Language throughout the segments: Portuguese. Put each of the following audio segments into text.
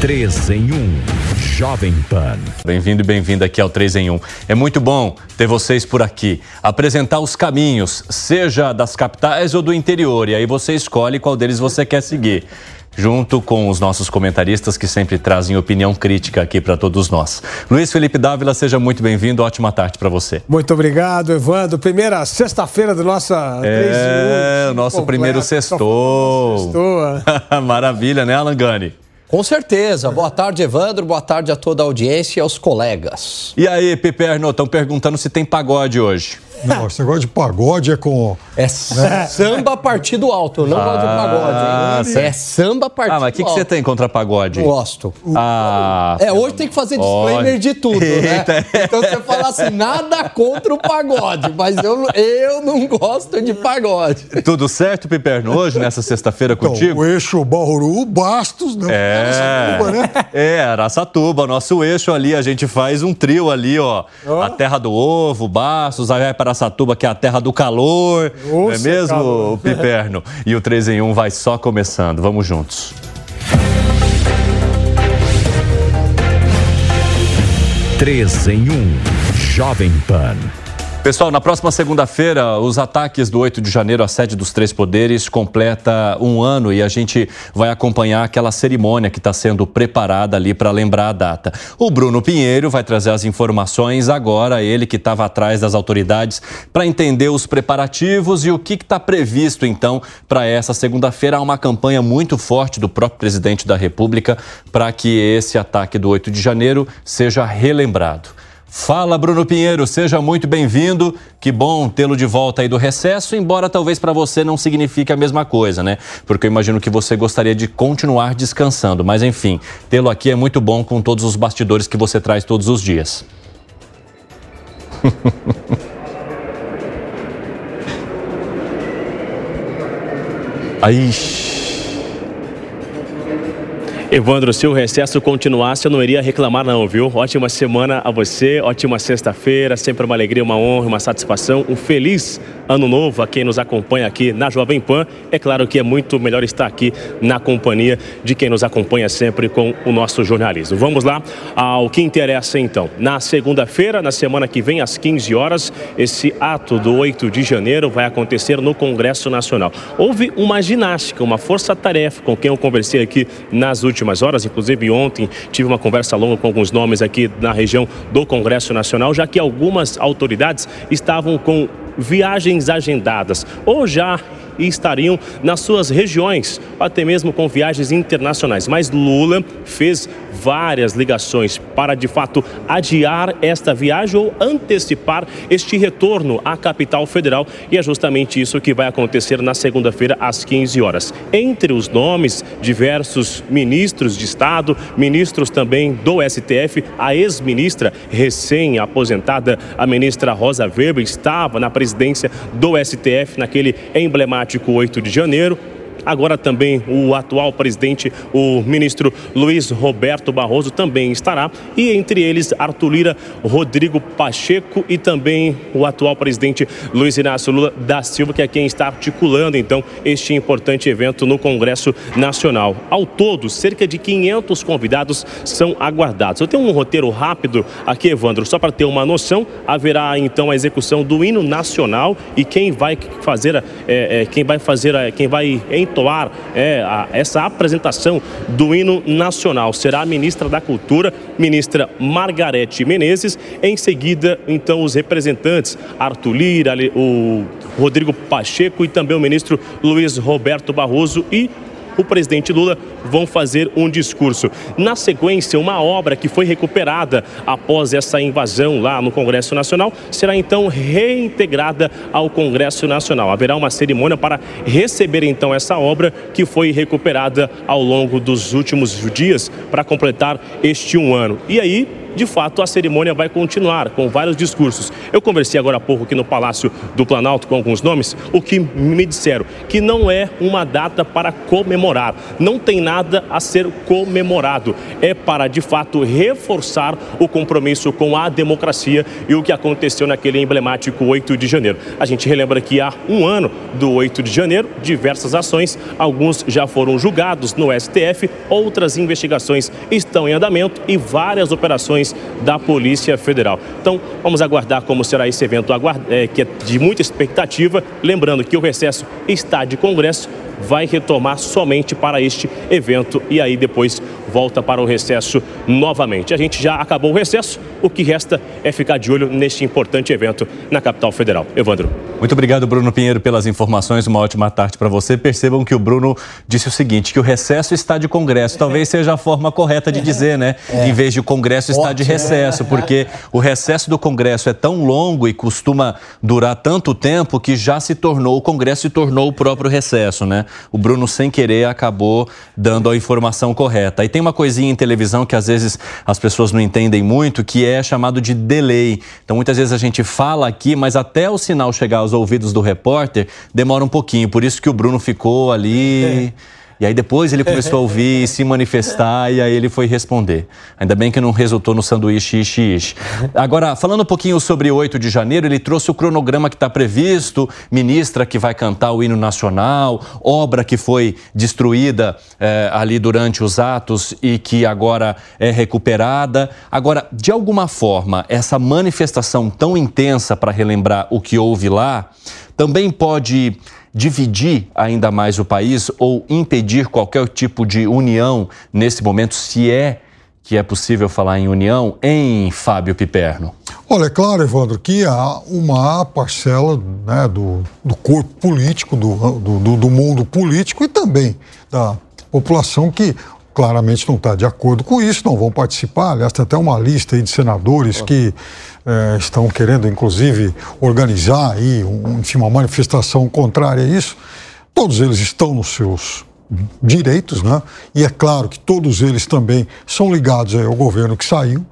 3 em 1. Jovem Pan. Bem-vindo e bem-vinda aqui ao 3 em 1. É muito bom ter vocês por aqui. Apresentar os caminhos, seja das capitais ou do interior, e aí você escolhe qual deles você quer seguir junto com os nossos comentaristas que sempre trazem opinião crítica aqui para todos nós. Luiz Felipe Dávila, seja muito bem-vindo. Ótima tarde para você. Muito obrigado, Evandro. Primeira sexta-feira do nosso É, o nosso completo. primeiro sextou. Sextou. Maravilha, né, Alan Gani? Com certeza. Boa tarde, Evandro. Boa tarde a toda a audiência e aos colegas. E aí, Piperno, estão perguntando se tem pagode hoje. Não, esse negócio de pagode é com. É né? samba partido alto. Eu não ah, gosto de pagode. Hein? É samba partido alto. Ah, mas o que, que você tem contra pagode? Gosto. Ah, é, hoje tem que fazer disclaimer de tudo, né? Então você fala assim, nada contra o pagode, mas eu, eu não gosto de pagode. Tudo certo, Piperno, hoje, nessa sexta-feira então, contigo? Então, o eixo Bauru, Bastos, né? É, Araçatuba, né? É, Araçatuba, nosso eixo ali, a gente faz um trio ali, ó. Oh. A terra do ovo, Bastos, aí vai para Araçatuba, que é a terra do calor. Nossa, não é mesmo, calor. Piperno? E o 3 em 1 vai só começando. Vamos juntos. Três em um. Jovem Pan. Pessoal, na próxima segunda-feira, os ataques do 8 de janeiro à sede dos três poderes completa um ano e a gente vai acompanhar aquela cerimônia que está sendo preparada ali para lembrar a data. O Bruno Pinheiro vai trazer as informações agora, ele que estava atrás das autoridades, para entender os preparativos e o que está previsto então para essa segunda-feira. Há uma campanha muito forte do próprio presidente da República para que esse ataque do 8 de janeiro seja relembrado. Fala, Bruno Pinheiro, seja muito bem-vindo. Que bom tê-lo de volta aí do recesso, embora talvez para você não signifique a mesma coisa, né? Porque eu imagino que você gostaria de continuar descansando. Mas enfim, tê-lo aqui é muito bom com todos os bastidores que você traz todos os dias. Aí. Evandro, se o recesso continuasse, eu não iria reclamar não, viu? Ótima semana a você, ótima sexta-feira, sempre uma alegria, uma honra, uma satisfação, um feliz ano novo a quem nos acompanha aqui na Jovem Pan. É claro que é muito melhor estar aqui na companhia de quem nos acompanha sempre com o nosso jornalismo. Vamos lá ao que interessa então. Na segunda-feira, na semana que vem, às 15 horas, esse ato do 8 de janeiro vai acontecer no Congresso Nacional. Houve uma ginástica, uma força-tarefa com quem eu conversei aqui nas últimas horas, inclusive ontem tive uma conversa longa com alguns nomes aqui na região do Congresso Nacional, já que algumas autoridades estavam com viagens agendadas. Ou já estariam nas suas regiões, até mesmo com viagens internacionais. Mas Lula fez várias ligações para, de fato, adiar esta viagem ou antecipar este retorno à capital federal. E é justamente isso que vai acontecer na segunda-feira, às 15 horas. Entre os nomes, diversos ministros de Estado, ministros também do STF, a ex-ministra recém-aposentada, a ministra Rosa Weber, estava na presidência do STF naquele emblemático 8 de janeiro Agora também o atual presidente, o ministro Luiz Roberto Barroso, também estará. E entre eles, Arthur Lira, Rodrigo Pacheco e também o atual presidente Luiz Inácio Lula da Silva, que é quem está articulando então este importante evento no Congresso Nacional. Ao todo, cerca de 500 convidados são aguardados. Eu tenho um roteiro rápido aqui, Evandro, só para ter uma noção. Haverá então a execução do hino nacional e quem vai fazer, é, é, quem vai fazer, quem vai entoar é, a, essa apresentação do hino nacional. Será a ministra da Cultura, ministra Margarete Menezes. Em seguida, então, os representantes Arthur Lira, o Rodrigo Pacheco e também o ministro Luiz Roberto Barroso e o presidente Lula vão fazer um discurso. Na sequência, uma obra que foi recuperada após essa invasão lá no Congresso Nacional será então reintegrada ao Congresso Nacional. Haverá uma cerimônia para receber então essa obra que foi recuperada ao longo dos últimos dias para completar este um ano. E aí de fato a cerimônia vai continuar com vários discursos. Eu conversei agora há pouco aqui no Palácio do Planalto com alguns nomes, o que me disseram que não é uma data para comemorar, não tem nada a ser comemorado, é para de fato reforçar o compromisso com a democracia e o que aconteceu naquele emblemático 8 de janeiro. A gente relembra que há um ano do 8 de janeiro, diversas ações, alguns já foram julgados no STF, outras investigações estão em andamento e várias operações da Polícia Federal. Então, vamos aguardar como será esse evento, é, que é de muita expectativa. Lembrando que o recesso está de Congresso vai retomar somente para este evento e aí depois volta para o recesso novamente. A gente já acabou o recesso, o que resta é ficar de olho neste importante evento na capital federal. Evandro. Muito obrigado, Bruno Pinheiro, pelas informações. Uma ótima tarde para você. Percebam que o Bruno disse o seguinte: que o recesso está de Congresso. Talvez seja a forma correta de dizer, né? É. Em vez de o Congresso está de recesso, porque o recesso do Congresso é tão longo e costuma durar tanto tempo que já se tornou, o Congresso se tornou o próprio recesso, né? O Bruno, sem querer, acabou dando a informação correta. E tem uma coisinha em televisão que às vezes as pessoas não entendem muito, que é chamado de delay. Então, muitas vezes a gente fala aqui, mas até o sinal chegar aos ouvidos do repórter, demora um pouquinho. Por isso que o Bruno ficou ali. É e aí depois ele começou a ouvir, se manifestar e aí ele foi responder. Ainda bem que não resultou no sanduíche ishi, ishi. Agora, falando um pouquinho sobre 8 de janeiro, ele trouxe o cronograma que está previsto, ministra que vai cantar o hino nacional, obra que foi destruída é, ali durante os atos e que agora é recuperada. Agora, de alguma forma, essa manifestação tão intensa para relembrar o que houve lá também pode dividir ainda mais o país ou impedir qualquer tipo de união nesse momento, se é que é possível falar em união, em Fábio Piperno? Olha, é claro, Evandro, que há uma parcela né, do, do corpo político, do, do, do mundo político e também da população que claramente não está de acordo com isso, não vão participar. Aliás, tem até uma lista de senadores que é, estão querendo, inclusive, organizar aí, um, enfim, uma manifestação contrária a isso. Todos eles estão nos seus direitos, né? E é claro que todos eles também são ligados ao governo que saiu.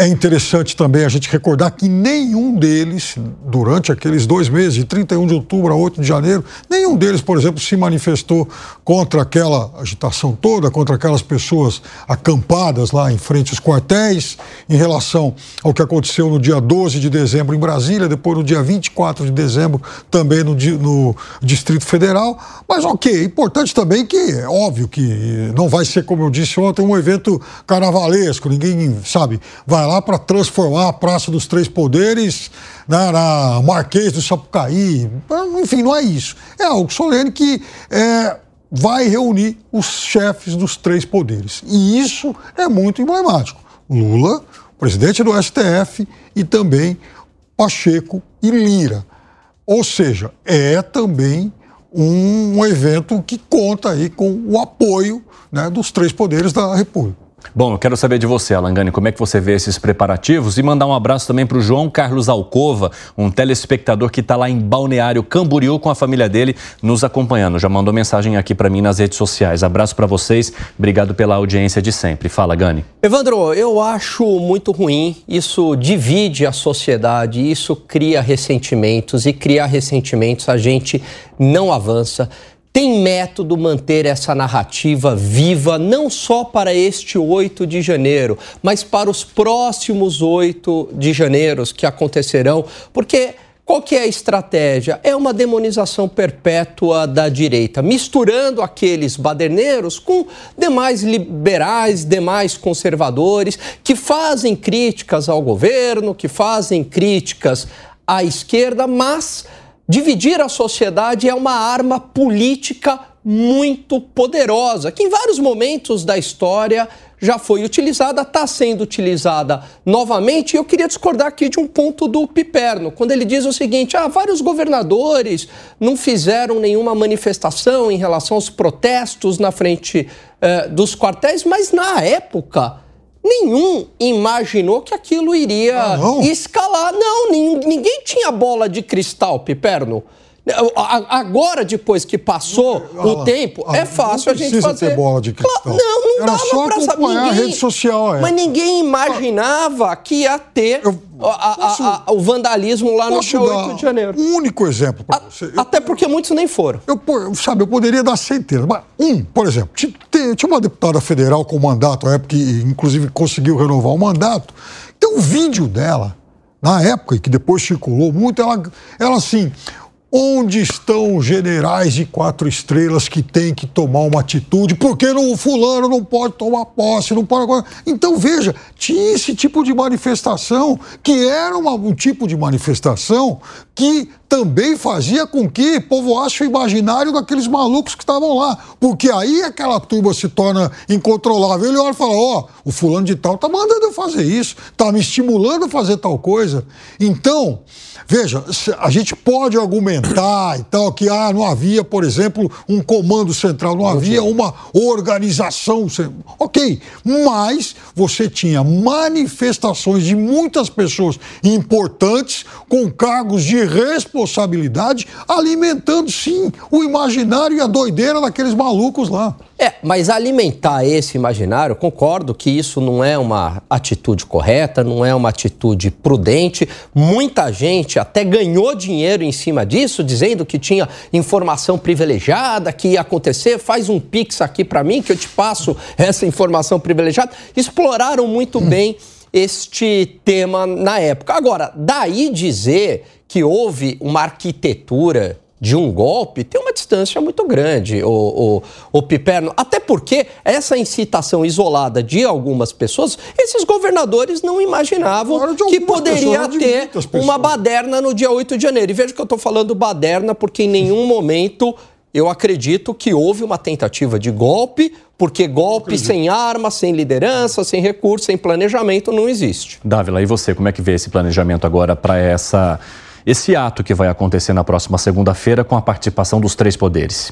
É interessante também a gente recordar que nenhum deles, durante aqueles dois meses, de 31 de outubro a 8 de janeiro, nenhum deles, por exemplo, se manifestou contra aquela agitação toda, contra aquelas pessoas acampadas lá em frente aos quartéis, em relação ao que aconteceu no dia 12 de dezembro em Brasília, depois no dia 24 de dezembro também no, no Distrito Federal. Mas ok, é importante também que, é óbvio que não vai ser, como eu disse ontem, um evento carnavalesco, ninguém, sabe, vai lá para transformar a Praça dos Três Poderes na, na Marquês do Sapucaí. Enfim, não é isso. É algo solene que é, vai reunir os chefes dos três poderes. E isso é muito emblemático. Lula, presidente do STF, e também Pacheco e Lira. Ou seja, é também um, um evento que conta aí com o apoio né, dos três poderes da República. Bom, eu quero saber de você, Alangani, como é que você vê esses preparativos e mandar um abraço também para o João Carlos Alcova, um telespectador que está lá em Balneário Camboriú com a família dele nos acompanhando. Já mandou mensagem aqui para mim nas redes sociais. Abraço para vocês, obrigado pela audiência de sempre. Fala, Gani. Evandro, eu acho muito ruim. Isso divide a sociedade, isso cria ressentimentos e criar ressentimentos a gente não avança tem método manter essa narrativa viva, não só para este 8 de janeiro, mas para os próximos 8 de janeiro que acontecerão, porque. Qual que é a estratégia? É uma demonização perpétua da direita, misturando aqueles baderneiros com demais liberais, demais conservadores, que fazem críticas ao governo, que fazem críticas à esquerda, mas Dividir a sociedade é uma arma política muito poderosa, que em vários momentos da história já foi utilizada, está sendo utilizada novamente. E eu queria discordar aqui de um ponto do Piperno, quando ele diz o seguinte: ah, vários governadores não fizeram nenhuma manifestação em relação aos protestos na frente eh, dos quartéis, mas na época nenhum imaginou que aquilo iria ah, não. escalar. Não, ninguém tinha bola de cristal, Piperno. Agora, depois que passou o tempo, é fácil a gente fazer. Ter bola de cristal. Não, não Era dava só pra saber. acompanhar a rede social. É. Mas ninguém imaginava que ia ter Eu a- a- posso- a- o vandalismo lá no Posso dia dar 8 de janeiro. um único exemplo para você? Eu- Até porque muitos nem foram. Eu, sabe, eu poderia dar centenas, mas um, por exemplo, tinha uma deputada federal com mandato à época, que inclusive conseguiu renovar o mandato. Tem um vídeo dela, na época, e que depois circulou muito, ela, ela assim. Onde estão os generais de quatro estrelas que têm que tomar uma atitude? Porque não, o fulano não pode tomar posse, não pode. Então, veja, tinha esse tipo de manifestação, que era uma- um tipo de manifestação que também fazia com que povoasse o imaginário daqueles malucos que estavam lá. Porque aí aquela turma se torna incontrolável. Ele olha e fala: Ó, o fulano de tal tá mandando eu fazer isso, tá me estimulando a fazer tal coisa. Então, veja, a gente pode argumentar e tal que ah, não havia, por exemplo, um comando central, não havia uma organização. Ok, mas você tinha manifestações de muitas pessoas importantes com cargos de responsabilidade alimentando, sim, o imaginário e a doideira daqueles malucos lá. É, mas alimentar esse imaginário, concordo que isso não é uma atitude correta, não é uma atitude prudente. Muita gente até ganhou dinheiro em cima disso, dizendo que tinha informação privilegiada, que ia acontecer. Faz um pix aqui para mim que eu te passo essa informação privilegiada. Exploraram muito bem este tema na época. Agora, daí dizer que houve uma arquitetura de um golpe tem uma distância muito grande, o, o, o Piperno. Até porque essa incitação isolada de algumas pessoas, esses governadores não imaginavam Claro, que poderia ter uma baderna no dia 8 de janeiro. E veja que eu estou falando baderna porque em nenhum momento eu acredito que houve uma tentativa de golpe, porque golpe sem arma, sem liderança, sem recurso, sem planejamento não existe. Dávila, e você, como é que vê esse planejamento agora para essa esse ato que vai acontecer na próxima segunda-feira com a participação dos três poderes?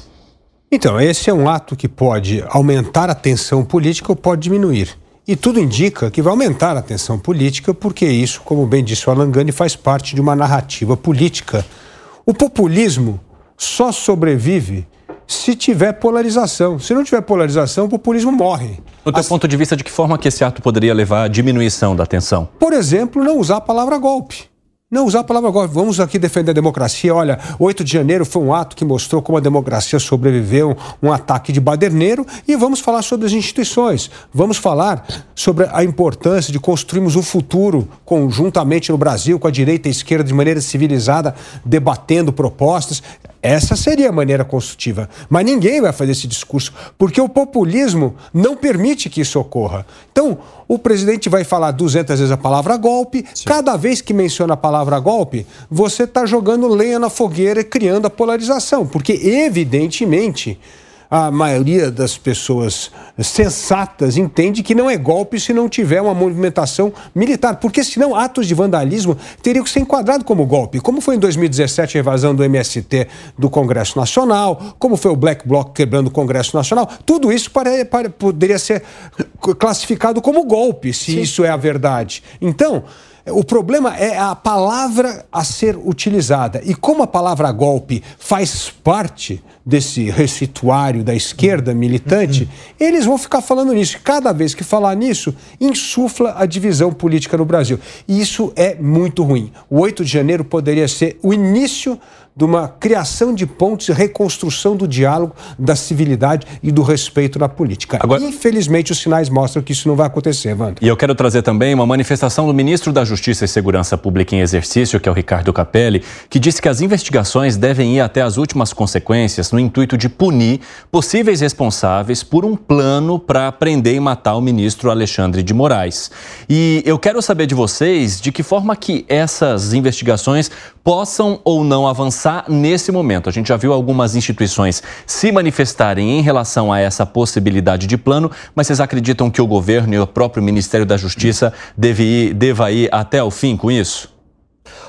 Então, esse é um ato que pode aumentar a tensão política ou pode diminuir. E tudo indica que vai aumentar a tensão política, porque isso, como bem disse o Alan Gani, faz parte de uma narrativa política. O populismo só sobrevive se tiver polarização. Se não tiver polarização, o populismo morre. No teu ponto de vista, de que forma que esse ato poderia levar à diminuição da tensão? Por exemplo, não usar a palavra golpe. Não usar a palavra golpe. Vamos aqui defender a democracia. Olha, 8 de janeiro foi um ato que mostrou como a democracia sobreviveu um ataque de baderneiro e vamos falar sobre as instituições. Vamos falar sobre a importância de construirmos um futuro conjuntamente no Brasil, com a direita e a esquerda de maneira civilizada, debatendo propostas. Essa seria a maneira construtiva. Mas ninguém vai fazer esse discurso, porque o populismo não permite que isso ocorra. Então, o presidente vai falar 200 vezes a palavra golpe. Cada vez que menciona a palavra golpe, você está jogando lenha na fogueira e criando a polarização, porque, evidentemente. A maioria das pessoas sensatas entende que não é golpe se não tiver uma movimentação militar, porque senão atos de vandalismo teriam que ser enquadrados como golpe, como foi em 2017 a invasão do MST do Congresso Nacional, como foi o Black Bloc quebrando o Congresso Nacional, tudo isso pare- pare- poderia ser classificado como golpe, se isso é a verdade. Então, o problema é a palavra a ser utilizada. E como a palavra golpe faz parte desse receituário da esquerda militante, eles vão ficar falando nisso. Cada vez que falar nisso, insufla a divisão política no Brasil. E isso é muito ruim. O 8 de janeiro poderia ser o início de uma criação de pontes, reconstrução do diálogo, da civilidade e do respeito na política. Agora- Infelizmente, os sinais mostram que isso não vai acontecer, Wanda. E eu quero trazer também uma manifestação do ministro da Justiça e Segurança Pública em exercício, que é o Ricardo Capelli, que disse que as investigações devem ir até as últimas consequências no intuito de punir possíveis responsáveis por um plano para prender e matar o ministro Alexandre de Moraes. E eu quero saber de vocês de que forma que essas investigações possam ou não avançar nesse momento. A gente já viu algumas instituições se manifestarem em relação a essa possibilidade de plano, mas vocês acreditam que o governo e o próprio Ministério da Justiça deve ir, deva ir até o fim com isso?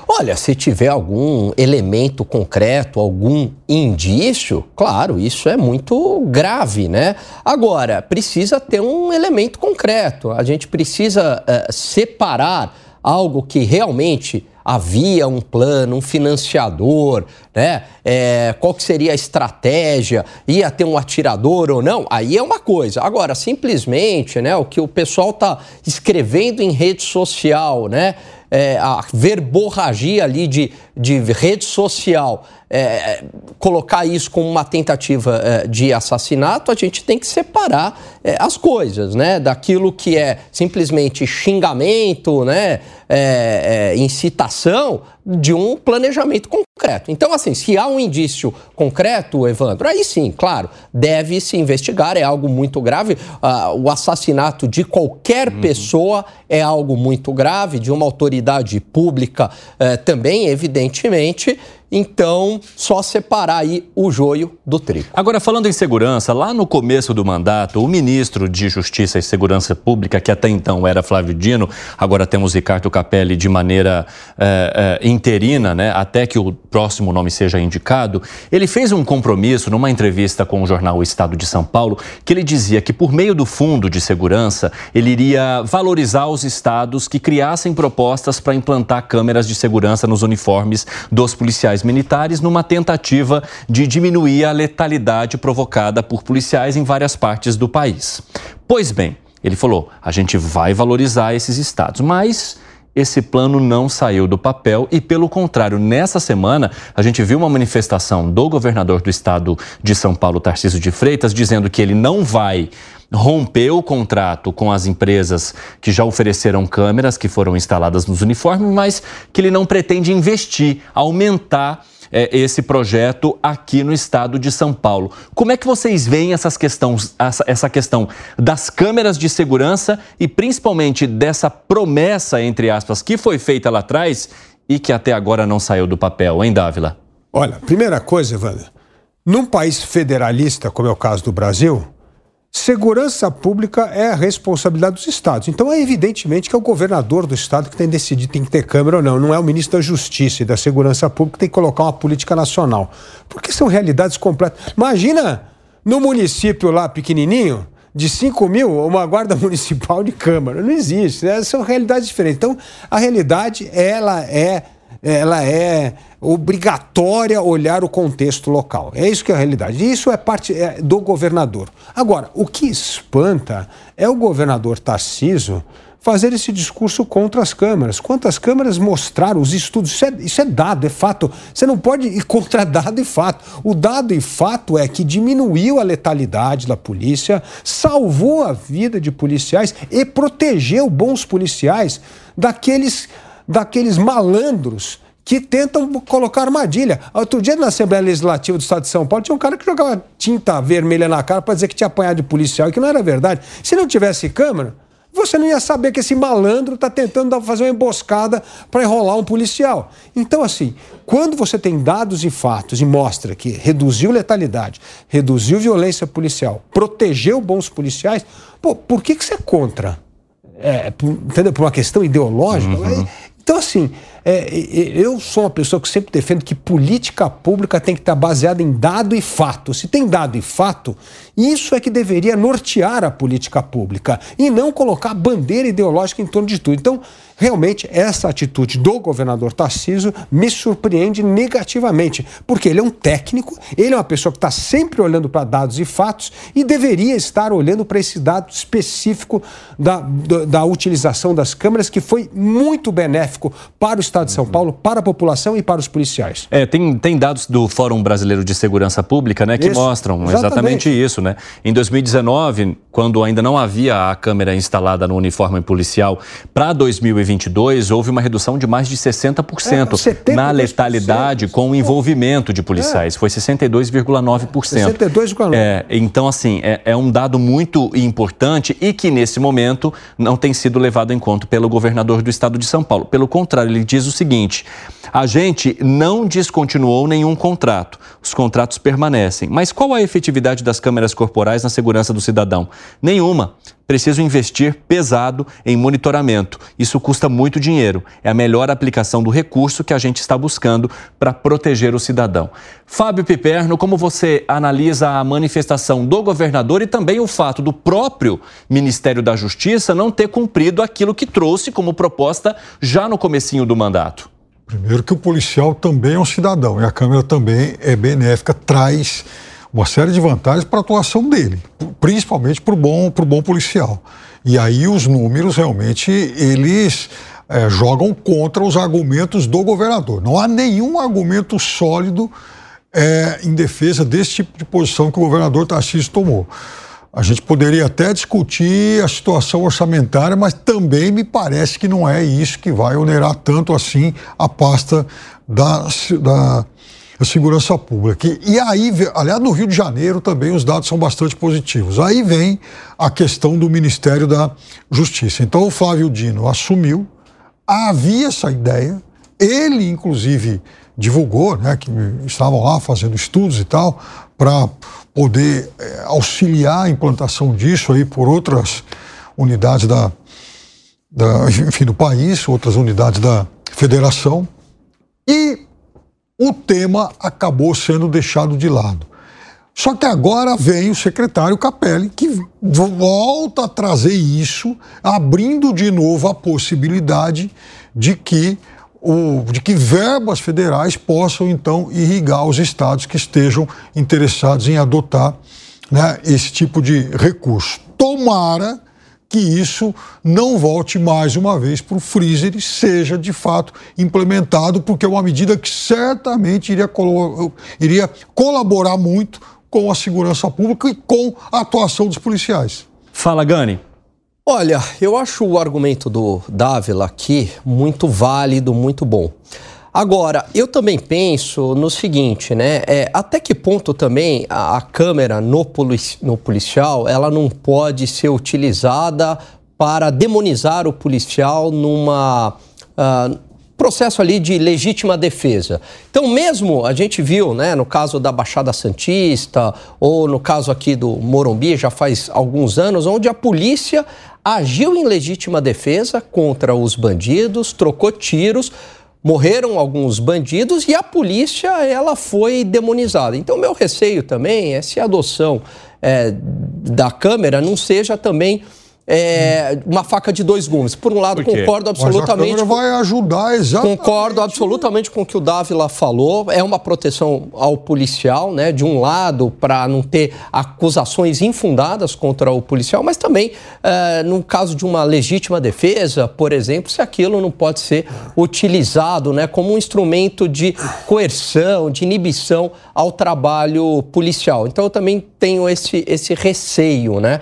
Olha, se tiver algum elemento concreto, algum indício, claro, isso é muito grave, né? Agora, precisa ter um elemento concreto. A gente precisa eh, separar algo que realmente havia um plano, um financiador, né? É, qual que seria a estratégia? Ia ter um atirador ou não? Aí é uma coisa. Agora, simplesmente, né, o que o pessoal está escrevendo em rede social, né? É, a verborragia ali de, de rede social é, colocar isso como uma tentativa é, de assassinato, a gente tem que separar é, as coisas, né? Daquilo que é simplesmente xingamento, né? É, é, incitação de um planejamento concreto. Então, assim, se há um indício concreto, Evandro, aí sim, claro, deve se investigar, é algo muito grave. Uh, o assassinato de qualquer uhum. pessoa é algo muito grave, de uma autoridade pública uh, também, evidentemente. Então, só separar aí o joio do trigo. Agora, falando em segurança, lá no começo do mandato, o ministro de Justiça e Segurança Pública, que até então era Flávio Dino, agora temos Ricardo Capelli de maneira é, é, interina, né, até que o próximo nome seja indicado, ele fez um compromisso numa entrevista com o jornal o Estado de São Paulo, que ele dizia que por meio do Fundo de Segurança, ele iria valorizar os estados que criassem propostas para implantar câmeras de segurança nos uniformes dos policiais policiais militares numa tentativa de diminuir a letalidade provocada por policiais em várias partes do país. Pois bem, ele falou: a gente vai valorizar esses estados, mas esse plano não saiu do papel e, pelo contrário, nessa semana a gente viu uma manifestação do governador do estado de São Paulo, Tarcísio de Freitas, dizendo que ele não vai romper o contrato com as empresas que já ofereceram câmeras que foram instaladas nos uniformes, mas que ele não pretende investir, aumentar é, esse projeto aqui no estado de São Paulo. Como é que vocês veem essas questões, essa, essa questão das câmeras de segurança e principalmente dessa promessa, entre aspas, que foi feita lá atrás e que até agora não saiu do papel, hein, Dávila? Olha, primeira coisa, Evandro, num país federalista, como é o caso do Brasil, Segurança pública é a responsabilidade dos estados. Então é evidentemente que é o governador do estado que tem decidido tem que ter câmera ou não. Não é o ministro da Justiça e da Segurança Pública que tem que colocar uma política nacional. Porque são realidades completas. Imagina no município lá pequenininho, de 5 mil, uma guarda municipal de câmara. Não existe. Né? São realidades diferentes. Então a realidade, ela é ela é obrigatória olhar o contexto local. É isso que é a realidade. Isso é parte é, do governador. Agora, o que espanta é o governador Tarciso fazer esse discurso contra as câmaras. Quantas câmaras mostraram os estudos? Isso é, isso é, dado, é fato. Você não pode ir contra dado e fato. O dado e fato é que diminuiu a letalidade da polícia, salvou a vida de policiais e protegeu bons policiais daqueles daqueles malandros que tentam colocar armadilha. Outro dia na Assembleia Legislativa do Estado de São Paulo tinha um cara que jogava tinta vermelha na cara para dizer que tinha apanhado de policial e que não era verdade. Se não tivesse câmera, você não ia saber que esse malandro está tentando fazer uma emboscada para enrolar um policial. Então, assim, quando você tem dados e fatos e mostra que reduziu letalidade, reduziu violência policial, protegeu bons policiais, pô, por que, que você é contra? É, por, entendeu? Por uma questão ideológica? Uhum. Então, assim, é, eu sou uma pessoa que sempre defendo que política pública tem que estar baseada em dado e fato. Se tem dado e fato, isso é que deveria nortear a política pública e não colocar bandeira ideológica em torno de tudo. Então, realmente, essa atitude do governador Tarcísio me surpreende negativamente, porque ele é um técnico, ele é uma pessoa que está sempre olhando para dados e fatos e deveria estar olhando para esse dado específico da, da, da utilização das câmeras, que foi muito benéfico para o Estado de São Paulo para a população e para os policiais. É, tem, tem dados do Fórum Brasileiro de Segurança Pública, né, que isso, mostram exatamente. exatamente isso, né? Em 2019, quando ainda não havia a câmera instalada no uniforme policial, para 2022 houve uma redução de mais de 60% é, na letalidade com o envolvimento de policiais. É. Foi 62,9%. 62,9%. É, então, assim, é, é um dado muito importante e que, nesse momento, não tem sido levado em conta pelo governador do estado de São Paulo. Pelo contrário, ele diz o seguinte: a gente não descontinuou nenhum contrato, os contratos permanecem. Mas qual a efetividade das câmeras corporais na segurança do cidadão? Nenhuma. Preciso investir pesado em monitoramento. Isso custa muito dinheiro. É a melhor aplicação do recurso que a gente está buscando para proteger o cidadão. Fábio Piperno, como você analisa a manifestação do governador e também o fato do próprio Ministério da Justiça não ter cumprido aquilo que trouxe como proposta já no comecinho do mandato? Primeiro que o policial também é um cidadão e a Câmara também é benéfica, traz uma série de vantagens para a atuação dele, principalmente para o bom, bom policial. E aí os números realmente eles é, jogam contra os argumentos do governador. Não há nenhum argumento sólido é, em defesa desse tipo de posição que o governador Tarcísio tomou. A gente poderia até discutir a situação orçamentária, mas também me parece que não é isso que vai onerar tanto assim a pasta da, da a segurança pública. E, aí, aliás, no Rio de Janeiro também os dados são bastante positivos. Aí vem a questão do Ministério da Justiça. Então o Flávio Dino assumiu, havia essa ideia, ele inclusive divulgou, né, que estavam lá fazendo estudos e tal, para poder é, auxiliar a implantação disso aí por outras unidades da, da, enfim, do país, outras unidades da federação. E o tema acabou sendo deixado de lado. Só que agora vem o secretário Capelli, que volta a trazer isso, abrindo de novo a possibilidade de que, o, de que verbas federais possam, então, irrigar os estados que estejam interessados em adotar né, esse tipo de recurso. Tomara que isso não volte mais uma vez para o freezer e seja de fato implementado, porque é uma medida que certamente iria, colo iria colaborar muito com a segurança pública e com a atuação dos policiais. Fala, Gani. Olha, eu acho o argumento do Dávila aqui muito válido, muito bom. Agora, eu também penso no seguinte, né? É, até que ponto também a, a câmera no, polici no policial ela não pode ser utilizada para demonizar o policial numa uh, processo ali de legítima defesa. Então, mesmo a gente viu, né, no caso da Baixada Santista ou no caso aqui do Morumbi, já faz alguns anos, onde a polícia agiu em legítima defesa contra os bandidos, trocou tiros morreram alguns bandidos e a polícia ela foi demonizada. Então, meu receio também é se a adoção é, da Câmara não seja também é, uma faca de dois gumes. Por um lado, concordo absolutamente. Mas a vai ajudar exatamente. Concordo absolutamente com o que o Dávila falou. É uma proteção ao policial, né? De um lado, para não ter acusações infundadas contra o policial, mas também, é, no caso de uma legítima defesa, por exemplo, se aquilo não pode ser utilizado né, como um instrumento de coerção, de inibição ao trabalho policial. Então, eu também tenho esse, esse receio, né?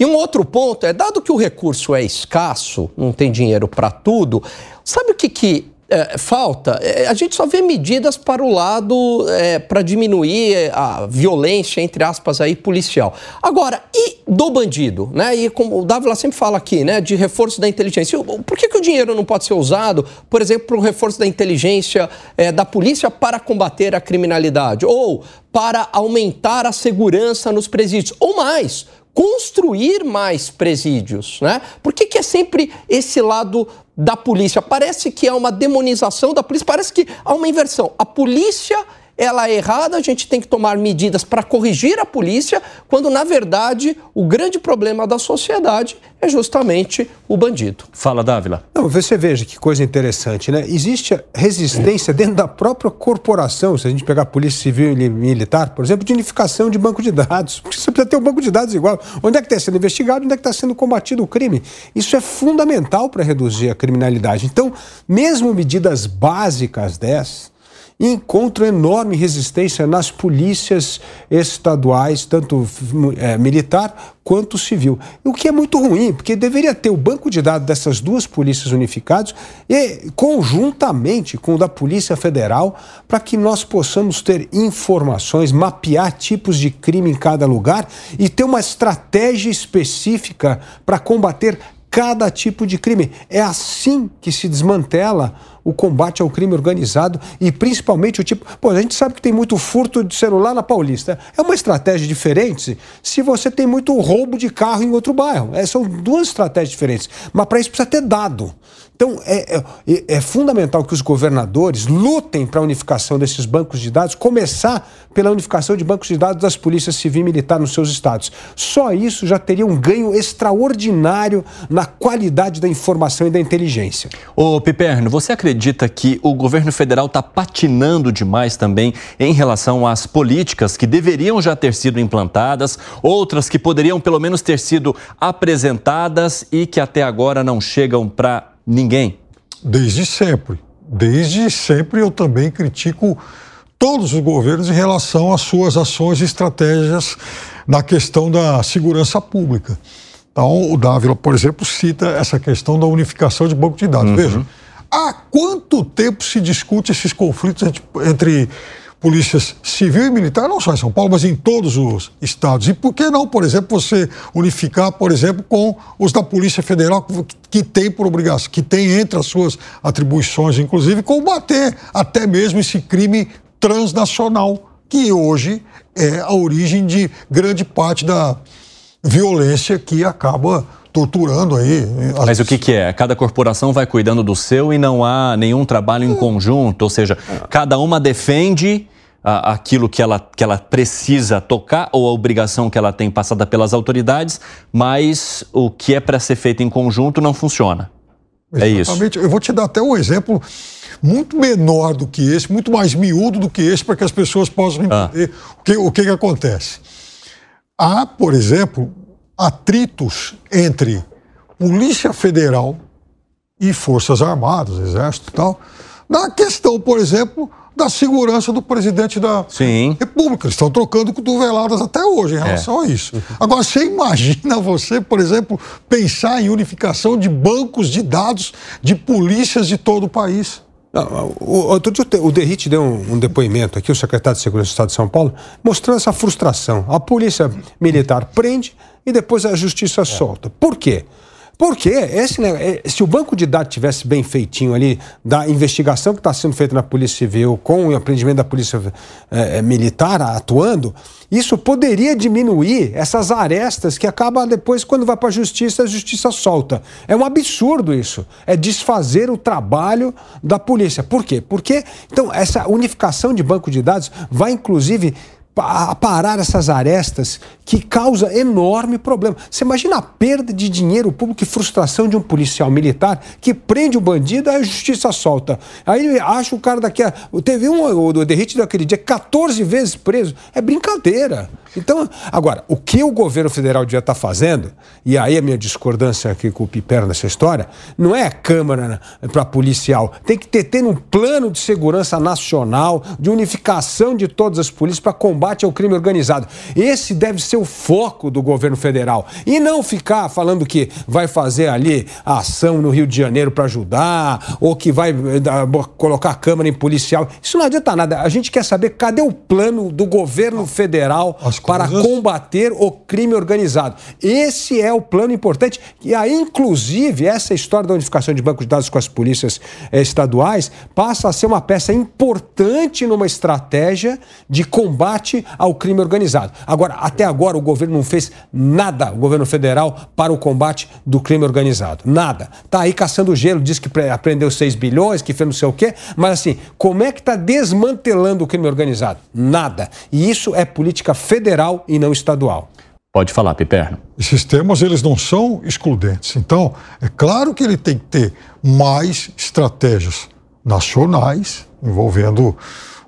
E um outro ponto é, dado que o recurso é escasso, não tem dinheiro para tudo, sabe o que, que é, falta? É, a gente só vê medidas para o lado é, para diminuir a violência, entre aspas, aí, policial. Agora, e do bandido? Né? E como o Dávila sempre fala aqui, né, de reforço da inteligência. Por que, que o dinheiro não pode ser usado, por exemplo, para o reforço da inteligência é, da polícia para combater a criminalidade? Ou para aumentar a segurança nos presídios? Ou mais? Construir mais presídios, né? Por que, que é sempre esse lado da polícia? Parece que é uma demonização da polícia, parece que há uma inversão. A polícia ela é errada, a gente tem que tomar medidas para corrigir a polícia, quando na verdade o grande problema da sociedade é justamente o bandido. Fala, Dávila. Não, você veja que coisa interessante, né? Existe resistência dentro da própria corporação, se a gente pegar a Polícia Civil e Militar, por exemplo, de unificação de banco de dados. Porque você precisa ter um banco de dados igual. Onde é que está sendo investigado, onde é que está sendo combatido o crime? Isso é fundamental para reduzir a criminalidade. Então, mesmo medidas básicas dessas, e encontram enorme resistência nas polícias estaduais, tanto é, militar quanto civil. O que é muito ruim, porque deveria ter o banco de dados dessas duas polícias unificados e conjuntamente com o da Polícia Federal, para que nós possamos ter informações, mapear tipos de crime em cada lugar e ter uma estratégia específica para combater cada tipo de crime. É assim que se desmantela o combate ao crime organizado e principalmente o tipo. Pô, a gente sabe que tem muito furto de celular na Paulista. É uma estratégia diferente se você tem muito roubo de carro em outro bairro. É, são duas estratégias diferentes. Mas para isso precisa ter dado. Então, é, é, é fundamental que os governadores lutem para a unificação desses bancos de dados, começar pela unificação de bancos de dados das polícias civil e militar nos seus estados. Só isso já teria um ganho extraordinário na qualidade da informação e da inteligência. Ô, Piperno, você acredita que o governo federal está patinando demais também em relação às políticas que deveriam já ter sido implantadas, outras que poderiam pelo menos ter sido apresentadas e que até agora não chegam para Ninguém. Desde sempre. Desde sempre eu também critico todos os governos em relação às suas ações e estratégias na questão da segurança pública. Então, o Dávila, por exemplo, cita essa questão da unificação de banco de dados. Uhum. Veja, há quanto tempo se discute esses conflitos entre, entre polícias civil e militar, não só em São Paulo, mas em todos os estados. E por que não, por exemplo, você unificar, por exemplo, com os da Polícia Federal, que tem por obrigação, que tem entre as suas atribuições, inclusive, combater até mesmo esse crime transnacional, que hoje é a origem de grande parte da violência que acaba torturando aí. As... Mas o que, que, é? Cada corporação vai cuidando do seu e não há nenhum trabalho em conjunto, ou seja, cada uma defende a, aquilo que ela, que ela precisa tocar ou a obrigação que ela tem passada pelas autoridades, mas o que é para ser feito em conjunto não funciona. Exatamente. É isso. Eu vou te dar até um exemplo muito menor do que esse, muito mais miúdo do que esse, para que as pessoas possam ah. entender ah. o, que, o que, que acontece. Há, por exemplo, atritos entre Polícia Federal e Forças Armadas, Exército e tal, na questão, por exemplo, da segurança do presidente da Sim. República. Eles estão trocando cotoveladas até hoje em é. relação é. a isso. Agora, você imagina você, por exemplo, pensar em unificação de bancos de dados de polícias de todo o país? Não, outro dia o Derrite deu um, um, depoimento aqui, o secretário de Segurança do Estado de São Paulo, mostrando essa frustração. A polícia militar prende e depois a justiça é. solta. Por quê? Porque esse, né, se o banco de dados tivesse bem feitinho ali, da investigação que está sendo feita na Polícia Civil, com o empreendimento da Polícia é, Militar atuando, isso poderia diminuir essas arestas que acaba depois, quando vai para a justiça, a justiça solta. É um absurdo isso. É desfazer o trabalho da polícia. Por quê? Porque, então, essa unificação de banco de dados vai, inclusive, a parar essas arestas que causa enorme problema. Você imagina a perda de dinheiro público e frustração de um policial militar que prende o bandido, aí a justiça solta. Aí acha o cara daqui a... Teve um, o Derrite daquele dia, 14 vezes preso. É brincadeira. Então, agora, o que o governo federal devia estar fazendo, e aí a minha discordância aqui com o Piper nessa história, não é a Câmara para policial. Tem que ter, ter um plano de segurança nacional, de unificação de todas as polícias para combate ao crime organizado. Esse deve ser o foco do governo federal. E não ficar falando que vai fazer ali a ação no Rio de Janeiro para ajudar, ou que vai eh, colocar a Câmara em policial. Isso não adianta nada. A gente quer saber cadê o plano do governo federal para combater o crime organizado. Esse é o plano importante. E aí, inclusive, essa história da unificação de bancos de dados com as polícias eh, estaduais passa a ser uma peça importante numa estratégia de combate ao crime organizado. Agora, até agora, o governo não fez nada, o governo federal, para o combate do crime organizado. Nada. Está aí caçando gelo, diz que aprendeu 6 bilhões, que fez não sei o quê, mas assim, como é que está desmantelando o crime organizado? Nada. E isso é política federal federal e não estadual. Pode falar, Piperno. Esses temas, eles não são excludentes. Então, é claro que ele tem que ter mais estratégias nacionais, envolvendo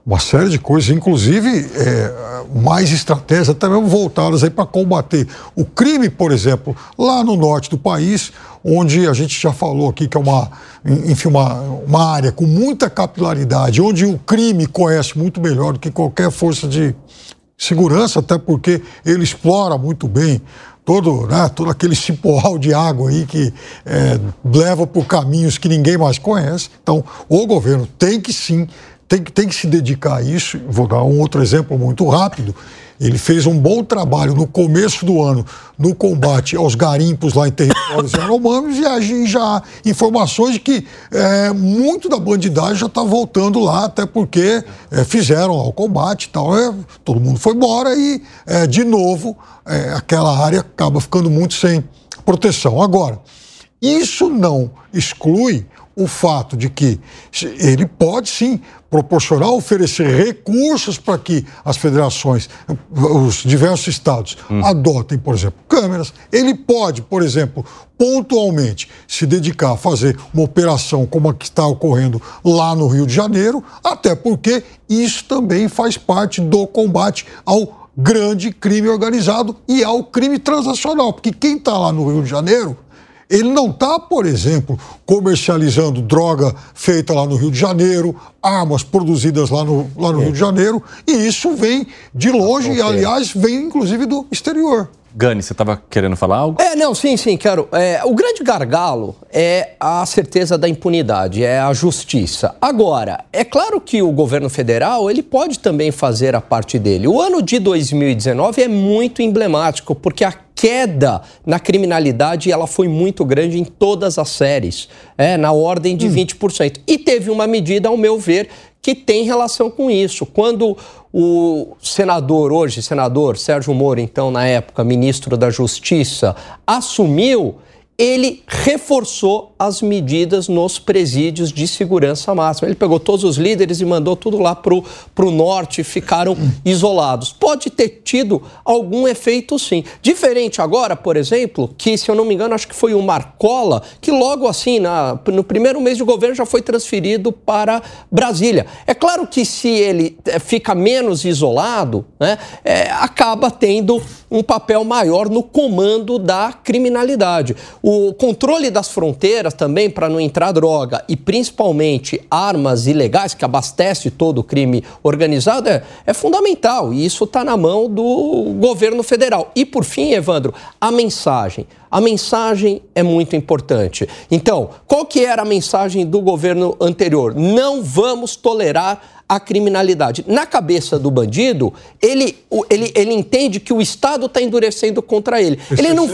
uma série de coisas, inclusive é, mais estratégias até mesmo voltadas para combater o crime, por exemplo, lá no norte do país, onde a gente já falou aqui que é uma, enfim, uma, uma área com muita capilaridade, onde o crime conhece muito melhor do que qualquer força de segurança, até porque ele explora muito bem todo, né, todo aquele cipoal de água aí que é, leva por caminhos que ninguém mais conhece. Então, o governo tem que sim, tem, tem que se dedicar a isso. Vou dar um outro exemplo muito rápido. Ele fez um bom trabalho no começo do ano no combate aos garimpos lá em territórios yanomamis e já há informações de que é, muito da bandidagem já está voltando lá, até porque é, fizeram o combate e tal. É, todo mundo foi embora e, é, de novo, é, aquela área acaba ficando muito sem proteção. Agora, isso não exclui o fato de que ele pode sim proporcionar, oferecer recursos para que as federações, os diversos estados, hum. adotem, por exemplo, câmeras. Ele pode, por exemplo, pontualmente se dedicar a fazer uma operação como a que está ocorrendo lá no Rio de Janeiro, até porque isso também faz parte do combate ao grande crime organizado e ao crime transacional, porque quem está lá no Rio de Janeiro ele não está, por exemplo, comercializando droga feita lá no Rio de Janeiro, armas produzidas lá no, lá no é. Rio de Janeiro, e isso vem de longe, e aliás, vem inclusive do exterior. Gani, você estava querendo falar algo? É, não, sim, sim, quero. É, o grande gargalo é a certeza da impunidade, é a justiça. Agora, é claro que o governo federal ele pode também fazer a parte dele. O ano de 2019 é muito emblemático, porque a queda na criminalidade ela foi muito grande em todas as séries, é, na ordem de hum. 20%. E teve uma medida, ao meu ver, que tem relação com isso. Quando o senador, hoje senador Sérgio Moro, então na época ministro da Justiça, assumiu ele reforçou as medidas nos presídios de segurança máxima. Ele pegou todos os líderes e mandou tudo lá para o norte, ficaram isolados. Pode ter tido algum efeito, sim. Diferente agora, por exemplo, que, se eu não me engano, acho que foi o Marcola, que logo assim, na, no primeiro mês de governo, já foi transferido para Brasília. É claro que se ele eh, fica menos isolado, né, é, acaba tendo um papel maior no comando da criminalidade. O controle das fronteiras também para não entrar droga e principalmente armas ilegais que abastece todo o crime organizado é, é fundamental e isso está na mão do governo federal. E por fim, Evandro, a mensagem. A mensagem é muito importante. Então, qual que era a mensagem do governo anterior? Não vamos tolerar a criminalidade. Na cabeça do bandido, ele, ele, ele entende que o Estado está endurecendo contra ele. ele não,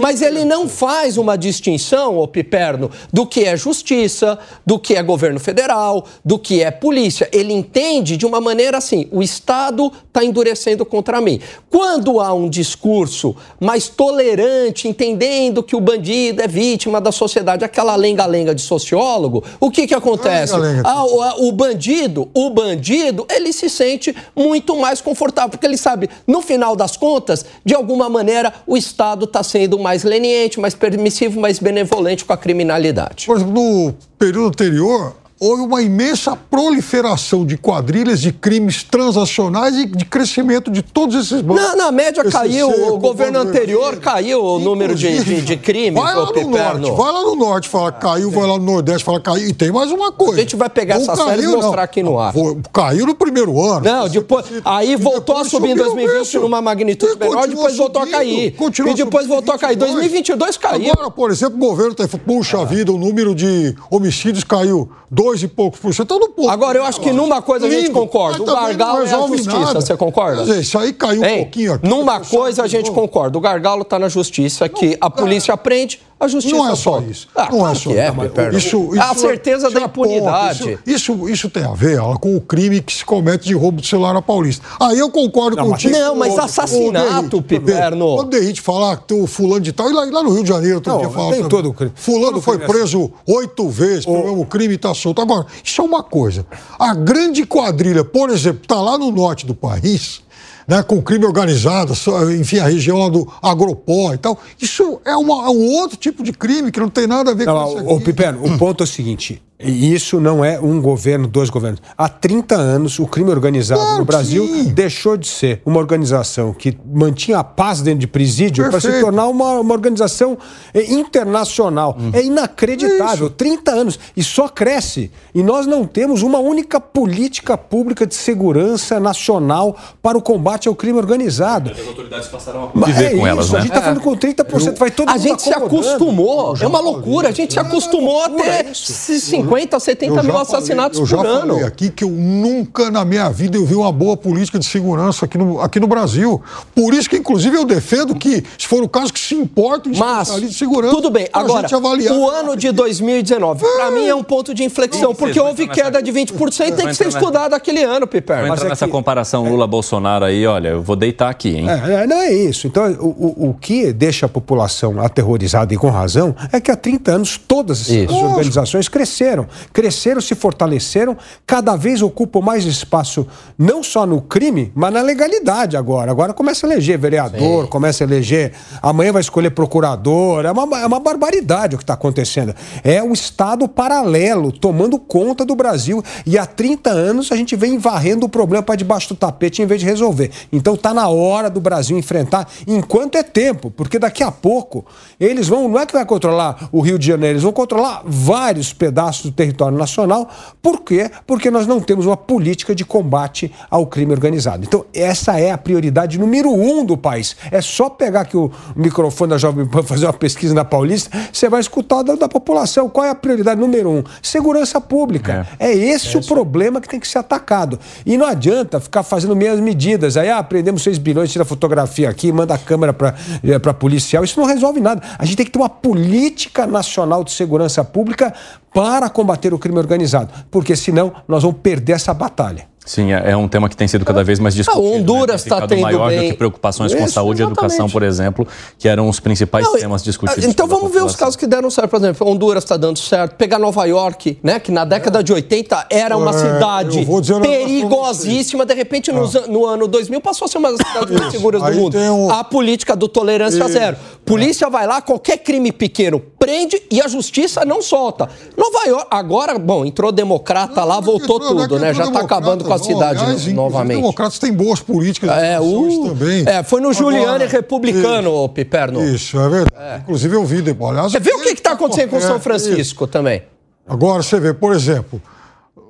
mas ele não faz uma distinção, ô Piperno, do que é justiça, do que é governo federal, do que é polícia. Ele entende de uma maneira assim: o Estado está endurecendo contra mim. Quando há um discurso mais tolerante, entendendo que o bandido é vítima da sociedade, aquela lenga-lenga de sociólogo, o que, que acontece? Ah, o, o bandido, o bandido, ele se sente muito mais confortável, porque ele sabe, no final das contas, de alguma maneira, o Estado está sendo mais leniente, mais permissivo, mais benevolente com a criminalidade. Exemplo, no período anterior, houve uma imensa proliferação de quadrilhas, de crimes transacionais e de crescimento de todos esses bancos. Na, na média caiu, o governo anterior caiu o número de, de, de crimes. Vai lá no norte, vai lá no norte, fala caiu, vai lá no nordeste, fala caiu. E tem mais uma coisa. A gente vai pegar essa série e mostrar não. aqui no ar. Caiu no primeiro ano. Não, depois, aí voltou a subir em 2020 numa magnitude menor, depois voltou a cair. E depois voltou a cair. 2022 caiu. Agora, por exemplo, o governo está puxa vida, o número de homicídios caiu dois e poucos por cento. Então, pouco. Agora, eu acho que numa coisa Lindo, a gente concorda. O gargalo é a justiça, nada. você concorda? Dizer, isso aí caiu Ei, um pouquinho aqui. Numa coisa a gente concorda. O gargalo está na justiça, que a polícia aprende a justiça Não é só isso. Ah, não é só é, isso. isso. A certeza da impunidade. Isso, isso, isso, tem a ver ó, com o crime que se comete de roubo de celular na Paulista. Aí eu concordo não, contigo. Não, mas assassinato, o Piperno. Quando o Derrite falar que o fulano de tal, e lá, lá no Rio de Janeiro, dia fala. Tem todo o crime. Fulano foi preso oito vezes pelo mesmo crime e está solto. Agora, isso é uma coisa. A grande quadrilha, por exemplo, está lá no norte do país né, com crime organizado, enfim, a região do Agropó e tal. Isso é, uma, é um outro tipo de crime que não tem nada a ver não, com isso. Aqui. Ô, Piperno, o ponto é o seguinte: e isso não é um governo, dois governos. Há 30 anos, o crime organizado claro, no Brasil sim. deixou de ser uma organização que mantinha a paz dentro de presídio para se tornar uma, uma organização eh, internacional. Hum. É inacreditável. Isso. 30 anos. E só cresce. E nós não temos uma única política pública de segurança nacional para o combate ao crime organizado. As autoridades passaram a viver é com isso. elas, né? A gente está falando com 30%, vai todo A gente se acostumou. É uma loucura. A gente se acostumou a ter 50 50, 70 mil assassinatos falei, por ano. Eu já falei aqui que eu nunca na minha vida eu vi uma boa política de segurança aqui no, aqui no Brasil. Por isso que, inclusive, eu defendo que, se for o caso, que se importe Mas, de segurança. tudo bem. Agora, o ano de 2019, para mim, é um ponto de inflexão, porque houve queda de 20%, tem que ser estudado aquele ano, Piper. Mas nessa comparação Lula-Bolsonaro aí, olha, eu vou deitar aqui, hein? É, não é isso. Então, o, o, o que deixa a população aterrorizada e com razão é que há 30 anos todas as organizações cresceram. Cresceram, se fortaleceram, cada vez ocupam mais espaço, não só no crime, mas na legalidade agora. Agora começa a eleger vereador, Sim. começa a eleger. Amanhã vai escolher procurador. É uma, é uma barbaridade o que está acontecendo. É o Estado paralelo tomando conta do Brasil. E há 30 anos a gente vem varrendo o problema para debaixo do tapete em vez de resolver. Então está na hora do Brasil enfrentar, enquanto é tempo, porque daqui a pouco eles vão, não é que vai controlar o Rio de Janeiro, eles vão controlar vários pedaços do território nacional. Por quê? Porque nós não temos uma política de combate ao crime organizado. Então, essa é a prioridade número um do país. É só pegar aqui o microfone da Jovem Pan, fazer uma pesquisa na Paulista, você vai escutar da, da população. Qual é a prioridade número um? Segurança pública. É, é esse é o problema que tem que ser atacado. E não adianta ficar fazendo meias medidas. Aí, ah, prendemos 6 bilhões, tira fotografia aqui, manda a câmera para é, policial. Isso não resolve nada. A gente tem que ter uma política nacional de segurança pública para combater o crime organizado, porque senão nós vamos perder essa batalha. Sim, é, é um tema que tem sido cada vez mais discutido. A ah, Honduras está né? tendo maior bem... do que preocupações Isso, com saúde exatamente. e educação, por exemplo, que eram os principais Não, temas discutidos. Então vamos ver os casos que deram certo. Por exemplo, Honduras está dando certo. Pegar Nova York, né, que na década é. de 80 era uma é, cidade perigosíssima. De repente, no, ah. no, ano 2000, passou a ser uma das cidades mais seguras do mundo. Um... A política do tolerância Isso. zero. Polícia é. vai lá, qualquer crime pequeno prende e a justiça não solta. Nova York, agora, bom, entrou democrata lá, voltou tudo, né? Já está acabando com a cidade novamente. Os democratas têm boas políticas é, o... também. É, foi no Agora, Giuliani republicano, isso, Piperno. Isso, é verdade. É. Inclusive eu vi depois. Aliás, você viu o que está acontecendo com São Francisco isso. também? Agora você vê, por exemplo,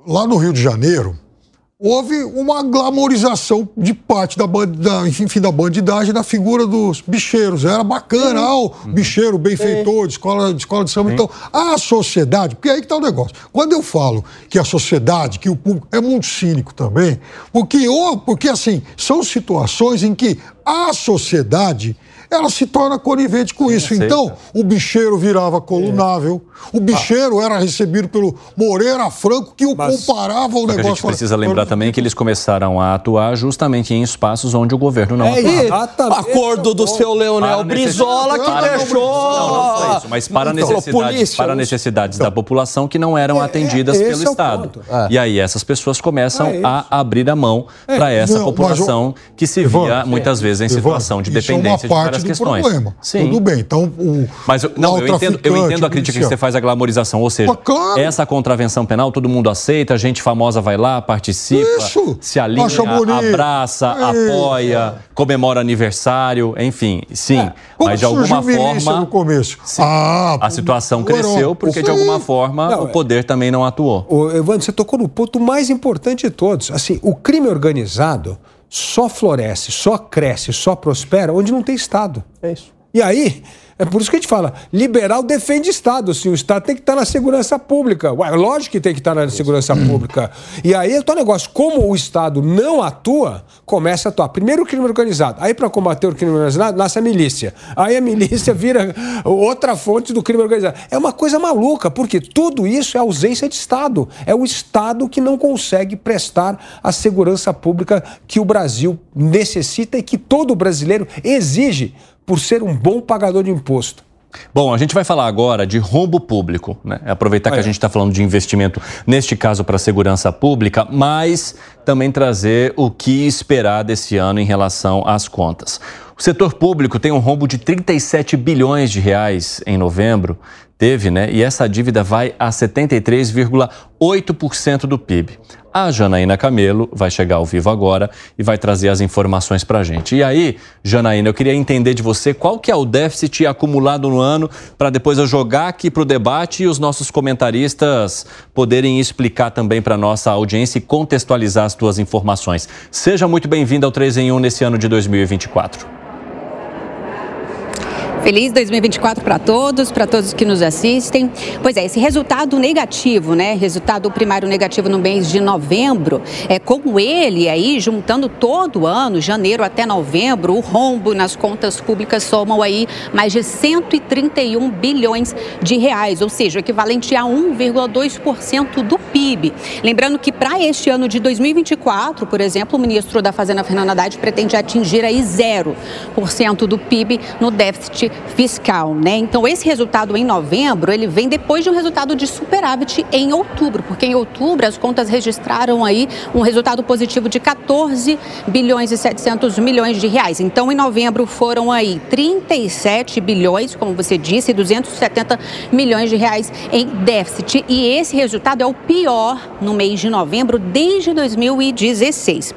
lá no Rio de Janeiro, houve uma glamorização de parte da, da, enfim, da bandidagem da figura dos bicheiros. Era bacana, ah, o bicheiro, benfeitor, de escola, de escola de samba. Então, a sociedade, porque aí que está o negócio. Quando eu falo que a sociedade, que o público é muito cínico também, porque, ou, porque assim, são situações em que a sociedade ela se torna conivente com isso. Então, o bicheiro virava colunável, o bicheiro era recebido pelo Moreira Franco, que o Mas, comparava ao negócio. A gente precisa lembrar também que eles começaram a atuar justamente em espaços onde o governo não é, atuava. Acordo do seu Leonel Brizola que deixou. Não, não isso, mas para então, necessidades, para necessidades então, da população que não eram é, atendidas é, pelo Estado. É. E aí essas pessoas começam é a abrir a mão para essa não, população que se via muitas vezes em situação de dependência de várias questões. Problema. Sim. Tudo bem. Então, o. Mas não, eu entendo, eu entendo a crítica que você faz à glamorização. Ou seja, claro. essa contravenção penal todo mundo aceita, a gente famosa vai lá, participa, Isso. se alinha, abraça, é. apoia, comemora aniversário, enfim, sim. É. Mas de alguma forma. No começo? Sim, ah, a situação cresceu porque de alguma forma não, o poder também não atuou. O Evandro, você tocou no ponto mais importante de todos. Assim, o crime organizado só floresce, só cresce, só prospera onde não tem Estado. É isso. E aí, é por isso que a gente fala, liberal defende Estado, assim, o Estado tem que estar na segurança pública. Ué, lógico que tem que estar na segurança pública. E aí, o negócio, como o Estado não atua, começa a atuar. Primeiro o crime organizado, aí para combater o crime organizado, nasce a milícia. Aí a milícia vira outra fonte do crime organizado. É uma coisa maluca, porque tudo isso é ausência de Estado. É o Estado que não consegue prestar a segurança pública que o Brasil necessita e que todo brasileiro exige por ser um bom pagador de imposto. Bom, a gente vai falar agora de rombo público, né? É aproveitar que a gente está falando de investimento, neste caso para a segurança pública, mas também trazer o que esperar desse ano em relação às contas. O setor público tem um rombo de 37 bilhões de reais em novembro, teve, né? E essa dívida vai a 73,8% do PIB. A Janaína Camelo vai chegar ao vivo agora e vai trazer as informações para a gente. E aí, Janaína, eu queria entender de você qual que é o déficit acumulado no ano para depois eu jogar aqui para o debate e os nossos comentaristas poderem explicar também para nossa audiência e contextualizar as tuas informações. Seja muito bem-vindo ao 3 em 1 nesse ano de 2024. Feliz 2024 para todos, para todos que nos assistem. Pois é, esse resultado negativo, né? Resultado primário negativo no mês de novembro, é como ele aí, juntando todo o ano, janeiro até novembro, o rombo nas contas públicas somam aí mais de 131 bilhões de reais, ou seja, o equivalente a 1,2% do PIB. Lembrando que para este ano de 2024, por exemplo, o ministro da Fazenda, Fernando Haddad, pretende atingir aí 0% do PIB no déficit fiscal, né? Então esse resultado em novembro, ele vem depois de um resultado de superávit em outubro, porque em outubro as contas registraram aí um resultado positivo de 14 bilhões e 700 milhões de reais. Então em novembro foram aí 37 bilhões, como você disse, 270 milhões de reais em déficit e esse resultado é o pior no mês de novembro desde 2016.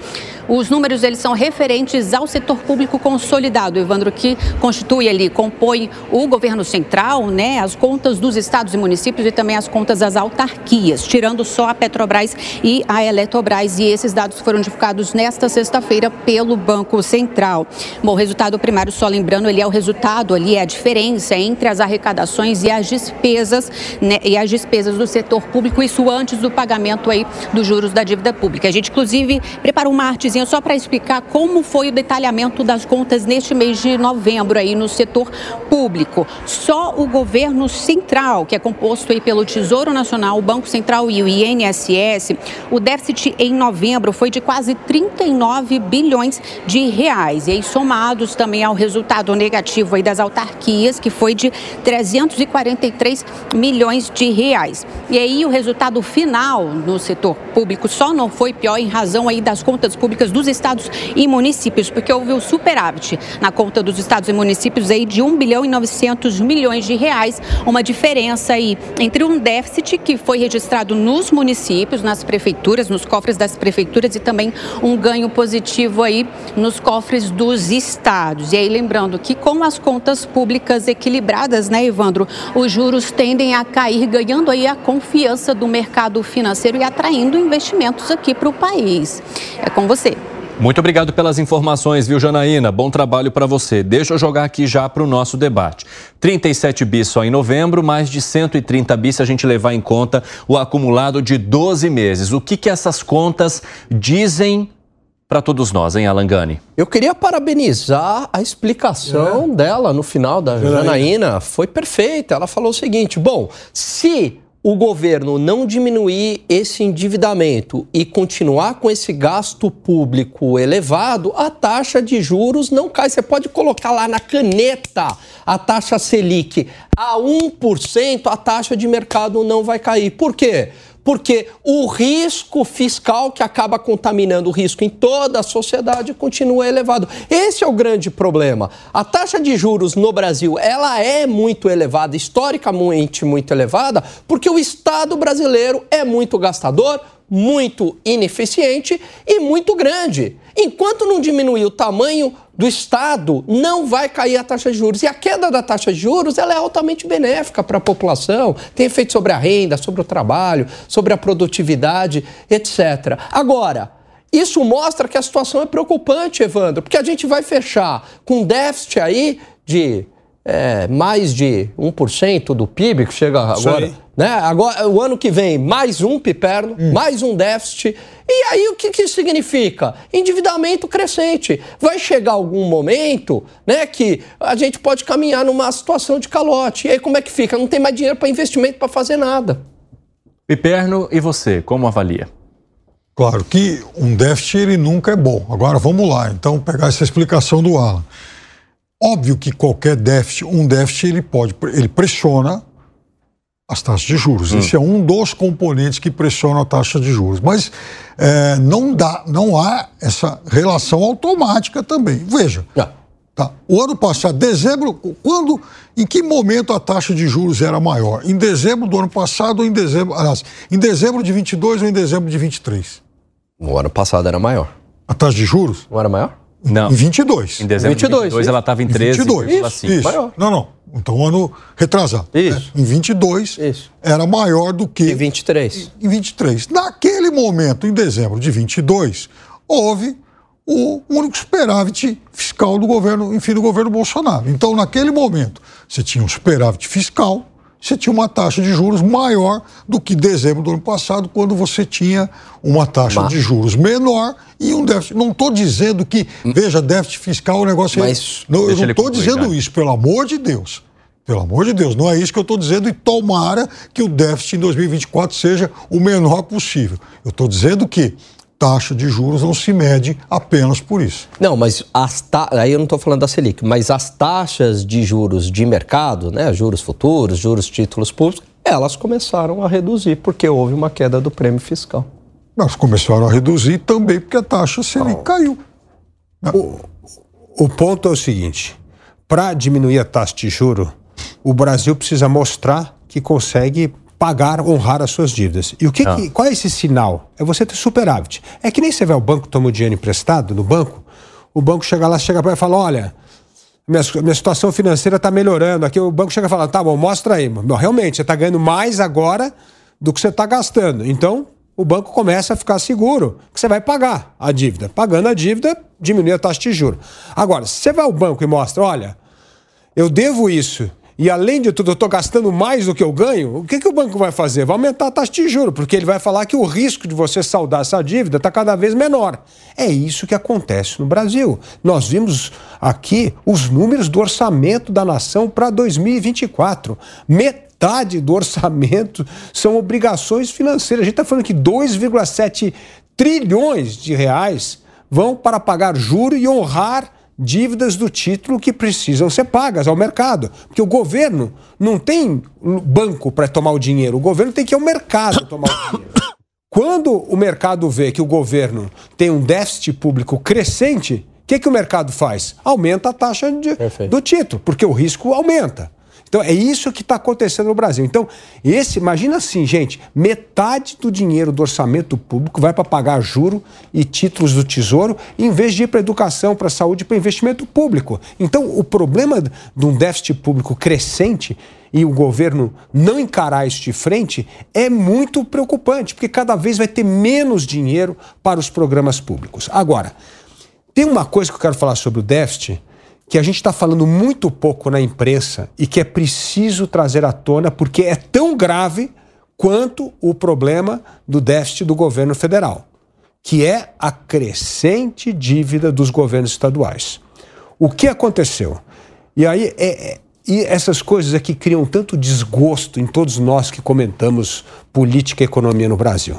Os números eles são referentes ao setor público consolidado, Evandro, que constitui ali, compõe o governo central, né, as contas dos estados e municípios e também as contas das autarquias, tirando só a Petrobras e a Eletrobras. E esses dados foram divulgados nesta sexta-feira pelo Banco Central. Bom, o resultado primário, só lembrando, ele é o resultado ali, é a diferença entre as arrecadações e as despesas, né, e as despesas do setor público, isso antes do pagamento aí dos juros da dívida pública. A gente, inclusive, preparou uma artezinha só para explicar como foi o detalhamento das contas neste mês de novembro aí no setor público. Só o governo central, que é composto aí pelo Tesouro Nacional, o Banco Central e o INSS, o déficit em novembro foi de quase 39 bilhões de reais. E aí somados também ao resultado negativo aí das autarquias, que foi de 343 milhões de reais. E aí o resultado final no setor público só não foi pior em razão aí das contas públicas públicas dos estados e municípios, porque houve o superávit na conta dos estados e municípios aí de 1 bilhão e 900 milhões de reais, uma diferença aí entre um déficit que foi registrado nos municípios, nas prefeituras, nos cofres das prefeituras e também um ganho positivo aí nos cofres dos estados. E aí lembrando que com as contas públicas equilibradas, né, Evandro, os juros tendem a cair, ganhando aí a confiança do mercado financeiro e atraindo investimentos aqui para o país. É com você. Muito obrigado pelas informações, viu, Janaína? Bom trabalho para você. Deixa eu jogar aqui já para o nosso debate. 37 bis só em novembro, mais de 130 bis se a gente levar em conta o acumulado de 12 meses. O que, que essas contas dizem para todos nós, hein, Alangani? Eu queria parabenizar a explicação é. dela no final da Janaína. Janaína. Foi perfeita. Ela falou o seguinte: bom, se o governo não diminuir esse endividamento e continuar com esse gasto público elevado, a taxa de juros não cai. Você pode colocar lá na caneta a taxa Selic a 1%, a taxa de mercado não vai cair. Por quê? Porque o risco fiscal que acaba contaminando o risco em toda a sociedade continua elevado. Esse é o grande problema. A taxa de juros no Brasil, ela é muito elevada, historicamente muito elevada, porque o Estado brasileiro é muito gastador, muito ineficiente e muito grande. Enquanto não diminuir o tamanho do Estado, não vai cair a taxa de juros. E a queda da taxa de juros ela é altamente benéfica para a população, tem efeito sobre a renda, sobre o trabalho, sobre a produtividade, etc. Agora, isso mostra que a situação é preocupante, Evandro, porque a gente vai fechar com déficit aí de é, mais de 1% do PIB, que chega agora, né? agora. O ano que vem, mais um piperno, hum. mais um déficit. E aí o que, que isso significa? Endividamento crescente. Vai chegar algum momento né, que a gente pode caminhar numa situação de calote. E aí como é que fica? Não tem mais dinheiro para investimento para fazer nada. Piperno, e você, como avalia? Claro que um déficit ele nunca é bom. Agora vamos lá, então pegar essa explicação do Alan. Óbvio que qualquer déficit, um déficit, ele pode, ele pressiona as taxas de juros. Hum. Esse é um dos componentes que pressiona a taxa de juros. Mas é, não dá, não há essa relação automática também. Veja, ah. tá, o ano passado, dezembro, quando, em que momento a taxa de juros era maior? Em dezembro do ano passado ou em dezembro, aliás, em dezembro de 22 ou em dezembro de 23? No ano passado era maior. A taxa de juros? Não era maior? Não. Em 22. Em dezembro 22, de 22 ela estava em 13. 22. Isso, isso. Maior. Não, não. Então, ano retrasado. Isso. Né? Em 22 isso. era maior do que. Em 23. Em 23. Naquele momento, em dezembro de 22, houve o único superávit fiscal do governo, enfim, do governo Bolsonaro. Então, naquele momento, você tinha um superávit fiscal, você tinha uma taxa de juros maior do que dezembro do ano passado, quando você tinha uma taxa Mas... de juros menor e um déficit. Não estou dizendo que, veja, déficit fiscal, o negócio Mas... é. Não, eu não estou dizendo isso, pelo amor de Deus. Pelo amor de Deus, não é isso que eu estou dizendo, e tomara que o déficit em 2024 seja o menor possível. Eu estou dizendo que taxa de juros não se mede apenas por isso. Não, mas as ta... aí eu não estou falando da Selic, mas as taxas de juros de mercado, né, juros futuros, juros títulos públicos, elas começaram a reduzir porque houve uma queda do prêmio fiscal. Elas começaram a reduzir também porque a taxa Selic caiu. O, o ponto é o seguinte: para diminuir a taxa de juro, o Brasil precisa mostrar que consegue pagar, honrar as suas dívidas. E o que, ah. que, qual é esse sinal? É você ter superávit. É que nem você vai ao banco, toma o dinheiro emprestado no banco, o banco chega lá, chega para e fala, olha, minha, minha situação financeira está melhorando. Aqui o banco chega e fala, tá bom, mostra aí. realmente, você está ganhando mais agora do que você está gastando. Então, o banco começa a ficar seguro que você vai pagar a dívida. Pagando a dívida, diminui a taxa de juros. Agora, se você vai ao banco e mostra, olha, eu devo isso e além de tudo eu estou gastando mais do que eu ganho, o que, que o banco vai fazer? Vai aumentar a taxa de juros, porque ele vai falar que o risco de você saldar essa dívida está cada vez menor. É isso que acontece no Brasil. Nós vimos aqui os números do orçamento da nação para 2024. Metade do orçamento são obrigações financeiras. A gente está falando que 2,7 trilhões de reais vão para pagar juro e honrar dívidas do título que precisam ser pagas ao mercado. Porque o governo não tem banco para tomar o dinheiro, o governo tem que ir ao mercado tomar o dinheiro. Quando o mercado vê que o governo tem um déficit público crescente, o que, que o mercado faz? Aumenta a taxa de, do título, porque o risco aumenta. Então é isso que está acontecendo no Brasil. Então, esse, imagina assim, gente, metade do dinheiro do orçamento público vai para pagar juro e títulos do Tesouro, em vez de ir para educação, para saúde, para investimento público. Então, o problema de um déficit público crescente e o governo não encarar isso de frente é muito preocupante, porque cada vez vai ter menos dinheiro para os programas públicos. Agora, tem uma coisa que eu quero falar sobre o déficit que a gente está falando muito pouco na imprensa e que é preciso trazer à tona porque é tão grave quanto o problema do déficit do governo federal, que é a crescente dívida dos governos estaduais. O que aconteceu? E aí é, é e essas coisas aqui é criam tanto desgosto em todos nós que comentamos política e economia no Brasil.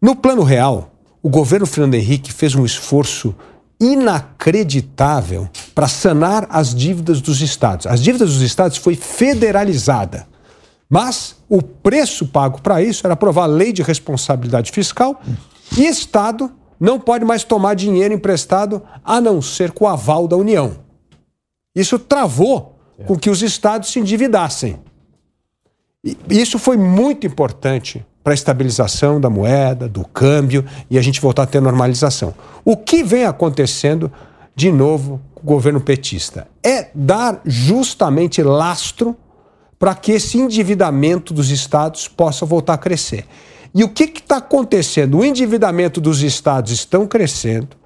No plano real, o governo Fernando Henrique fez um esforço inacreditável para sanar as dívidas dos estados. As dívidas dos estados foi federalizada. Mas o preço pago para isso era aprovar a lei de responsabilidade fiscal e Estado não pode mais tomar dinheiro emprestado a não ser com o aval da União. Isso travou com que os estados se endividassem. E isso foi muito importante para a estabilização da moeda, do câmbio e a gente voltar a ter normalização. O que vem acontecendo, de novo, com o governo petista? É dar justamente lastro para que esse endividamento dos estados possa voltar a crescer. E o que está acontecendo? O endividamento dos estados estão crescendo,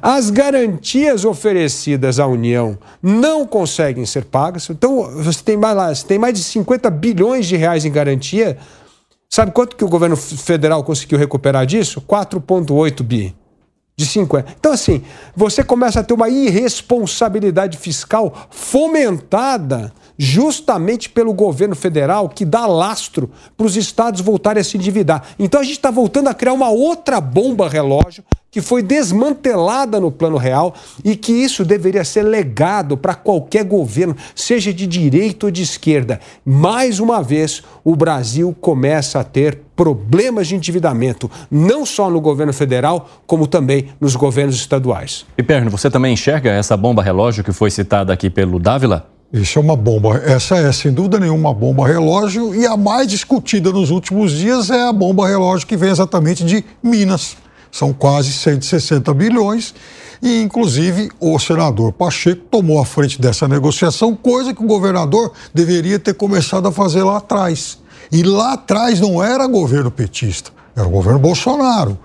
as garantias oferecidas à União não conseguem ser pagas. Então, você tem mais lá, você tem mais de 50 bilhões de reais em garantia Sabe quanto que o governo federal conseguiu recuperar disso? 4,8 bi. De 50. Então, assim, você começa a ter uma irresponsabilidade fiscal fomentada justamente pelo governo federal que dá lastro para os estados voltarem a se endividar. Então a gente está voltando a criar uma outra bomba relógio que foi desmantelada no plano real e que isso deveria ser legado para qualquer governo, seja de direita ou de esquerda. Mais uma vez, o Brasil começa a ter problemas de endividamento, não só no governo federal, como também nos governos estaduais. E Perno, você também enxerga essa bomba relógio que foi citada aqui pelo Dávila? Isso é uma bomba. Essa é, sem dúvida nenhuma, uma bomba relógio. E a mais discutida nos últimos dias é a bomba relógio que vem exatamente de Minas. São quase 160 bilhões. E, inclusive, o senador Pacheco tomou a frente dessa negociação, coisa que o governador deveria ter começado a fazer lá atrás. E lá atrás não era governo petista, era o governo Bolsonaro.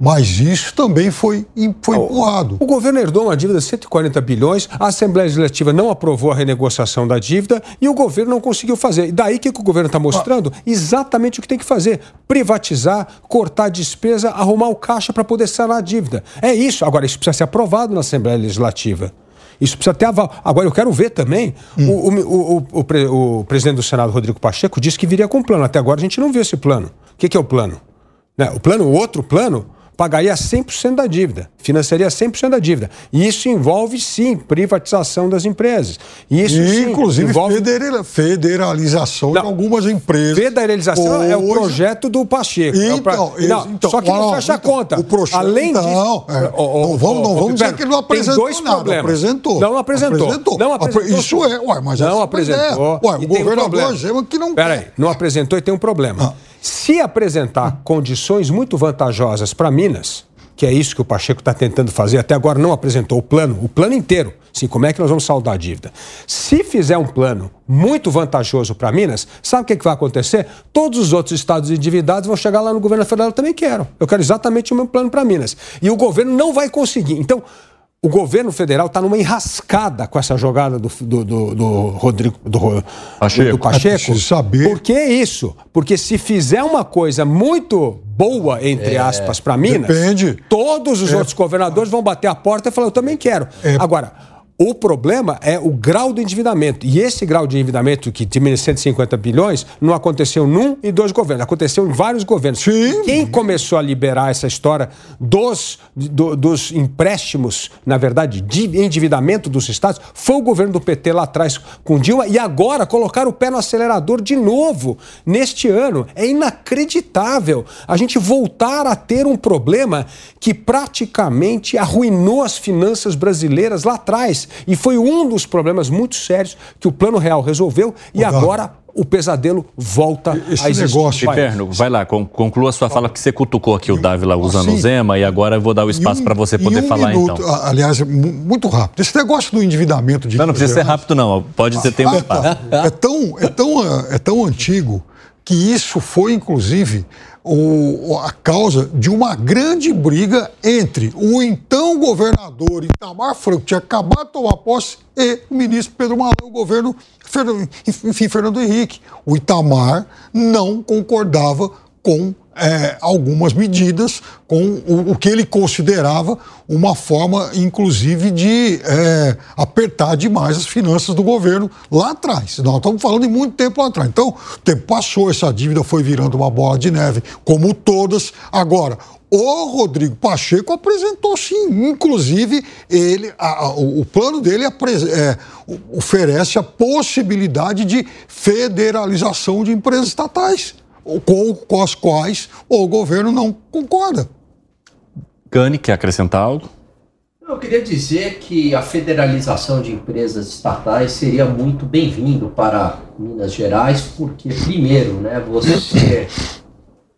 Mas isso também foi, foi empurrado. O governo herdou uma dívida de 140 bilhões, a Assembleia Legislativa não aprovou a renegociação da dívida e o governo não conseguiu fazer. E daí o que, que o governo está mostrando? Exatamente o que tem que fazer: privatizar, cortar despesa, arrumar o caixa para poder sanar a dívida. É isso. Agora, isso precisa ser aprovado na Assembleia Legislativa. Isso precisa ter aval. Agora, eu quero ver também. Hum. O, o, o, o, presidente do Senado, Rodrigo Pacheco, disse que viria com plano. Até agora a gente não viu esse plano. O que, que é o plano? Né? O plano, o outro plano, pagaria 100% da dívida, financiaria 100% da dívida. E isso envolve, sim, privatização das empresas. Isso, e, sim, inclusive, envolve... federalização não, de algumas empresas. Federalização Hoje... é o projeto do Pacheco. Então, é pra... não, então, só que não fecha então, conta. O projeto, Além não, disso... É, oh, não vamos, não vamos dizer que ele não apresentou dois nada. Problemas. Apresentou. Não apresentou. apresentou. Não apresentou. Isso é, ué, mas não apresentou. Ué, o governador um que não Peraí, não apresentou e tem um problema. Ah. Se apresentar condições muito vantajosas para Minas, que é isso que o Pacheco está tentando fazer, até agora não apresentou o plano, o plano inteiro, sim, como é que nós vamos saldar a dívida. Se fizer um plano muito vantajoso para Minas, sabe o que, que vai acontecer? Todos os outros estados endividados vão chegar lá no governo federal, também quero. Eu quero exatamente o meu plano para Minas. E o governo não vai conseguir. Então, o governo federal está numa enrascada com essa jogada do, do, do, do Rodrigo do Pacheco. Do Pacheco. É saber. Por que isso? Porque se fizer uma coisa muito boa, entre é, aspas, para Minas, depende. todos os é, outros governadores vão bater a porta e falar: eu também quero. É, Agora o problema é o grau do endividamento. E esse grau de endividamento, que diminui 150 bilhões, não aconteceu num e dois governos, aconteceu em vários governos. Sim. Quem começou a liberar essa história dos, do, dos empréstimos, na verdade, de endividamento dos estados, foi o governo do PT lá atrás com Dilma, e agora colocar o pé no acelerador de novo, neste ano. É inacreditável a gente voltar a ter um problema que praticamente arruinou as finanças brasileiras lá atrás. E foi um dos problemas muito sérios que o Plano Real resolveu e agora o pesadelo volta Esse a existir. negócio. Piperno, vai lá, conclua a sua fala, que você cutucou aqui o Dávila usando o Zema, e agora eu vou dar o espaço um, para você poder um falar minuto, então. Aliás, muito rápido. Esse negócio do endividamento de. Não, não precisa ser rápido, não. Pode ser tempo. Ah, tá. é, tão, é, tão, é tão antigo que isso foi, inclusive, o, a causa de uma grande briga entre o então governador Itamar Franco, que tinha acabado de tomar posse, e o ministro Pedro Malan, o governo, enfim, Fernando Henrique. O Itamar não concordava com é, algumas medidas com o, o, que ele considerava uma forma, inclusive, de é, apertar demais as finanças do governo lá atrás. Nós estamos falando de muito tempo lá atrás. Então, o tempo passou, essa dívida foi virando uma bola de neve, como todas. Agora, o Rodrigo Pacheco apresentou sim, inclusive ele, a, a, o, plano dele é, oferece a possibilidade de federalização de empresas estatais com, com as quais o governo não concorda. Gani, quer acrescentar algo? Eu queria dizer que a federalização de empresas estatais seria muito bem-vindo para Minas Gerais, porque primeiro, né, você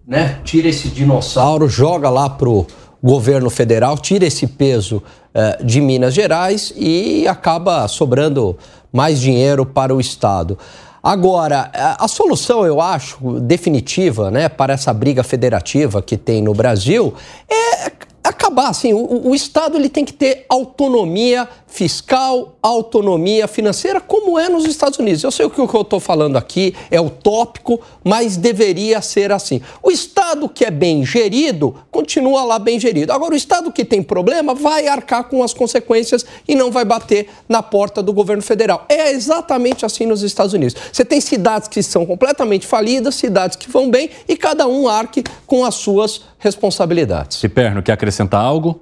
né, tira esse dinossauro, joga lá pro governo federal, tira esse peso uh, de Minas Gerais e acaba sobrando mais dinheiro para o estado. Agora, a solução, eu acho, definitiva, né, para essa briga federativa que tem no Brasil é acabar assim, o, o, Estado ele tem que ter autonomia fiscal, autonomia financeira, como é nos Estados Unidos. Eu sei o que eu estou falando aqui é utópico, mas deveria ser assim. O Estado que é bem gerido, continua lá bem gerido. Agora, o Estado que tem problema vai arcar com as consequências e não vai bater na porta do governo federal. É exatamente assim nos Estados Unidos. Você tem cidades que são completamente falidas, cidades que vão bem e cada um arque com as suas responsabilidades. Ciperno, quer acrescentar algo?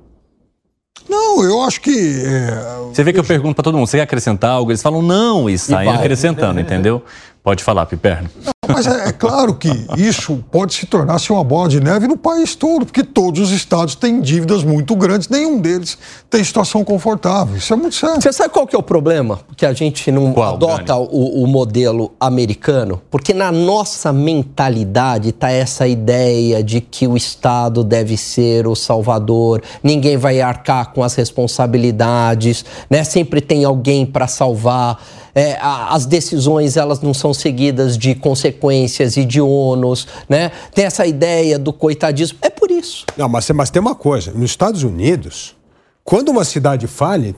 Não, eu acho que. É... Você vê que eu pergunto para todo mundo, você quer acrescentar algo? Eles falam não e saem acrescentando, entendeu? Pode falar, Piperno. Mas é, é, claro que isso pode se tornar assim, uma bola de neve no país todo, porque todos os estados têm dívidas muito grandes, nenhum deles tem situação confortável. Isso é muito sério. Você sabe qual que é o problema? Que a gente não qual, adota o, o, modelo americano? Porque na nossa mentalidade está essa ideia de que o Estado deve ser o salvador, ninguém vai arcar com as responsabilidades, né? sempre tem alguém para salvar. É, as decisões elas não são são seguidas de consequências e de ônus, né? Tem essa ideia do coitadismo. É por isso. Não, mas, mas tem uma coisa. Nos Estados Unidos, quando uma cidade falha,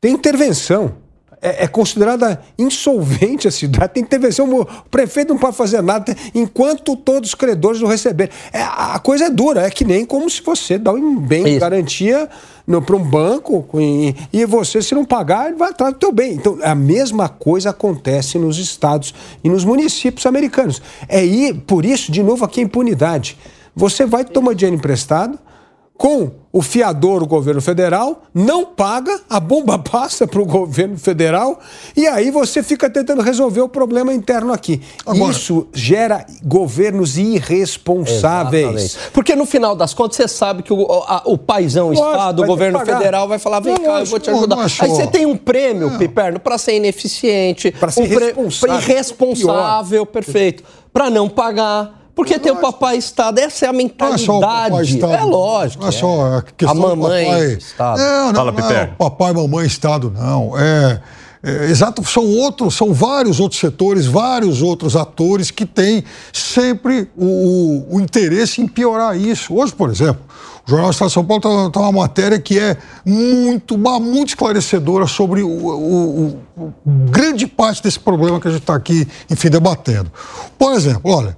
tem intervenção é, é, considerada insolvente a cidade, tem intervenção, o prefeito não pode fazer nada enquanto todos os credores não receberem. É, a coisa é dura, é que nem como se você dá um bem de garantia para um banco e, e, você, se não pagar, ele vai atrás do teu bem. Então, a mesma coisa acontece nos estados e nos municípios americanos. É ir, por isso, de novo, aqui a impunidade. Você vai tomar dinheiro emprestado, com o fiador, o governo federal, não paga, a bomba passa para o governo federal e aí você fica tentando resolver o problema interno aqui. Agora, Isso gera governos irresponsáveis. Exatamente. Porque no final das contas você sabe que o, a, o paizão, o Estado, o governo federal vai falar: vem não, cá, eu vou te ajudar. Aí você tem um prêmio, não. Piperno, para ser ineficiente, para ser um irresponsável, irresponsável perfeito, para não pagar porque tem o papai Estado, essa é a mentalidade. Não é, é lógico. Não é só a questão a mamãe papai. Estado. É, não, Fala, não é papai, mamãe, Estado, não. É, é, exato, são outros, são vários outros setores, vários outros atores que têm sempre o, o, o interesse em piorar isso. Hoje, por exemplo, o Jornal do Estado de São Paulo está tá uma matéria que é muito, muito esclarecedora sobre o, o, o, grande parte desse problema que a gente está aqui, enfim, debatendo. Por exemplo, olha,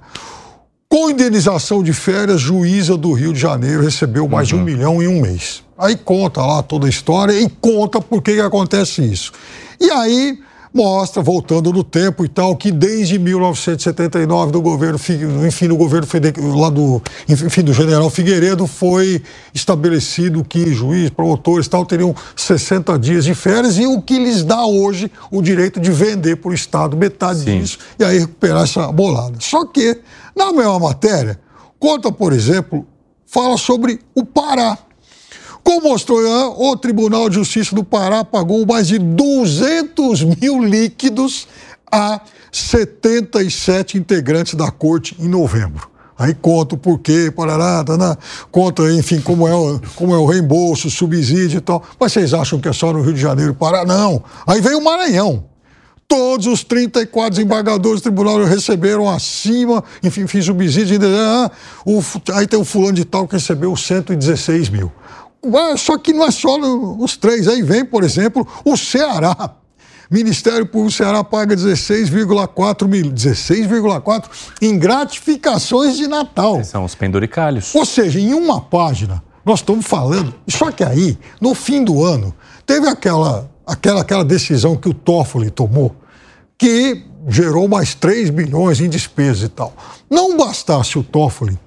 com indenização de férias, juíza do Rio de Janeiro recebeu mais uhum. de um uhum. milhão em um mês. Aí conta lá toda a história e conta por que, que acontece isso. E aí mostra, voltando no tempo e tal, que desde 1979 do governo, enfim, do governo lá do, enfim, do general Figueiredo foi estabelecido que juiz, promotores tal teriam 60 dias de férias e o que lhes dá hoje o direito de vender para o Estado metade Sim. disso e aí recuperar essa bolada. Só que na mesma matéria, conta, por exemplo, fala sobre o Pará. Como mostrou o Tribunal de Justiça do Pará pagou mais de 200 mil líquidos a 77 integrantes da corte em novembro. Aí conta o porquê, parará, taná, conta, enfim, como é, o, como é o reembolso, subsídio e tal. Mas vocês acham que é só no Rio de Janeiro e Pará? Não. Aí vem o Maranhão. Todos os 34 desembargadores do tribunal receberam acima, enfim, fiz subsídio. Ah, o, aí tem o fulano de tal que recebeu 116 mil. Só que não é só os três. Aí vem, por exemplo, o Ceará. Ministério Público do Ceará paga 16,4 mil, 16,4 em gratificações de Natal. São os penduricalhos. Ou seja, em uma página, nós estamos falando. Só que aí, no fim do ano, teve aquela aquela, aquela decisão que o Toffoli tomou, que gerou mais 3 bilhões em despesas e tal. Não bastasse o Toffoli,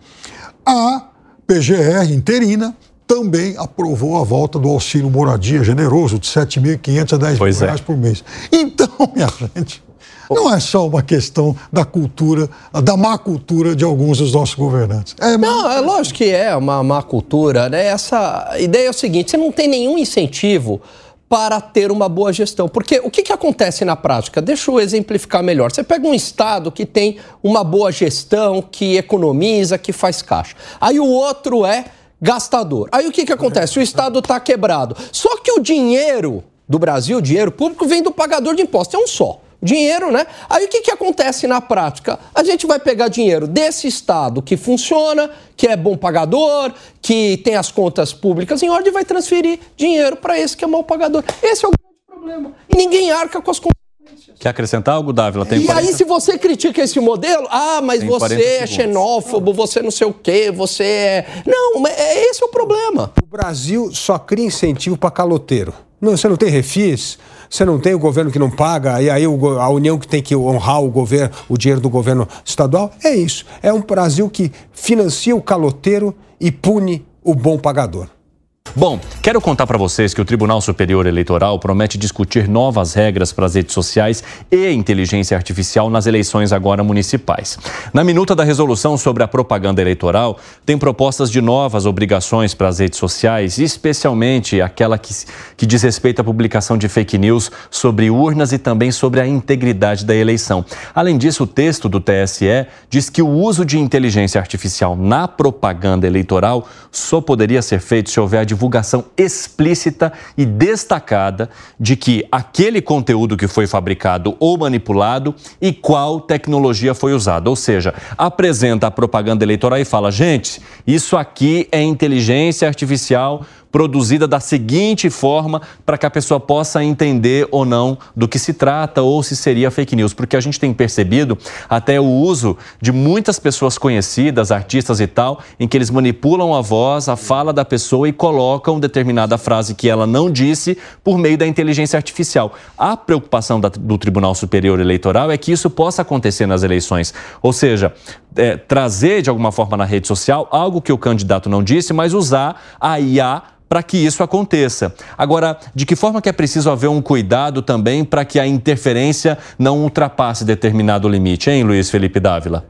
a PGR interina também aprovou a volta do auxílio moradia generoso de 7.500 a 10 mil é. reais por mês. Então, minha gente, não é só uma questão da cultura, da má cultura de alguns dos nossos governantes. É não, é lógico que é uma má cultura. Né? Essa ideia é o seguinte: você não tem nenhum incentivo para ter uma boa gestão. Porque o que, que acontece na prática? Deixa eu exemplificar melhor. Você pega um estado que tem uma boa gestão, que economiza, que faz caixa. Aí o outro é gastador. Aí o que, que acontece? O estado está quebrado. Só que o dinheiro do Brasil, o dinheiro público, vem do pagador de impostos. É um só dinheiro, né? Aí o que, que acontece na prática? A gente vai pegar dinheiro desse Estado que funciona, que é bom pagador, que tem as contas públicas em ordem e vai transferir dinheiro para esse que é mau pagador. Esse é o grande problema. E ninguém arca com as consequências. Quer acrescentar algo, Dávila? Tem e 40... aí, se você critica esse modelo, ah, mas tem você é xenófobo, você não sei o quê, você é. Não, é, esse é o problema. O Brasil só cria incentivo para caloteiro. Não, você não tem refis, você não tem o governo que não paga, e aí a União que tem que honrar o governo, o dinheiro do governo estadual. É isso. É um Brasil que financia o caloteiro e pune o bom pagador. Bom, quero contar para vocês que o Tribunal Superior Eleitoral promete discutir novas regras para as redes sociais e inteligência artificial nas eleições agora municipais. Na minuta da resolução sobre a propaganda eleitoral, tem propostas de novas obrigações para as redes sociais, especialmente aquela que, que diz respeito à publicação de fake news sobre urnas e também sobre a integridade da eleição. Além disso, o texto do TSE diz que o uso de inteligência artificial na propaganda eleitoral só poderia ser feito se houver divulgação explícita e destacada de que aquele conteúdo que foi fabricado ou manipulado e qual tecnologia foi usada. Ou seja, apresenta a propaganda eleitoral e fala: gente, isso aqui é inteligência artificial produzida da seguinte forma para que a pessoa possa entender ou não do que se trata ou se seria fake news. Porque a gente tem percebido até o uso de muitas pessoas conhecidas, artistas e tal, em que eles manipulam a voz, a fala da pessoa e colocam determinada frase que ela não disse por meio da inteligência artificial. A preocupação da, do Tribunal Superior Eleitoral é que isso possa acontecer nas eleições. Ou seja, é, trazer de alguma forma na rede social algo que o candidato não disse, mas usar a IA para que isso aconteça. Agora, de que forma que é preciso haver um cuidado também para que a interferência não ultrapasse determinado limite, hein, Luiz Felipe Dávila?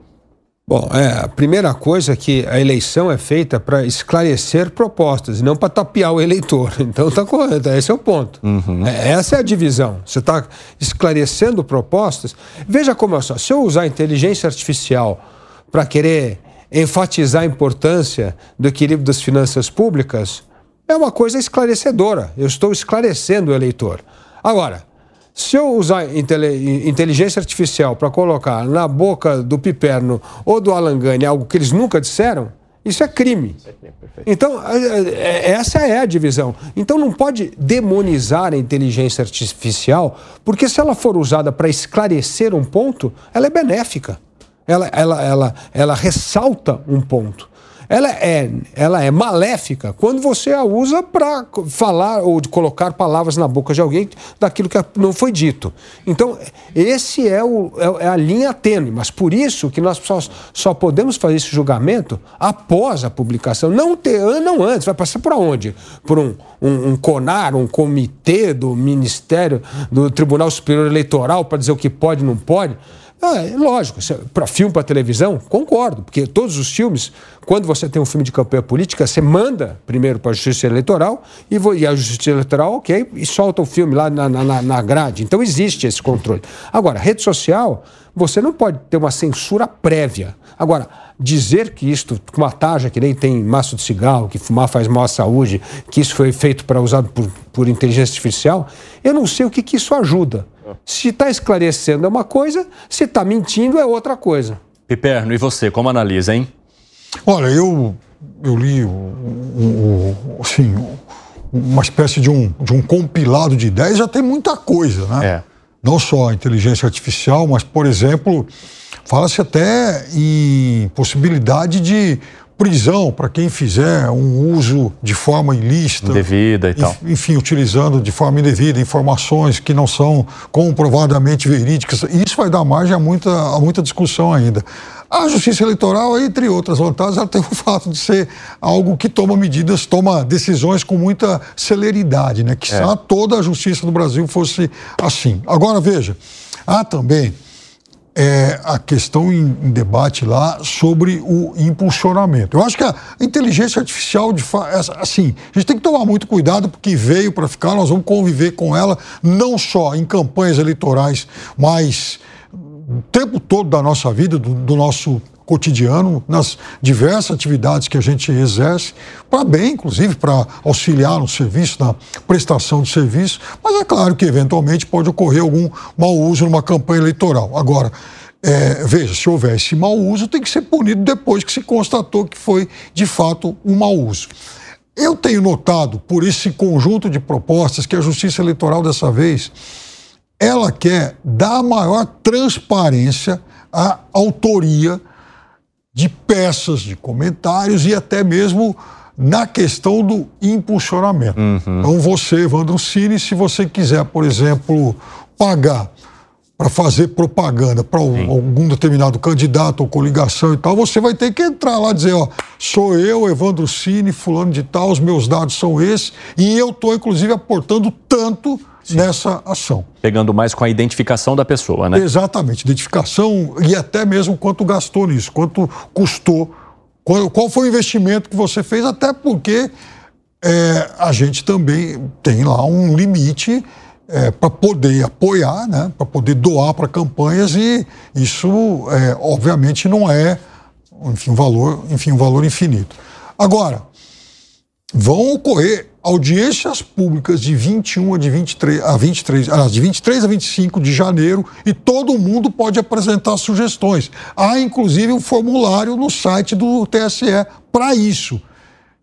Bom, é, a primeira coisa é que a eleição é feita para esclarecer propostas, e não para tapear o eleitor. Então está correto, esse é o ponto. Uhum. É, essa é a divisão. Você está esclarecendo propostas. Veja como é só, se eu usar inteligência artificial para querer enfatizar a importância do equilíbrio das finanças públicas, é uma coisa esclarecedora. Eu estou esclarecendo o eleitor. Agora, se eu usar inteligência artificial para colocar na boca do Piperno ou do Alangani algo que eles nunca disseram, isso é crime. Então, é, é, essa é a divisão. Então, não pode demonizar a inteligência artificial, porque se ela for usada para esclarecer um ponto, ela é benéfica. Ela, ela, ela, ela ressalta um ponto ela é, ela é maléfica quando você a usa para falar ou de colocar palavras na boca de alguém daquilo que não foi dito. Então, esse é, o, é, é a linha tênue, mas por isso que nós só, só podemos fazer esse julgamento após a publicação, não, ter, não antes, vai passar por onde? Por um, um, um CONAR, um comitê do Ministério, do Tribunal Superior Eleitoral para dizer o que pode e não pode. Ah, é lógico, para filme, para televisão, concordo, porque todos os filmes, quando você tem um filme de campanha política, você manda primeiro para a Justiça Eleitoral e, e, a Justiça Eleitoral, ok, e solta o filme lá na, na, na grade. Então existe esse controle. Agora, rede social, você não pode ter uma censura prévia. Agora, dizer que isto, uma taja que nem tem maço de cigarro, que fumar faz mal à saúde, que isso foi feito para usado por, por inteligência artificial, eu não sei o que, que isso ajuda. Se está esclarecendo é uma coisa, se está mentindo é outra coisa. Piperno, e você, como analisa, hein? Olha, eu, eu li o, o, o, assim, uma espécie de um, de um compilado de ideias, já tem muita coisa, né? É. Não só a inteligência artificial, mas, por exemplo, fala-se até em possibilidade de prisão para quem fizer um uso de forma ilícita. Indevida e tal. Enfim, utilizando de forma indevida informações que não são comprovadamente verídicas. Isso vai dar margem a muita, a muita discussão ainda. A justiça eleitoral, entre outras vantagens, ela tem o fato de ser algo que toma medidas, toma decisões com muita celeridade, né? Que é. toda a justiça do Brasil fosse assim. Agora, veja, há também é, a questão em, em, debate lá sobre o impulsionamento. Eu acho que a inteligência artificial, de assim, a gente tem que tomar muito cuidado porque veio para ficar, nós vamos conviver com ela não só em campanhas eleitorais, mas o tempo todo da nossa vida, do, do nosso cotidiano, nas diversas atividades que a gente exerce, para bem, inclusive, para auxiliar no serviço, na prestação de serviço, mas é claro que eventualmente pode ocorrer algum mau uso numa campanha eleitoral. Agora, é, veja, se houver esse mau uso, tem que ser punido depois que se constatou que foi de fato um mau uso. Eu tenho notado, por esse conjunto de propostas, que a Justiça Eleitoral dessa vez ela quer dar maior transparência à autoria de peças, de comentários e até mesmo na questão do impulsionamento. Uhum. Então, você, Evandro Cine, se você quiser, por exemplo, pagar para fazer propaganda para algum determinado candidato ou coligação e tal, você vai ter que entrar lá e dizer, ó, sou eu, Evandro Cine, fulano de tal, os meus dados são esses, e eu estou, inclusive, aportando tanto Sim. nessa ação. Pegando mais com a identificação da pessoa, né? Exatamente, identificação e até mesmo quanto gastou nisso, quanto custou, qual, qual foi o investimento que você fez, até porque é, a gente também tem lá um limite é, para poder apoiar, né, para poder doar para campanhas e isso, é, obviamente, não é enfim, um valor, enfim, um valor infinito. Agora, vão ocorrer audiências públicas de 21 a de 23 a 23, ah, de 23 a 25 de janeiro e todo mundo pode apresentar sugestões. Há inclusive um formulário no site do TSE para isso.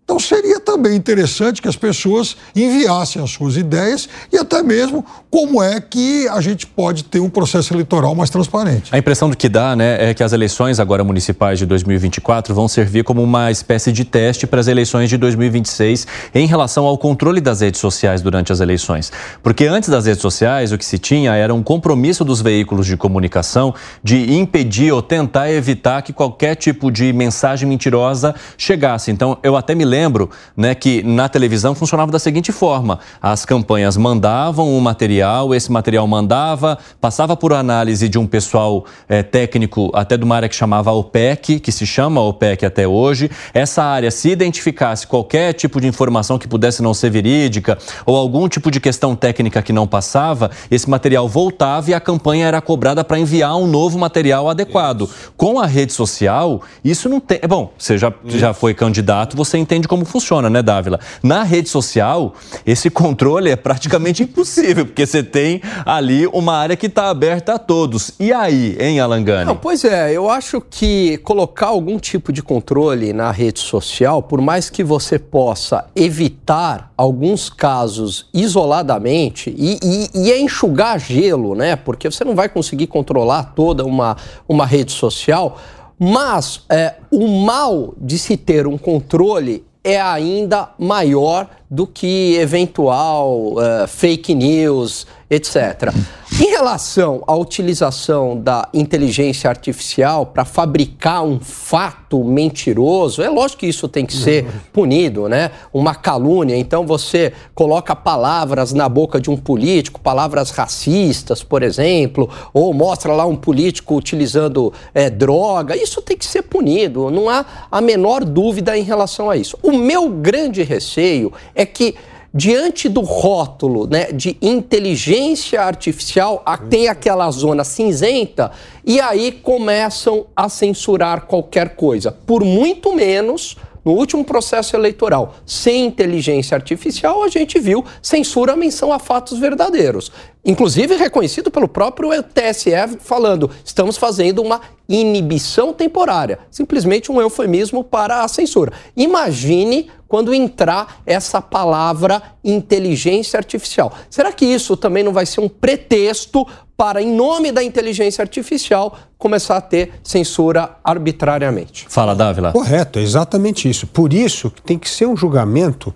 Então seria também interessante que as pessoas enviassem as suas ideias e até mesmo como é que a gente pode ter um processo eleitoral mais transparente. A impressão do que dá, né, é que as eleições agora municipais de 2024 vão servir como uma espécie de teste para as eleições de 2026 em relação ao controle das redes sociais durante as eleições. Porque antes das redes sociais, o que se tinha era um compromisso dos veículos de comunicação de impedir ou tentar evitar que qualquer tipo de mensagem mentirosa chegasse. Então, eu até me lembro lembro né, que na televisão funcionava da seguinte forma: as campanhas mandavam um material, esse material mandava, passava por análise de um pessoal é, técnico, até de uma área que chamava OPEC, que se chama OPEC até hoje. Essa área, se identificasse qualquer tipo de informação que pudesse não ser verídica ou algum tipo de questão técnica que não passava, esse material voltava e a campanha era cobrada para enviar um novo material adequado. Com a rede social, isso não tem. Bom, você já, já foi candidato, você entende entende como funciona, né, Dávila? Na rede social, esse controle é praticamente impossível, porque você tem ali uma área que está aberta a todos. E aí, hein, Alangani? Não, pois é, eu acho que colocar algum tipo de controle na rede social, por mais que você possa evitar alguns casos isoladamente, e, e, e é enxugar gelo, né? Porque você não vai conseguir controlar toda uma, uma rede social. Mas é, o mal de se ter um controle é ainda maior do que eventual uh, fake news, etc. Em relação à utilização da inteligência artificial para fabricar um fato mentiroso, é lógico que isso tem que ser punido, né? Uma calúnia. Então você coloca palavras na boca de um político, palavras racistas, por exemplo, ou mostra lá um político utilizando é, droga. Isso tem que ser punido. Não há a menor dúvida em relação a isso. O meu grande receio é que diante do rótulo né, de inteligência artificial, tem aquela zona cinzenta e aí começam a censurar qualquer coisa, por muito menos no último processo eleitoral, sem inteligência artificial, a gente viu censura a menção a fatos verdadeiros. Inclusive reconhecido pelo próprio TSE falando, estamos fazendo uma inibição temporária, simplesmente um eufemismo para a censura. Imagine quando entrar essa palavra inteligência artificial. Será que isso também não vai ser um pretexto para, em nome da inteligência artificial, começar a ter censura arbitrariamente? Fala, Dávila. Correto, é exatamente isso. Por isso que tem que ser um julgamento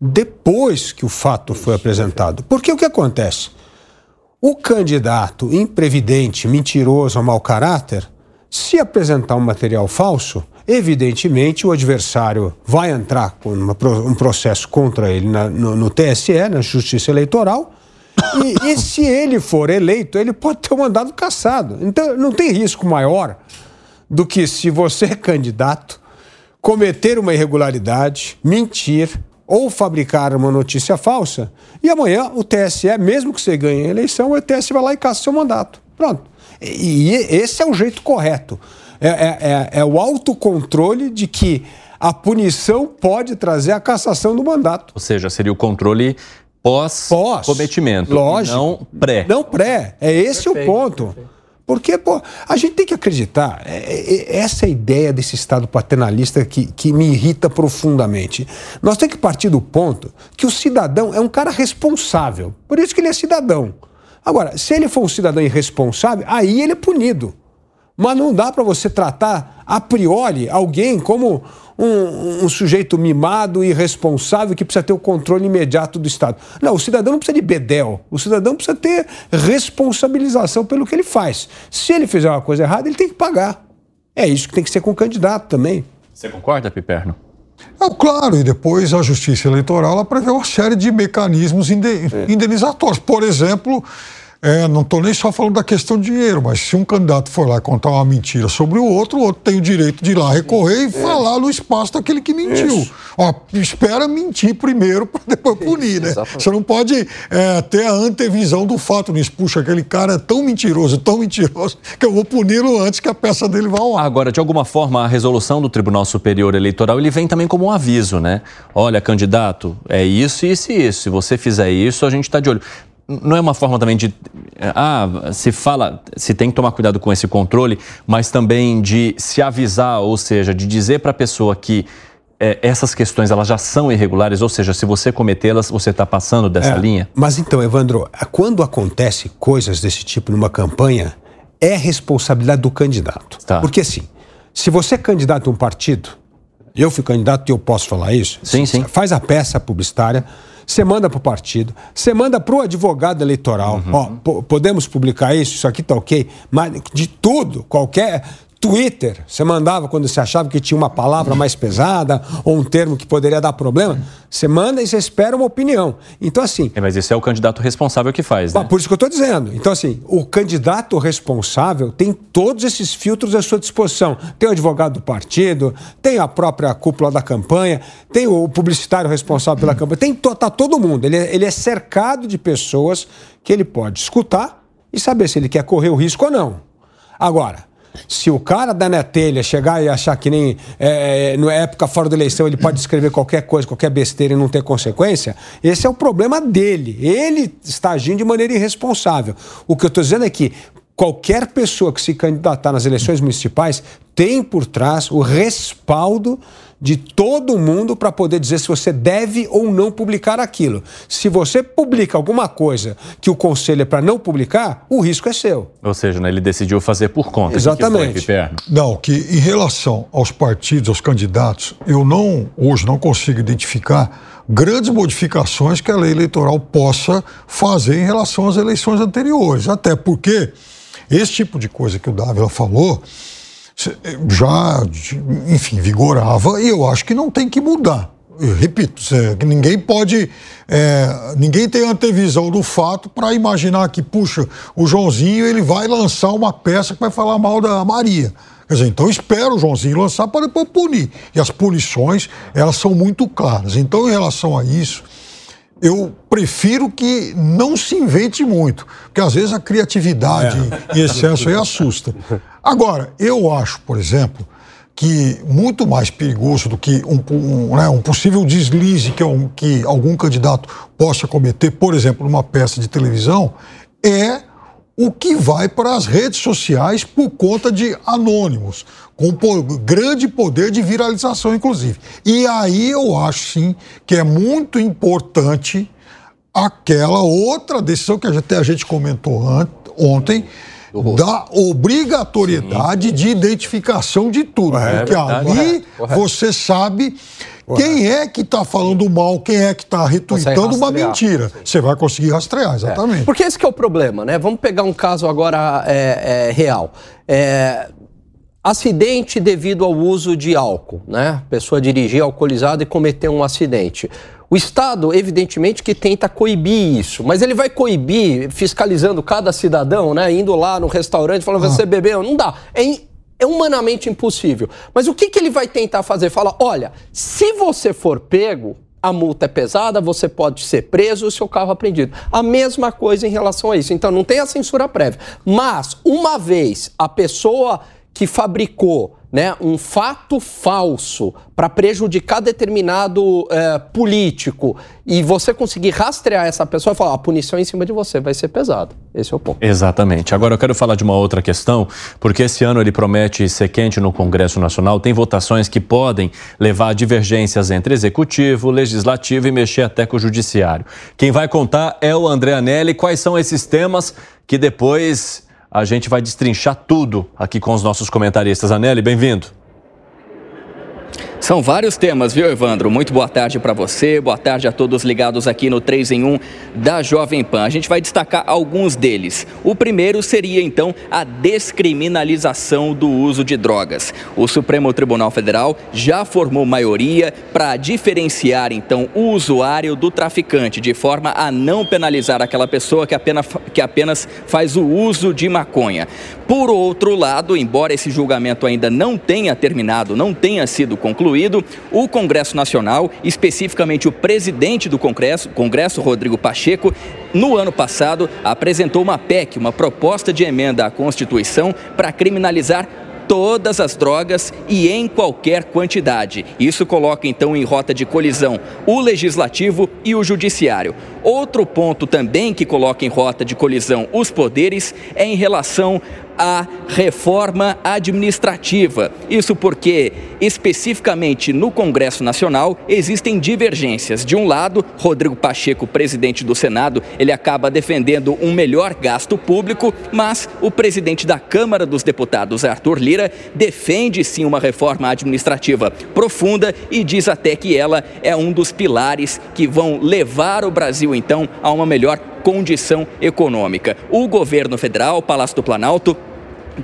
depois que o fato foi apresentado. Porque o que acontece? O candidato imprevidente, mentiroso ou mau caráter, se apresentar um material falso, evidentemente o adversário vai entrar com uma, um processo contra ele na, no, no, TSE, na Justiça Eleitoral, e, e, se ele for eleito, ele pode ter o um mandado cassado. Então não tem risco maior do que se você é candidato, cometer uma irregularidade, mentir ou fabricar uma notícia falsa, e amanhã o TSE, mesmo que você ganhe a eleição, o TSE vai lá e caça seu mandato. Pronto. E, e esse é o jeito correto. É, é, é, é o autocontrole de que a punição pode trazer a cassação do mandato. Ou seja, seria o controle pós-cometimento. Pós, lógico. Não pré. Não pré. É esse perfeito, o ponto. Perfeito. Porque, pô, a gente tem que acreditar. É, é, é, essa é a ideia desse Estado paternalista que, que me irrita profundamente. Nós temos que partir do ponto que o cidadão é um cara responsável. Por isso que ele é cidadão. Agora, se ele for um cidadão irresponsável, aí ele é punido. Mas não dá para você tratar a priori alguém como um, um, sujeito mimado e irresponsável que precisa ter o controle imediato do Estado. Não, o cidadão não precisa de bedel. O cidadão precisa ter responsabilização pelo que ele faz. Se ele fizer uma coisa errada, ele tem que pagar. É isso que tem que ser com o candidato também. Você concorda, Piperno? É, claro, e depois a Justiça Eleitoral ela prevê uma série de mecanismos indenizatórios. Por exemplo, é, não estou nem só falando da questão de dinheiro, mas se um candidato for lá contar uma mentira sobre o outro, o outro tem o direito de ir lá recorrer e falar no espaço daquele que mentiu. Ó, espera mentir primeiro para depois punir, né? Exatamente. Você não pode é, ter a antevisão do fato nisso. Puxa, aquele cara é tão mentiroso, tão mentiroso, que eu vou puni-lo antes que a peça dele vá ao ar. Agora, de alguma forma, a resolução do Tribunal Superior Eleitoral ele vem também como um aviso, né? Olha, candidato, é isso, isso e isso. Se você fizer isso, a gente está de olho. Não é uma forma também de. Ah, se fala, se tem que tomar cuidado com esse controle, mas também de se avisar, ou seja, de dizer para a pessoa que é, essas questões elas já são irregulares, ou seja, se você cometê-las, você está passando dessa É, linha? Mas então, Evandro, quando acontece coisas desse tipo numa campanha, é responsabilidade do candidato. Tá. Porque assim, se você é candidato a um partido, eu fui candidato e eu posso falar isso, Sim, sim. faz a peça publicitária, você manda para o partido, você manda para o advogado eleitoral, Uhum. ó, po- podemos publicar isso, isso aqui tá ok, mas de tudo, qualquer Twitter, você mandava quando você achava que tinha uma palavra mais pesada ou um termo que poderia dar problema, você manda e você espera uma opinião. Então assim, É, mas isso é o candidato responsável que faz, né? Por isso que eu estou dizendo. Então, assim, o candidato responsável tem todos esses filtros à sua disposição. Tem o advogado do partido, tem a própria cúpula da campanha, tem o publicitário responsável pela campanha, tem tá todo mundo. Ele é, ele é cercado de pessoas que ele pode escutar e saber se ele quer correr o risco ou não. Agora, se o cara da netelha chegar e achar que nem é, na época fora da eleição ele pode escrever qualquer coisa, qualquer besteira e não ter consequência, esse é o problema dele. Ele está agindo de maneira irresponsável. O que eu estou dizendo é que qualquer pessoa que se candidatar nas eleições municipais tem por trás o respaldo de todo mundo para poder dizer se você deve ou não publicar aquilo. Se você publica alguma coisa que o conselho é para não publicar, o risco é seu. Ou seja, né, ele decidiu fazer por conta. Exatamente. Que foi? Não, que em relação aos partidos, aos candidatos, eu não, hoje não consigo identificar grandes modificações que a lei eleitoral possa fazer em relação às eleições anteriores. Até porque esse tipo de coisa que o Dávila falou já, enfim, vigorava e eu acho que não tem que mudar. Eu repito, ninguém pode, é, ninguém tem antevisão do fato para imaginar que, puxa, o Joãozinho ele vai lançar uma peça que vai falar mal da Maria. Quer dizer, então espera o Joãozinho lançar para depois punir. E as punições, elas são muito claras. Então, em relação a isso, eu prefiro que não se invente muito, porque às vezes a criatividade em excesso aí assusta. Agora, eu acho, por exemplo, que muito mais perigoso do que um, um, né, um possível deslize que, um- que algum candidato possa cometer, por exemplo, numa peça de televisão, é o que vai para as redes sociais por conta de anônimos, com grande poder de viralização, inclusive. E aí eu acho sim que é muito importante aquela outra decisão que a gente, a gente comentou ontem. Da obrigatoriedade de identificação de tudo. Correto. porque É ali Correto. você sabe quem é que está falando mal, quem é que está retweetando uma mentira. Você vai conseguir rastrear, exatamente. Porque esse que é o problema, né? Vamos pegar um caso agora é, é, real. É, acidente devido ao uso de álcool, né? Pessoa dirigia alcoolizada e cometeu um acidente. O Estado, evidentemente, que tenta coibir isso, mas ele vai coibir fiscalizando cada cidadão, né? Indo lá no restaurante falando, você bebeu. Não dá. É, in- é humanamente impossível. Mas o que, que ele vai tentar fazer? Fala, olha, se você for pego, a multa é pesada, você pode ser preso o seu carro apreendido. A mesma coisa em relação a isso. Então não tem a censura prévia. Mas, uma vez a pessoa que fabricou né, um fato falso para prejudicar determinado eh, político e você conseguir rastrear essa pessoa e falar a punição em cima de você vai ser pesada. Esse é o ponto. Exatamente. Agora eu quero falar de uma outra questão, porque esse ano ele promete ser quente no Congresso Nacional. Tem votações que podem levar a divergências entre executivo, legislativo e mexer até com o judiciário. Quem vai contar é o André Anelli. Quais são esses temas que depois a gente vai destrinchar tudo aqui com os nossos comentaristas. Anelli, bem-vindo. São vários temas, viu, Evandro? Muito boa tarde para você, boa tarde a todos ligados aqui no 3 em 1 da Jovem Pan. A gente vai destacar alguns deles. O primeiro seria, então, a descriminalização do uso de drogas. O Supremo Tribunal Federal já formou maioria para diferenciar, então, o usuário do traficante, de forma a não penalizar aquela pessoa que apenas, que apenas faz o uso de maconha. Por outro lado, embora esse julgamento ainda não tenha terminado, não tenha sido concluído, concluído, o Congresso Nacional, especificamente o presidente do Congresso, Congresso Rodrigo Pacheco, no ano passado apresentou uma PEC, uma proposta de emenda à Constituição para criminalizar todas as drogas e em qualquer quantidade. Isso coloca então em rota de colisão o legislativo e o judiciário. Outro ponto também que coloca em rota de colisão os poderes é em relação a reforma administrativa. Isso porque, especificamente no Congresso Nacional, existem divergências. De um lado, Rodrigo Pacheco, presidente do Senado, ele acaba defendendo um melhor gasto público, mas o presidente da Câmara dos Deputados, Arthur Lira, defende sim uma reforma administrativa profunda e diz até que ela é um dos pilares que vão levar o Brasil então a uma melhor condição econômica. O governo federal, Palácio do Planalto,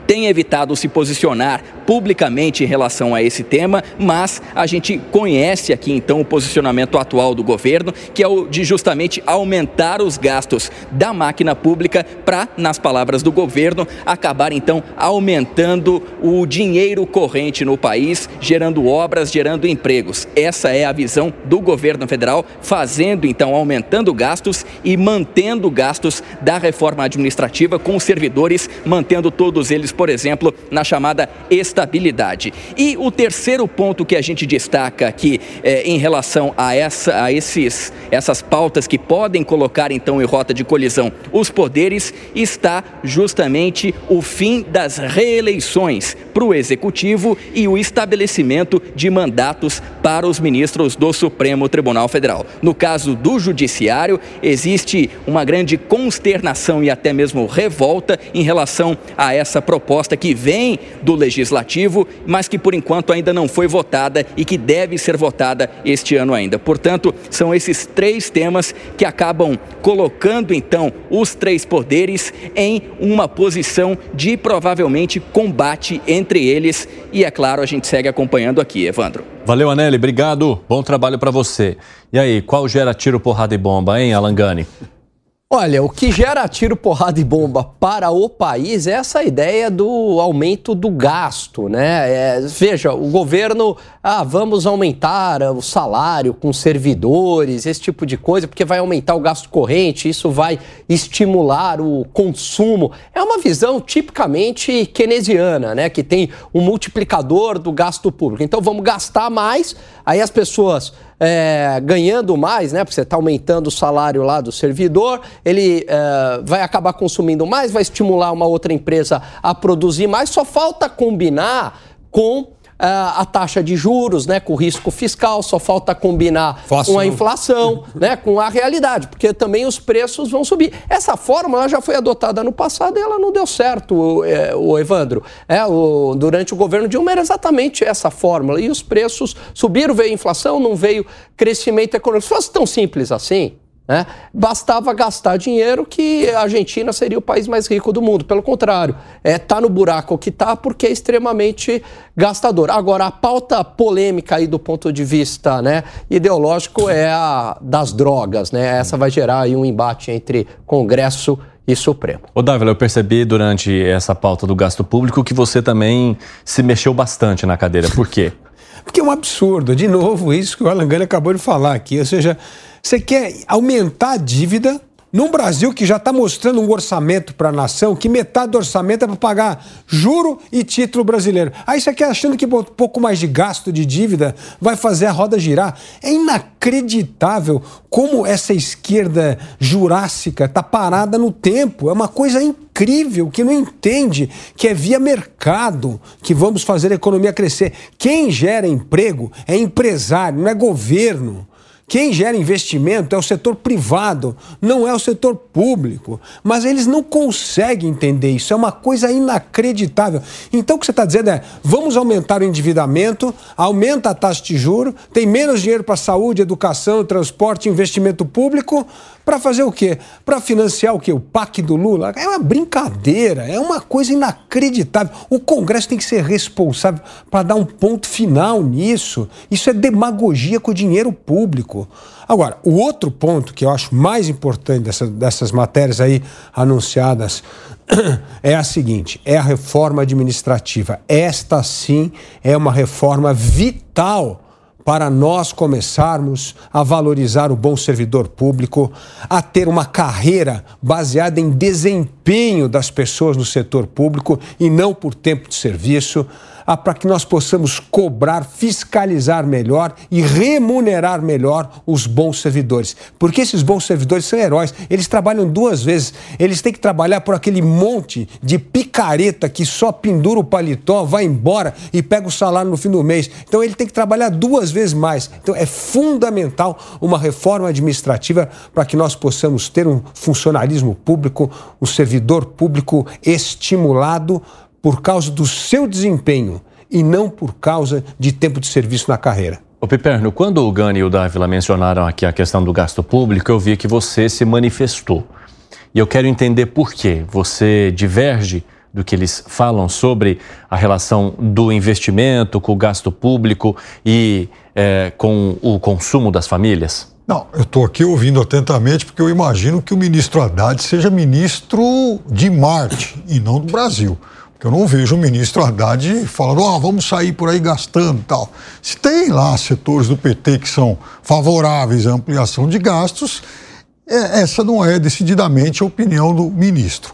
tem evitado se posicionar publicamente em relação a esse tema, mas a gente conhece aqui então o posicionamento atual do governo, que é o de justamente aumentar os gastos da máquina pública para, nas palavras do governo, acabar então aumentando o dinheiro corrente no país, gerando obras, gerando empregos. Essa é a visão do governo federal, fazendo então aumentando gastos e mantendo gastos da reforma administrativa com os servidores, mantendo todos eles, por exemplo, na chamada estabilidade. E o terceiro ponto que a gente destaca aqui é, em relação a, essa, a esses, essas pautas que podem colocar então em rota de colisão os poderes está justamente o fim das reeleições para o executivo e o estabelecimento de mandatos para os ministros do Supremo Tribunal Federal. No caso do Judiciário, existe uma grande consternação e até mesmo revolta em relação a essa proposta que vem do Legislativo legislativo, mas que por enquanto ainda não foi votada e que deve ser votada este ano ainda. Portanto, são esses três temas que acabam colocando então os três poderes em uma posição de provavelmente combate entre eles. E é claro, a gente segue acompanhando aqui, Evandro. Valeu, Anelli, obrigado. Bom trabalho para você. E aí, qual gera tiro, porrada e bomba, hein, Alangani? Olha, o que gera tiro, porrada e bomba para o país é essa ideia do aumento do gasto, né? É, veja, o governo, ah, vamos aumentar o salário com servidores, esse tipo de coisa, porque vai aumentar o gasto corrente, isso vai estimular o consumo. É uma visão tipicamente keynesiana, né? Que tem um multiplicador do gasto público. Então vamos gastar mais, aí as pessoas é, ganhando mais, né? Porque você está aumentando o salário lá do servidor, ele é, vai acabar consumindo mais, vai estimular uma outra empresa a produzir mais. Só falta combinar com a taxa de juros, né, com risco fiscal, só falta combinar com a inflação, né, com a realidade, porque também os preços vão subir. Essa fórmula já foi adotada no passado e ela não deu certo, o, é, o Evandro. É, o, durante o governo Dilma era exatamente essa fórmula e os preços subiram, veio inflação, não veio crescimento econômico. Se fosse tão simples assim, né? Bastava gastar dinheiro que a Argentina seria o país mais rico do mundo. Pelo contrário, é tá no buraco que tá porque é extremamente gastador. Agora, a pauta polêmica aí do ponto de vista né, ideológico é a das drogas. Né? Essa vai gerar aí um embate entre Congresso e Supremo. Ô, Dávila, eu percebi durante essa pauta do gasto público que você também se mexeu bastante na cadeira. Por quê? porque é um absurdo. De novo, isso que o Alan acabou de falar aqui. Ou seja, você quer aumentar a dívida num Brasil que já está mostrando um orçamento para a nação, que metade do orçamento é para pagar juro e título brasileiro. Aí você quer achando que um pouco mais de gasto de dívida vai fazer a roda girar. É inacreditável como essa esquerda jurássica está parada no tempo. É uma coisa incrível que não entende que é via mercado que vamos fazer a economia crescer. Quem gera emprego é empresário, não é governo. Quem gera investimento é o setor privado, não é o setor público. Mas eles não conseguem entender isso, é uma coisa inacreditável. Então o que você está dizendo é: vamos aumentar o endividamento, aumenta a taxa de juro, tem menos dinheiro para saúde, educação, transporte, investimento público, para fazer o quê? Para financiar o quê? O PAC do Lula? É uma brincadeira, é uma coisa inacreditável. O Congresso tem que ser responsável para dar um ponto final nisso. Isso é demagogia com o dinheiro público. Agora, o outro ponto que eu acho mais importante dessa, dessas matérias aí anunciadas é a seguinte: é a reforma administrativa. Esta sim é uma reforma vital para nós começarmos a valorizar o bom servidor público, a ter uma carreira baseada em desempenho das pessoas no setor público e não por tempo de serviço, para que nós possamos cobrar, fiscalizar melhor e remunerar melhor os bons servidores. Porque esses bons servidores são heróis, eles trabalham duas vezes, eles têm que trabalhar por aquele monte de picareta que só pendura o paletó, vai embora e pega o salário no fim do mês. Então ele tem que trabalhar duas vezes mais. Então é fundamental uma reforma administrativa para que nós possamos ter um funcionalismo público, um servidor público estimulado por causa do seu desempenho e não por causa de tempo de serviço na carreira. O Piperno, quando o Gani e o Dávila mencionaram aqui a questão do gasto público, eu vi que você se manifestou. E eu quero entender por quê. Você diverge do que eles falam sobre a relação do investimento com o gasto público e é, com o consumo das famílias? Não, eu estou aqui ouvindo atentamente porque eu imagino que o ministro Haddad seja ministro de Marte e não do Brasil. Eu não vejo o ministro Haddad falando, ó, oh, vamos sair por aí gastando tal. Se tem lá setores do PT que são favoráveis à ampliação de gastos, é, essa não é decididamente a opinião do ministro.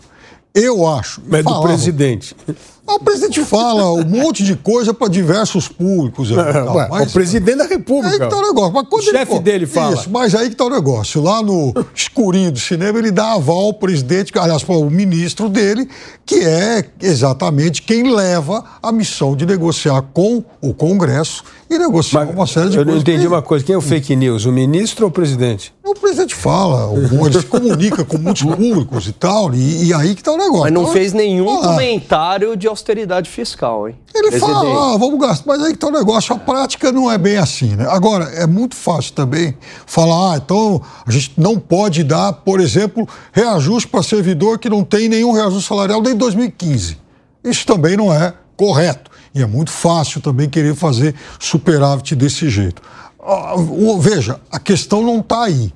Eu acho. Mas falava, do presidente. O presidente fala um monte de coisa para diversos públicos. Tal, Ué, mas, o presidente da República. Aí que tá o negócio. Mas quando o chefe dele fala. Isso, mas aí que tá o negócio. Lá no escurinho do cinema, ele dá aval ao presidente, aliás, o ministro dele, que é exatamente quem leva a missão de negociar com o Congresso e negociar mas, uma série de eu coisas. Eu não entendi uma coisa. Quem é o fake news? O ministro ou o presidente? O presidente fala, ele se comunica com muitos públicos e tal, e, e aí que tá o negócio. Mas não então, fez nenhum ah, comentário de austeridade fiscal, hein? Ele presidente. fala, ah, vamos gastar, mas aí que tá o negócio. A prática não é bem assim, né? Agora, é muito fácil também falar, ah, então a gente não pode dar, por exemplo, reajuste para servidor que não tem nenhum reajuste salarial desde 2015. Isso também não é correto. E é muito fácil também querer fazer superávit desse jeito. Veja, a questão não está aí.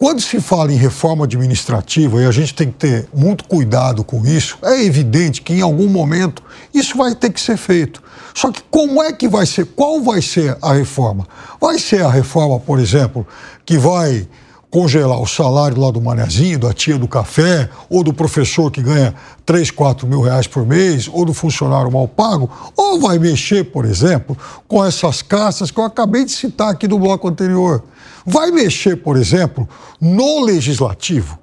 Quando se fala em reforma administrativa, e a gente tem que ter muito cuidado com isso, é evidente que em algum momento isso vai ter que ser feito. Só que como é que vai ser? Qual vai ser a reforma? Vai ser a reforma, por exemplo, que vai congelar o salário lá do manezinho, da tia do café, ou do professor que ganha 3, 4 mil reais por mês, ou do funcionário mal pago, ou vai mexer, por exemplo, com essas castas que eu acabei de citar aqui do bloco anterior. Vai mexer, por exemplo, no legislativo,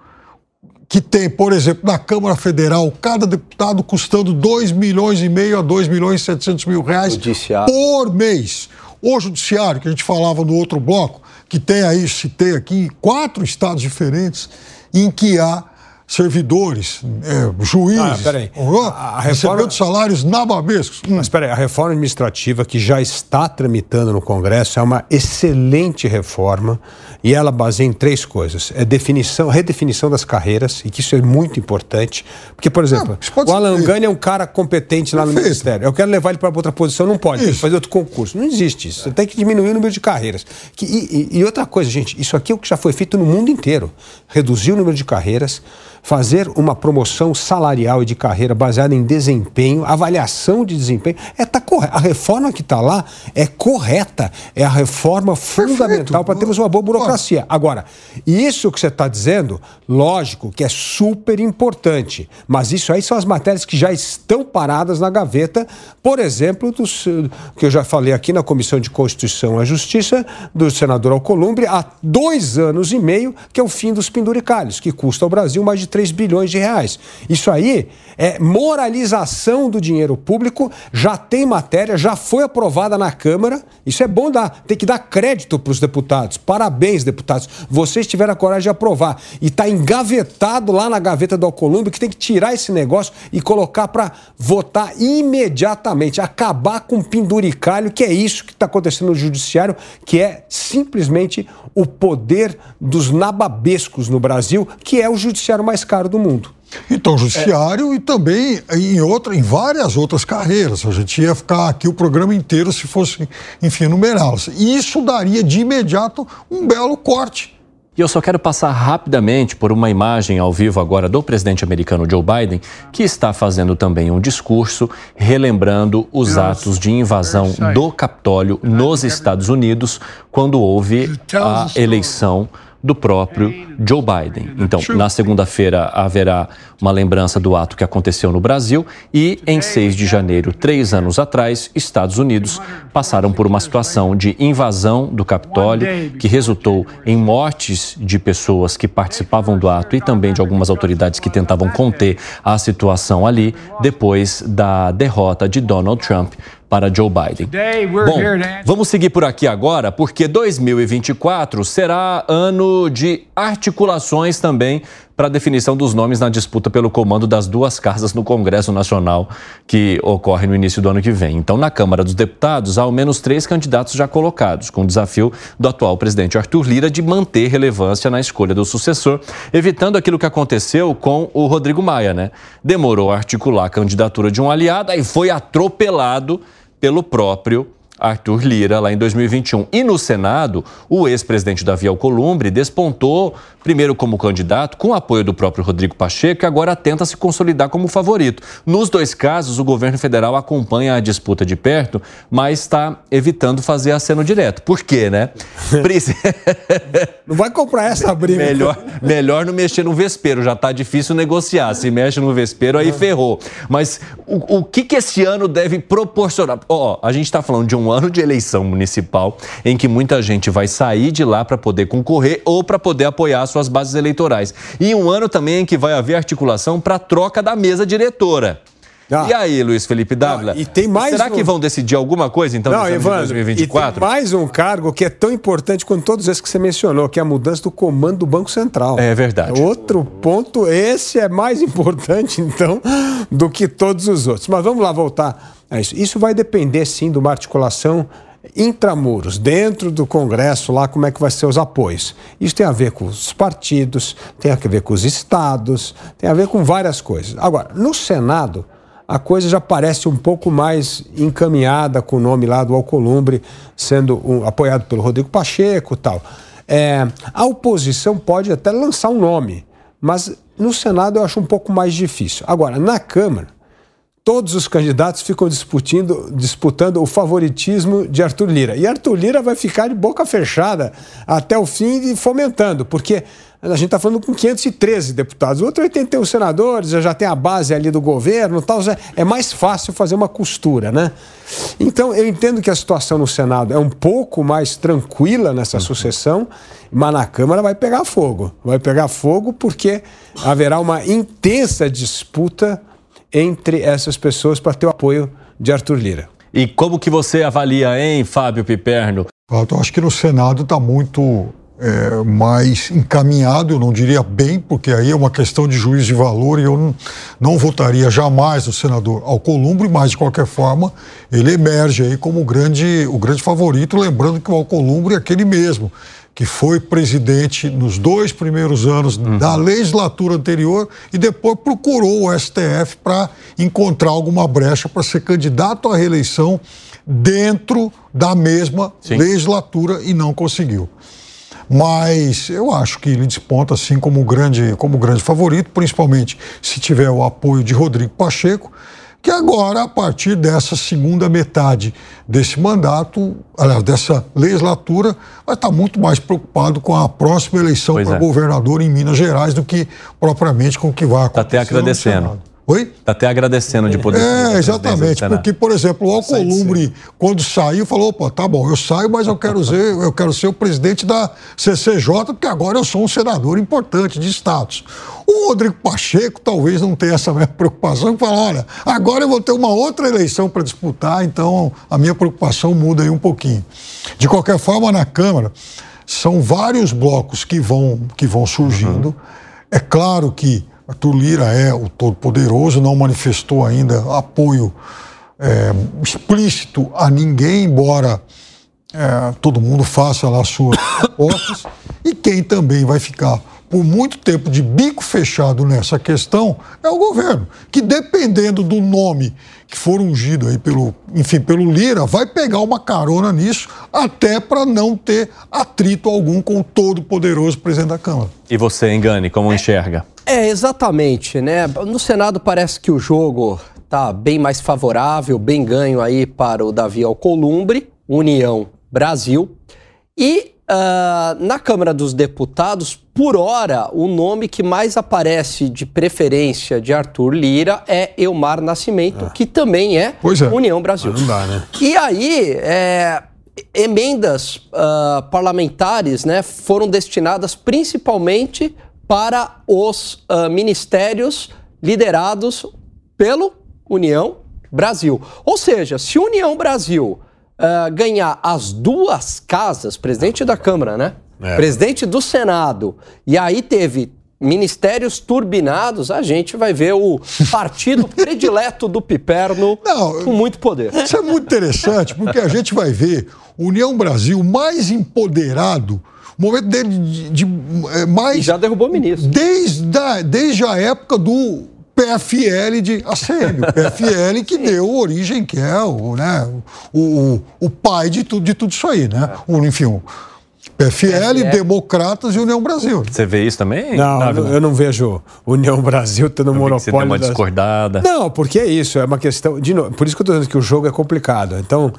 que tem, por exemplo, na Câmara Federal, cada deputado custando 2 milhões e meio a 2 milhões e 700 mil reais por mês. O judiciário, que a gente falava no outro bloco, que tem aí, citei aqui, quatro estados diferentes em que há servidores, é, juízes, ah, peraí. a, a reforma... recebendo salários nababescos. Hum. Mas espera aí, a reforma administrativa que já está tramitando no Congresso é uma excelente reforma e ela baseia em três coisas. É definição, redefinição das carreiras, e que isso é muito importante. Porque, por exemplo, o Alan Gani é um cara competente lá Perfeito. no Ministério. Eu quero levar ele para outra posição, não pode, isso. tem que fazer outro concurso. Não existe isso. Você tem que diminuir o número de carreiras. Que, e, e outra coisa, gente, isso aqui é o que já foi feito no mundo inteiro. Reduzir o número de carreiras fazer uma promoção salarial e de carreira baseada em desempenho, avaliação de desempenho, é tá correto. A reforma que está lá é correta, é a reforma fundamental para termos uma boa burocracia. Agora, isso que você está dizendo, lógico que é super importante, mas isso aí são as matérias que já estão paradas na gaveta, por exemplo, dos, que eu já falei aqui na Comissão de Constituição e Justiça, do senador Alcolumbre, há dois anos e meio, que é o fim dos penduricalhos, que custa ao Brasil mais de 3 bilhões de reais. Isso aí é moralização do dinheiro público, já tem matéria, já foi aprovada na Câmara. Isso é bom dar, tem que dar crédito para os deputados. Parabéns, deputados. Vocês tiveram a coragem de aprovar. E está engavetado lá na gaveta do Alcolumbre que tem que tirar esse negócio e colocar para votar imediatamente, acabar com o penduricalho, que é isso que está acontecendo no judiciário, que é simplesmente o poder dos nababescos no Brasil, que é o judiciário mais caro do mundo. Então, judiciário é. e também em, outra, em várias outras carreiras. A gente ia ficar aqui o programa inteiro se fosse, enfim, numerá-las. E isso daria de imediato um belo corte e eu só quero passar rapidamente por uma imagem ao vivo agora do presidente americano Joe Biden, que está fazendo também um discurso relembrando os atos de invasão do Capitólio nos Estados Unidos quando houve a eleição do próprio Joe Biden. Então, na segunda-feira haverá uma lembrança do ato que aconteceu no Brasil e, em 6 de janeiro, três anos atrás, Estados Unidos passaram por uma situação de invasão do Capitólio que resultou em mortes de pessoas que participavam do ato e também de algumas autoridades que tentavam conter a situação ali depois da derrota de Donald Trump para Joe Biden. Bom, vamos seguir por aqui agora, porque 2024 será ano de articulações também para a definição dos nomes na disputa pelo comando das duas casas no Congresso Nacional, que ocorre no início do ano que vem. Então, na Câmara dos Deputados, há ao menos três candidatos já colocados, com o desafio do atual presidente Arthur Lira de manter relevância na escolha do sucessor, evitando aquilo que aconteceu com o Rodrigo Maia, né? Demorou a articular a candidatura de um aliado, aí foi atropelado pelo próprio Arthur Lira lá em 2021. E no Senado, o ex-presidente Davi Alcolumbre despontou primeiro como candidato, com apoio do próprio Rodrigo Pacheco, e agora tenta se consolidar como favorito. Nos dois casos, o governo federal acompanha a disputa de perto, mas está evitando fazer aceno direto. Por quê, né? não vai comprar essa briga. Melhor, melhor não mexer no vespeiro, já está difícil negociar. Se mexe no vespeiro, aí ferrou. Mas o, o que, que esse ano deve proporcionar? Ó, a gente está falando de um ano de eleição municipal em que muita gente vai sair de lá para poder concorrer ou para poder apoiar suas bases eleitorais. E um ano também em que vai haver articulação para a troca da mesa diretora. Ah. E aí, Luiz Felipe Dávila? e tem mais será um... que vão decidir alguma coisa, então, Não, Evandro, 2024? E tem mais um cargo que é tão importante quanto todos esses que você mencionou, que é a mudança do comando do Banco Central. É verdade. Outro ponto, esse é mais importante, então, do que todos os outros. Mas vamos lá voltar a isso. Isso vai depender, sim, de uma articulação intramuros, dentro do Congresso, lá como é que vai ser os apoios. Isso tem a ver com os partidos, tem a ver com os estados, tem a ver com várias coisas. Agora, no Senado, a coisa já parece um pouco mais encaminhada com o nome lá do Alcolumbre sendo um, apoiado pelo Rodrigo Pacheco e tal. É, a oposição pode até lançar um nome, mas no Senado eu acho um pouco mais difícil. Agora, na Câmara, todos os candidatos ficam disputando, disputando o favoritismo de Arthur Lira. E Arthur Lira vai ficar de boca fechada até o fim e fomentando, porque a gente está falando com 513 deputados, o outro 81 senadores, já tem a base ali do governo tal, é mais fácil fazer uma costura, né? Então, eu entendo que a situação no Senado é um pouco mais tranquila nessa sucessão, mas na Câmara vai pegar fogo. Vai pegar fogo porque haverá uma intensa disputa entre essas pessoas para ter o apoio de Arthur Lira. E como que você avalia, hein, Fábio Piperno? Eu acho que no Senado está muito é, mais encaminhado, eu não diria bem, porque aí é uma questão de juízo de valor e eu não, não votaria jamais o senador Alcolumbre, mas de qualquer forma ele emerge aí como o grande, o grande favorito, lembrando que o Alcolumbre é aquele mesmo que foi presidente nos dois primeiros anos uhum. da legislatura anterior e depois procurou o STF para encontrar alguma brecha para ser candidato à reeleição dentro da mesma Sim. legislatura e não conseguiu. Mas eu acho que ele desponta assim como grande, como grande favorito, principalmente se tiver o apoio de Rodrigo Pacheco que agora, a partir dessa segunda metade desse mandato, aliás, dessa legislatura, vai estar muito mais preocupado com a próxima eleição para é. governador em Minas Gerais do que propriamente com o que vai acontecer. Está até agradecendo. Oi? Está até agradecendo de poder. É, exatamente. Porque, por exemplo, o Alcolumbre, quando saiu, falou: opa, tá bom, eu saio, mas eu quero ser, eu quero ser o presidente da CCJ, porque agora eu sou um senador importante de status. O Rodrigo Pacheco talvez não tenha essa mesma preocupação, e fala: olha, agora eu vou ter uma outra eleição para disputar, então a minha preocupação muda aí um pouquinho. De qualquer forma, na Câmara, são vários blocos que vão, que vão surgindo. Uhum. É claro que Arthur Lira é o todo-poderoso, não manifestou ainda apoio é, explícito a ninguém, embora é, todo mundo faça lá suas propostas. E quem também vai ficar por muito tempo de bico fechado nessa questão é o governo, que dependendo do nome que for ungido aí pelo, enfim, pelo Lira, vai pegar uma carona nisso, até para não ter atrito algum com o todo poderoso presidente da Câmara. E você, Engane, como enxerga? É, exatamente, né? No Senado parece que o jogo tá bem mais favorável, bem ganho aí para o Davi Alcolumbre, União Brasil. E uh, na Câmara dos Deputados, por hora, o nome que mais aparece de preferência de Arthur Lira é Elmar Nascimento, ah. que também é, é, União Brasil. Não dá, né? E aí, é, emendas uh, parlamentares né, foram destinadas principalmente para os uh, ministérios liderados pelo União Brasil. Ou seja, se União Brasil uh, ganhar as duas casas, presidente da Câmara, né? É. Presidente do Senado, e aí teve ministérios turbinados, a gente vai ver o partido predileto do Piperno Não, com muito poder. Isso é muito interessante, porque a gente vai ver União Brasil mais empoderado o momento dele de, de, de é, mais. E já derrubou o ministro. Desde a, desde a época do PFL de ACM, o PFL que deu origem, que é o, né, o, o pai de tudo, de tudo isso aí, né? O, enfim, o PFL, PFL, Democratas e União Brasil. Você vê isso também? Não, não eu não vejo União Brasil tendo um monopólio. Você deu uma das... discordada. Não, porque é isso, é uma questão. De novo, por isso que eu estou dizendo que o jogo é complicado. Então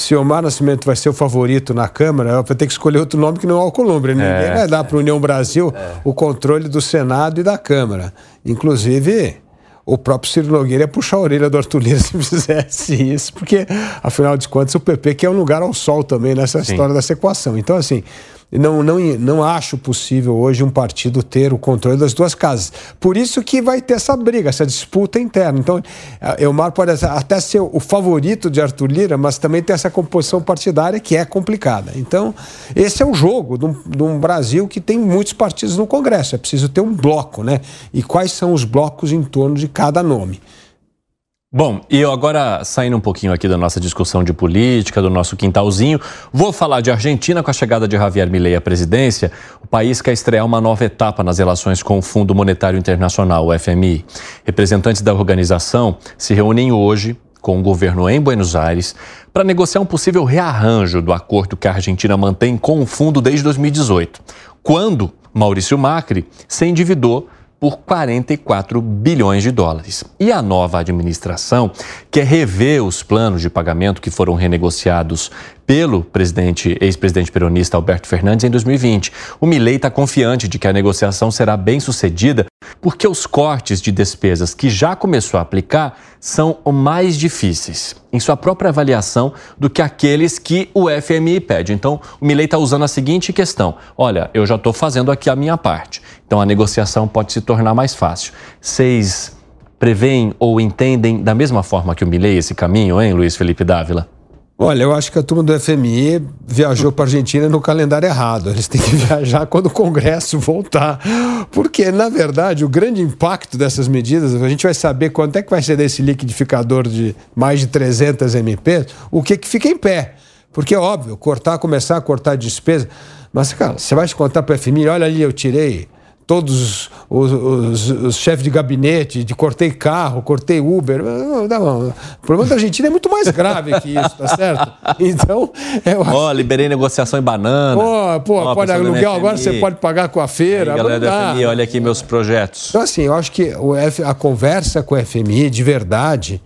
se o Omar Nascimento vai ser o favorito na Câmara, vai ter que escolher outro nome que não é o Alcolumbre. Ninguém é, vai dar para a União Brasil é. o controle do Senado e da Câmara. Inclusive, o próprio Ciro Nogueira ia puxar a orelha do Arthur Lira se fizesse isso, porque, afinal de contas, o PP quer um lugar ao sol também nessa Sim. história dessa equação. Então, assim, não, não, não acho possível hoje um partido ter o controle das duas casas. Por isso que vai ter essa briga, essa disputa interna. Então, Elmar pode até ser o favorito de Arthur Lira, mas também tem essa composição partidária que é complicada. Então, esse é o jogo de um, de um Brasil que tem muitos partidos no Congresso. É preciso ter um bloco, né? E quais são os blocos em torno de cada nome. Bom, e eu agora saindo um pouquinho aqui da nossa discussão de política, do nosso quintalzinho, vou falar de Argentina com a chegada de Javier Milei à presidência. O país quer estrear uma nova etapa nas relações com o Fundo Monetário Internacional, o FMI. Representantes da organização se reúnem hoje com o governo em Buenos Aires para negociar um possível rearranjo do acordo que a Argentina mantém com o fundo desde 2018, quando Maurício Macri se endividou por 44 bilhões de dólares. E a nova administração quer rever os planos de pagamento que foram renegociados pelo presidente, ex-presidente peronista Alberto Fernandes em 2020. O Milei está confiante de que a negociação será bem sucedida porque os cortes de despesas que já começou a aplicar são mais difíceis, em sua própria avaliação, do que aqueles que o FMI pede. Então, o Milei está usando a seguinte questão: olha, eu já estou fazendo aqui a minha parte, então a negociação pode se tornar mais fácil. Vocês preveem ou entendem da mesma forma que o Milei esse caminho, hein, Luiz Felipe Dávila? Olha, eu acho que a turma do FMI viajou para a Argentina no calendário errado. Eles têm que viajar quando o Congresso voltar. Porque, na verdade, o grande impacto dessas medidas, a gente vai saber quanto é que vai ser desse liquidificador de mais de 300 MP, o que, que fica em pé. Porque é óbvio, cortar, começar a cortar despesa. Mas, cara, você vai contar para o FMI, olha ali, eu tirei todos os, os, os, chefes de gabinete, de cortei carro, cortei Uber. Não, o problema da Argentina é muito mais grave que isso, tá certo? Então. Ó, oh, liberei negociação em banana. Oh, pô, oh, pode aluguel agora você pode pagar com a feira. Aí, galera do FMI, olha aqui meus projetos. Então, assim, eu acho que a conversa com o FMI, de verdade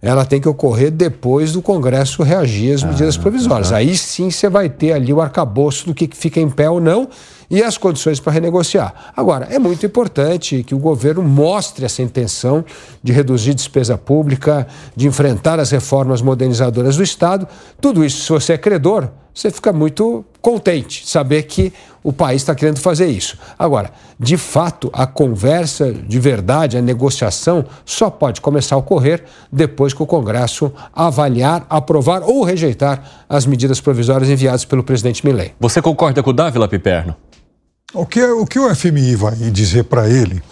ela tem que ocorrer depois do Congresso reagir às medidas ah, provisórias. Aí sim você vai ter ali o arcabouço do que fica em pé ou não e as condições para renegociar. Agora, é muito importante que o governo mostre essa intenção de reduzir despesa pública, de enfrentar as reformas modernizadoras do Estado. Tudo isso, se você é credor, você fica muito contente saber que o país está querendo fazer isso. Agora, de fato, a conversa de verdade, a negociação, só pode começar a ocorrer depois que o Congresso avaliar, aprovar ou rejeitar as medidas provisórias enviadas pelo presidente Milley. Você concorda com o Dávila Piperno? O que, o que o FMI vai dizer para ele?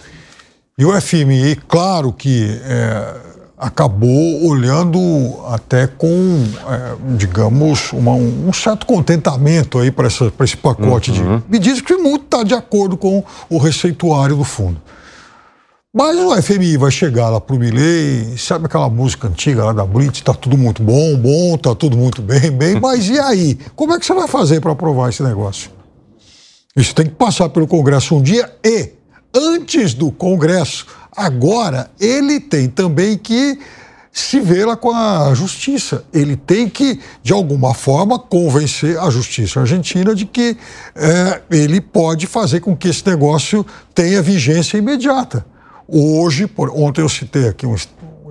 E o FMI, claro que é, acabou olhando até com, é, digamos, uma, um certo contentamento aí para esse pacote uhum. de medidas que muito está de acordo com o receituário do fundo. Mas o FMI vai chegar lá para o Milley, sabe aquela música antiga lá da Blitz, está tudo muito bom, bom, está tudo muito bem, bem, mas e aí? Como é que você vai fazer para aprovar esse negócio? Isso tem que passar pelo Congresso um dia e, antes do Congresso, Agora, ele tem também que se lá com a justiça. Ele tem que, de alguma forma, convencer a justiça argentina de que é, ele pode fazer com que esse negócio tenha vigência imediata. Hoje, por, ontem eu citei aqui um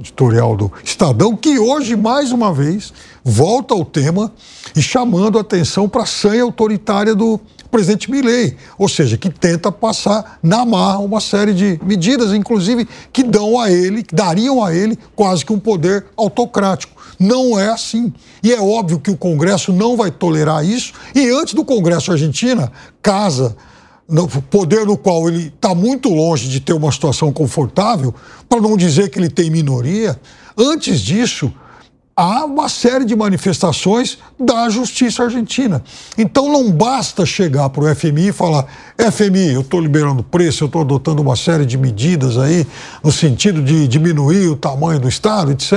editorial do Estadão, que hoje, mais uma vez, volta ao tema e chamando a atenção para a sanha autoritária do presidente Milley, ou seja, que tenta passar na marra uma série de medidas, inclusive, que dão a ele, que dariam a ele quase que um poder autocrático. Não é assim. E é óbvio que o Congresso não vai tolerar isso. E antes do Congresso Argentina, casa no poder no qual ele está muito longe de ter uma situação confortável, para não dizer que ele tem minoria, antes disso, há uma série de manifestações da justiça argentina. Então não basta chegar para o FMI e falar: FMI, eu estou liberando preço, eu estou adotando uma série de medidas aí no sentido de diminuir o tamanho do Estado, etc.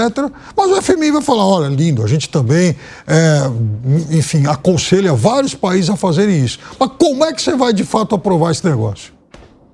Mas o FMI vai falar: olha, lindo, a gente também, é, enfim, aconselha vários países a fazerem isso. Mas como é que você vai de fato aprovar esse negócio?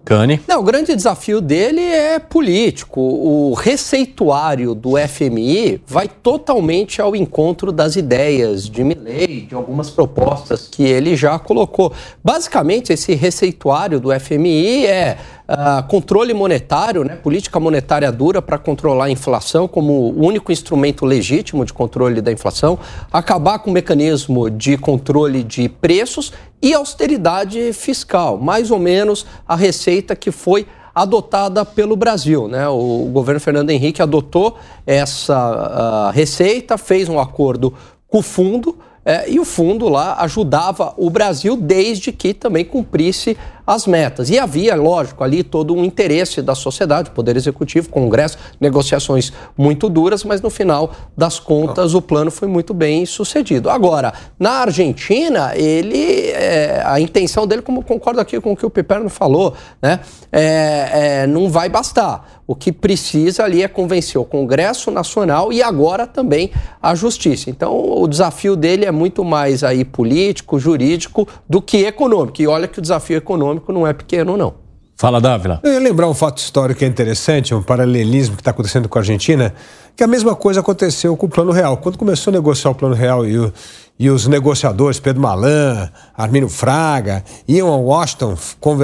Cane? Não, o grande desafio dele é político. O receituário do FMI vai totalmente ao encontro das ideias de Milley, de algumas propostas que ele já colocou. Basicamente, esse receituário do FMI é uh, controle monetário, né, política monetária dura para controlar a inflação como o único instrumento legítimo de controle da inflação, acabar com o mecanismo de controle de preços e austeridade fiscal, mais ou menos a receita que foi adotada pelo Brasil. Né? O governo Fernando Henrique adotou essa uh, receita, fez um acordo com o fundo é, e o fundo lá ajudava o Brasil desde que também cumprisse as metas. E havia, lógico, ali todo um interesse da sociedade, Poder Executivo, Congresso, negociações muito duras, mas no final das contas o plano foi muito bem sucedido. Agora, na Argentina, ele, é, a intenção dele, como concordo aqui com o que o Piperno falou, né, é, é não vai bastar. O que precisa ali é convencer o Congresso Nacional e agora também a Justiça. Então, o desafio dele é muito mais aí político, jurídico, do que econômico. E olha que o desafio econômico não é pequeno, não. Fala, Dávila. Eu ia lembrar um fato histórico que é interessante, um paralelismo que está acontecendo com a Argentina, que a mesma coisa aconteceu com o Plano Real. Quando começou a negociar o Plano Real e o, e os negociadores, Pedro Malan, Armínio Fraga, iam a Washington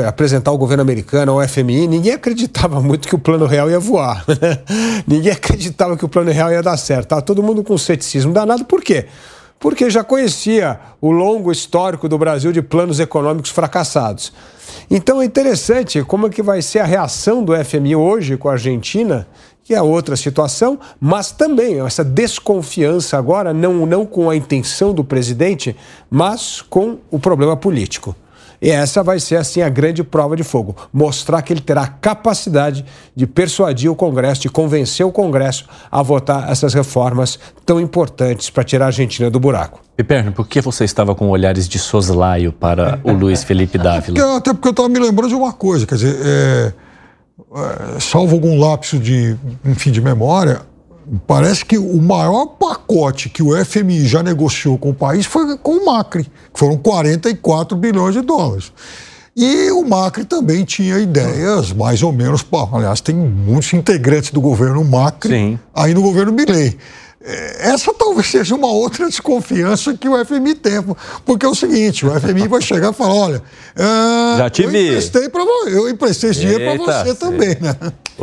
apresentar o governo americano ao FMI, ninguém acreditava muito que o Plano Real ia voar. ninguém acreditava que o Plano Real ia dar certo. Estava todo mundo com ceticismo danado. Por quê? Porque já conhecia o longo histórico do Brasil de planos econômicos fracassados. Então é interessante como é que vai ser a reação do FMI hoje com a Argentina, que é outra situação, mas também essa desconfiança agora, não, não com a intenção do presidente, mas com o problema político. E essa vai ser, assim, a grande prova de fogo. Mostrar que ele terá capacidade de persuadir o Congresso, de convencer o Congresso a votar essas reformas tão importantes para tirar a Argentina do buraco. Piperno, por que você estava com olhares de soslaio para o Luiz Felipe Dávila? Porque, até porque eu estava me lembrando de uma coisa, quer dizer, é, é, salvo algum lapso de, enfim, de memória, Parece que o maior pacote que o FMI já negociou com o país foi com o Macri, que foram 44 bilhões de dólares. E o Macri também tinha ideias mais ou menos. Aliás, tem muitos integrantes do governo Macri Sim. aí no governo Milley. É, essa talvez seja uma outra desconfiança que o FMI tem. Porque é o seguinte, o FMI vai chegar e falar, olha, uh, Já te eu emprestei para eu emprestei esse dinheiro para você Eita, também, né?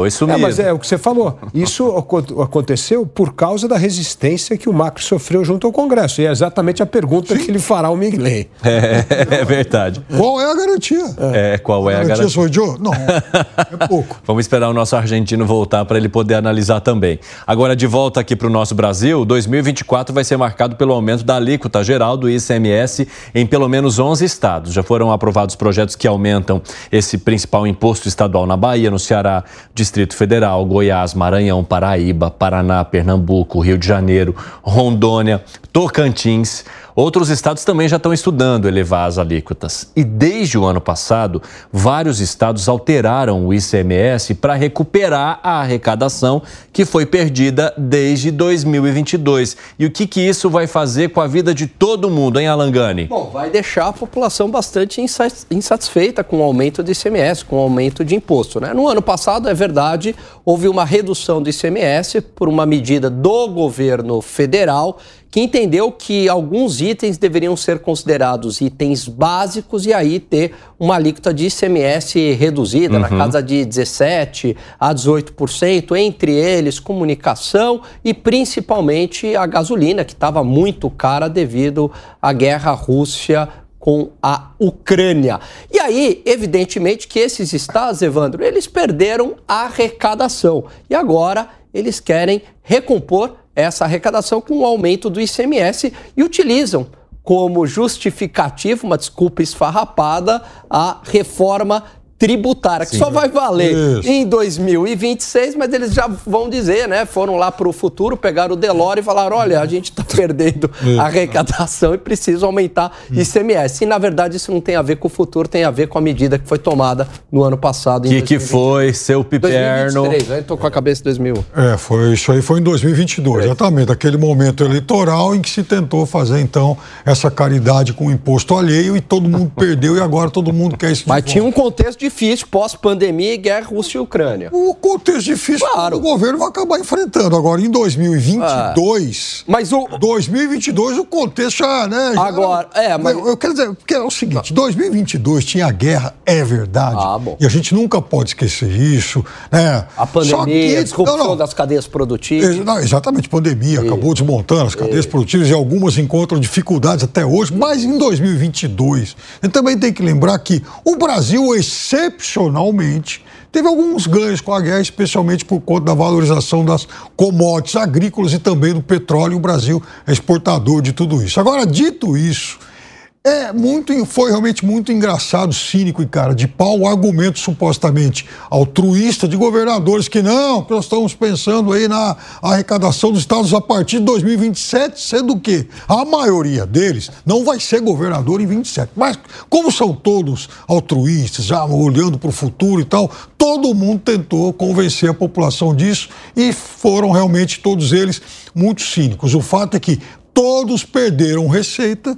Isso É, mas é o que você falou. Isso aco- aconteceu por causa da resistência que o Macri sofreu junto ao Congresso. E é exatamente a pergunta que ele fará ao Miguel. É, é verdade. Qual é a garantia? É, qual é a garantia garantia? sou idiota? Não, é pouco. Vamos esperar o nosso argentino voltar para ele poder analisar também. Agora, de volta aqui para o nosso Brasil, 2024 vai ser marcado pelo aumento da alíquota geral do ICMS em pelo menos 11 estados. Já foram aprovados projetos que aumentam esse principal imposto estadual na Bahia, no Ceará, Distrito Federal, Goiás, Maranhão, Paraíba, Paraná, Pernambuco, Rio de Janeiro, Rondônia, Tocantins. Outros estados também já estão estudando elevar as alíquotas. E desde o ano passado, vários estados alteraram o ICMS para recuperar a arrecadação que foi perdida desde 2022. E o que, que isso vai fazer com a vida de todo mundo, hein, Alangani? Bom, vai deixar a população bastante insa- insatisfeita com o aumento do ICMS, com o aumento de imposto. Né? No ano passado, é verdade, houve uma redução do ICMS por uma medida do governo federal que entendeu que alguns itens deveriam ser considerados itens básicos e aí ter uma alíquota de ICMS reduzida, na casa de 17% a 18%, entre eles comunicação e principalmente a gasolina, que estava muito cara devido à guerra Rússia com a Ucrânia. E aí, evidentemente que esses estados, Evandro, eles perderam a arrecadação. E agora eles querem recompor essa arrecadação com o aumento do ICMS e utilizam como justificativo, uma desculpa esfarrapada, a reforma tributária, que só vai valer Isso. em 2026, mas eles já vão dizer, né? Foram lá para o futuro, pegaram o Delore e falaram: olha, a gente está perdendo a arrecadação e precisa aumentar ICMS. E na verdade isso não tem a ver com o futuro, tem a ver com a medida que foi tomada no ano passado. O que, que foi, seu piperno? 2023, né? Tô com a cabeça de 2000. É, foi, isso aí foi em 2022, exatamente, aquele momento eleitoral em que se tentou fazer, então, essa caridade com o imposto alheio e todo mundo perdeu e agora todo mundo quer isso de Mas volta. tinha um contexto difícil pós-pandemia e guerra Rússia e Ucrânia. O contexto difícil Claro. o governo vai acabar enfrentando. Agora, em 2022... Mas o, 2022 o contexto já, né? já Agora, era- é, mas- Eu, eu quero dizer, porque é o seguinte, 2022 tinha guerra, é verdade. Ah, bom. E a gente nunca pode esquecer isso, né? a pandemia, que- a disrupção não, não. das cadeias produtivas. Não, exatamente, pandemia, acabou desmontando as cadeias produtivas e algumas encontram dificuldades até hoje, mas em 2022, a gente também tem que lembrar que o Brasil, excepcionalmente, teve alguns ganhos com a guerra, especialmente por conta da valorização das commodities agrícolas e também do petróleo. O Brasil é exportador de tudo isso. Agora, dito isso, é muito, foi realmente muito engraçado, cínico e cara de pau o argumento supostamente altruísta de governadores que não, nós estamos pensando aí na arrecadação dos estados a partir de 2027, sendo que a maioria deles não vai ser governador em 27. Mas como são todos altruístas, já olhando para o futuro e tal, todo mundo tentou convencer a população disso e foram realmente todos eles muito cínicos. O fato é que todos perderam receita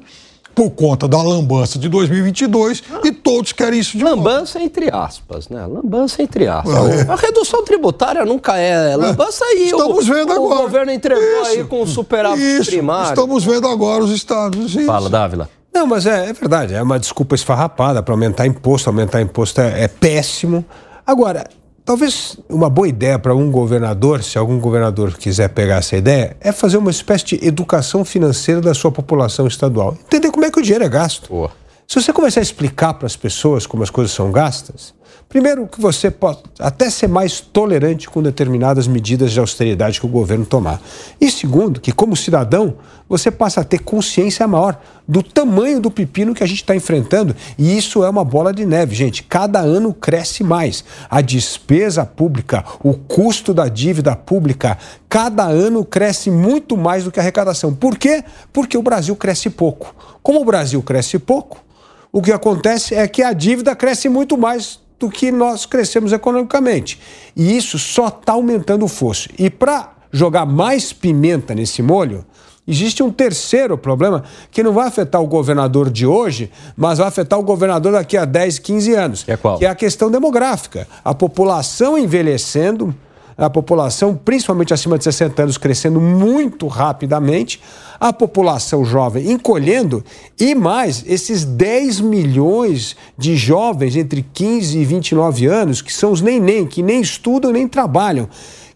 por conta da lambança de 2022 e todos querem isso de volta. Lambança entre aspas, né? Lambança entre aspas. É. A redução tributária nunca é lambança aí. Estamos o, vendo o agora. governo entregou aí Isso. com o superávit Isso, primário. estamos vendo agora os estados. Isso. Fala, Dávila. Não, mas é, é verdade, é uma desculpa esfarrapada para aumentar imposto. Aumentar imposto é, é péssimo. Agora, talvez uma boa ideia para um governador, se algum governador quiser pegar essa ideia, é fazer uma espécie de educação financeira da sua população estadual. Entender como é que o dinheiro é gasto. Boa. Se você começar a explicar para as pessoas como as coisas são gastas, primeiro que você pode até ser mais tolerante com determinadas medidas de austeridade que o governo tomar. E segundo, que como cidadão, você passa a ter consciência maior do tamanho do pepino que a gente está enfrentando. E isso é uma bola de neve, gente. Cada ano cresce mais. A despesa pública, o custo da dívida pública, cada ano cresce muito mais do que a arrecadação. Por quê? Porque o Brasil cresce pouco. Como o Brasil cresce pouco, o que acontece é que a dívida cresce muito mais do que nós crescemos economicamente. E isso só está aumentando o fosso. E para jogar mais pimenta nesse molho, existe um terceiro problema que não vai afetar o governador de hoje, mas vai afetar o governador daqui a 10, 15 anos. É qual? Que é a questão demográfica. A população envelhecendo a população, principalmente acima de 60 anos, crescendo muito rapidamente, a população jovem encolhendo e mais esses 10 milhões de jovens entre 15 e 29 anos, que são os nem-nem, que nem estudam nem trabalham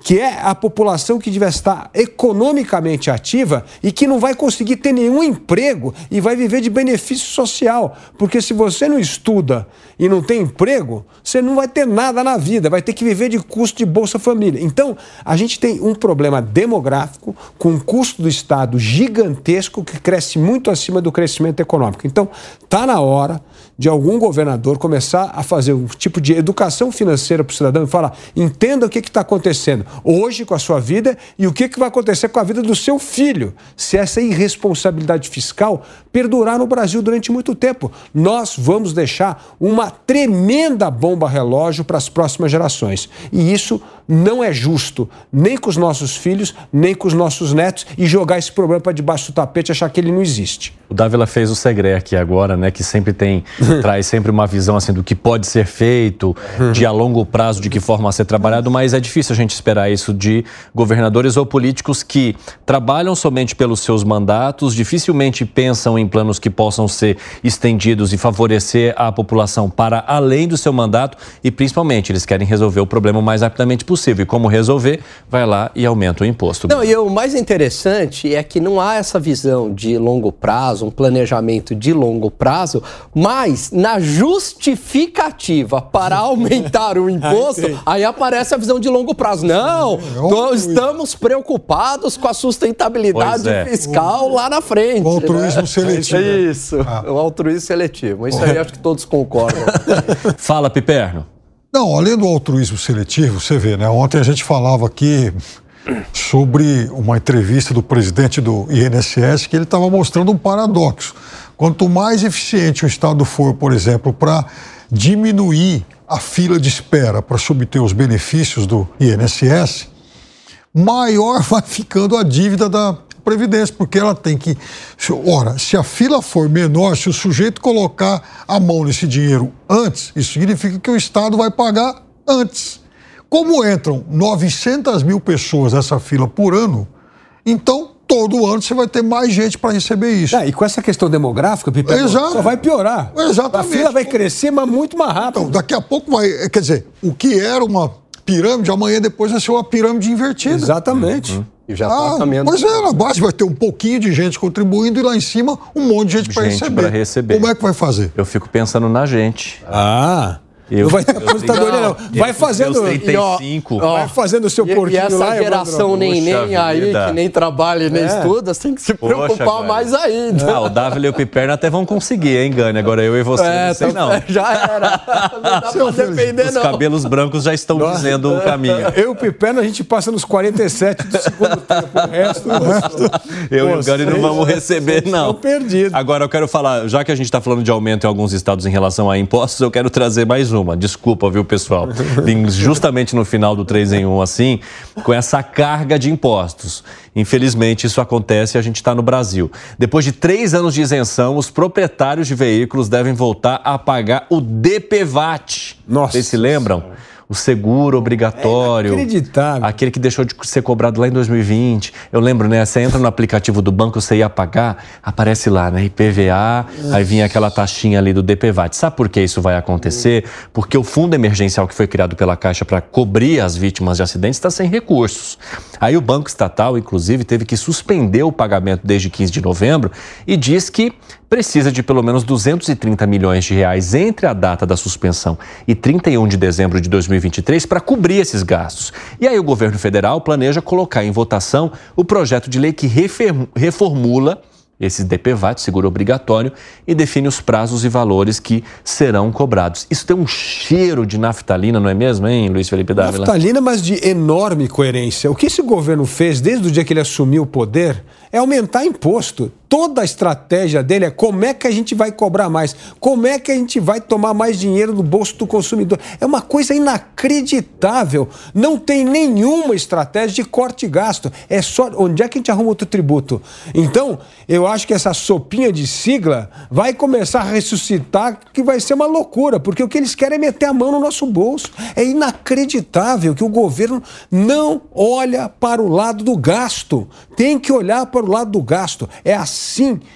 que é a população que deve estar economicamente ativa e que não vai conseguir ter nenhum emprego e vai viver de benefício social. Porque se você não estuda e não tem emprego, você não vai ter nada na vida, vai ter que viver de custo de Bolsa Família. Então, a gente tem um problema demográfico com um custo do Estado gigantesco que cresce muito acima do crescimento econômico. Então, está na hora de algum governador começar a fazer um tipo de educação financeira para o cidadão e falar: entenda o que está acontecendo hoje com a sua vida e o que, que vai acontecer com a vida do seu filho se essa irresponsabilidade fiscal perdurar no Brasil durante muito tempo. Nós vamos deixar uma tremenda bomba relógio para as próximas gerações. E isso não é justo, nem com os nossos filhos, nem com os nossos netos, e jogar esse problema para debaixo do tapete e achar que ele não existe. O Dávila fez o Segre aqui agora, né? Que sempre tem, traz sempre uma visão assim do que pode ser feito, de a longo prazo, de que forma ser trabalhado, mas é difícil a gente esperar isso de governadores ou políticos que trabalham somente pelos seus mandatos, dificilmente pensam em planos que possam ser estendidos e favorecer a população para além do seu mandato e principalmente eles querem resolver o problema o mais rapidamente possível. E como resolver, vai lá e aumenta o imposto. Não, e o mais interessante é que não há essa visão de longo prazo prazo, um planejamento de longo prazo, mas na justificativa para aumentar o imposto, aí aparece a visão de longo prazo. Não, nós estamos preocupados com a sustentabilidade é. fiscal lá na frente. O altruísmo né? seletivo. Isso, ah. o altruísmo seletivo. Isso aí acho que todos concordam. Fala, Piperno. Não, além do altruísmo seletivo, você vê, né? Ontem a gente falava aqui sobre uma entrevista do presidente do INSS que ele estava mostrando um paradoxo. Quanto mais eficiente o Estado for, por exemplo, para diminuir a fila de espera para subter os benefícios do INSS, maior vai ficando a dívida da Previdência, porque ela tem que. Ora, se a fila for menor, se o sujeito colocar a mão nesse dinheiro antes, isso significa que o Estado vai pagar antes. Como entram 900 mil pessoas nessa fila por ano, então todo ano você vai ter mais gente para receber isso. É, e com essa questão demográfica, Pipe, só vai piorar. Exatamente. A fila vai crescer, mas muito mais rápido. Então, daqui a pouco vai. Quer dizer, o que era uma pirâmide, amanhã depois vai ser uma pirâmide invertida. Exatamente. Uhum. E já está ah, caminhando. Mas é, na base vai ter um pouquinho de gente contribuindo e lá em cima um monte de gente, gente para receber. receber. Como é que vai fazer? Eu fico pensando na gente. Ah. Eu, não vai ter aposentadoria, não. Vai fazendo. 35. Ó, vai fazendo o seu porquinho e essa lá. geração nem nem aí, que nem trabalha e nem é. estuda, você tem que se preocupar Poxa, mais ainda. Ah, o Davi e o Piperno até vão conseguir, hein, Gane? Agora eu e você, é, não sei não. Já era. Não dá pra depender, Os não. cabelos brancos já estão Nossa. dizendo o caminho. Eu e o Piperno, a gente passa nos 47 do segundo tempo. O resto, o resto. Eu Pô, e o Gane não vamos receber, não. perdido. Agora eu quero falar, já que a gente está falando de aumento em alguns estados em relação a impostos, eu quero trazer mais uma. Desculpa, viu? pessoal? Justamente no final do 3 em 1, assim, com essa carga de impostos. Infelizmente, isso acontece e a gente está no Brasil. Depois de três anos de isenção, os proprietários de veículos devem voltar a pagar o DPVAT. Nossa. Vocês se lembram? O seguro obrigatório. É aquele que deixou de ser cobrado lá em 2020. Eu lembro, né? Você entra no aplicativo do banco, você ia pagar, aparece lá, né? IPVA, aí vinha aquela taxinha ali do DPVAT. Sabe por que isso vai acontecer? Porque o fundo emergencial que foi criado pela Caixa para cobrir as vítimas de acidentes está sem recursos. Aí o Banco Estatal, inclusive, teve que suspender o pagamento desde 15 de novembro e diz que precisa de pelo menos 230 milhões de reais entre a data da suspensão e 31 de dezembro de 2023 para cobrir esses gastos. E aí o governo federal planeja colocar em votação o projeto de lei que reformula esse DPVAT, seguro obrigatório, e define os prazos e valores que serão cobrados. Isso tem um cheiro de naftalina, não é mesmo, hein, Luiz Felipe Dávila? Naftalina, mas de enorme coerência. O que esse governo fez desde o dia que ele assumiu o poder é aumentar imposto toda a estratégia dele é como é que a gente vai cobrar mais, como é que a gente vai tomar mais dinheiro do bolso do consumidor. É uma coisa inacreditável. Não tem nenhuma estratégia de corte e gasto. É só onde é que a gente arruma outro tributo. Então, eu acho que essa sopinha de sigla vai começar a ressuscitar, que vai ser uma loucura, porque o que eles querem é meter a mão no nosso bolso. É inacreditável que o governo não olha para o lado do gasto. Tem que olhar para o lado do gasto. É assim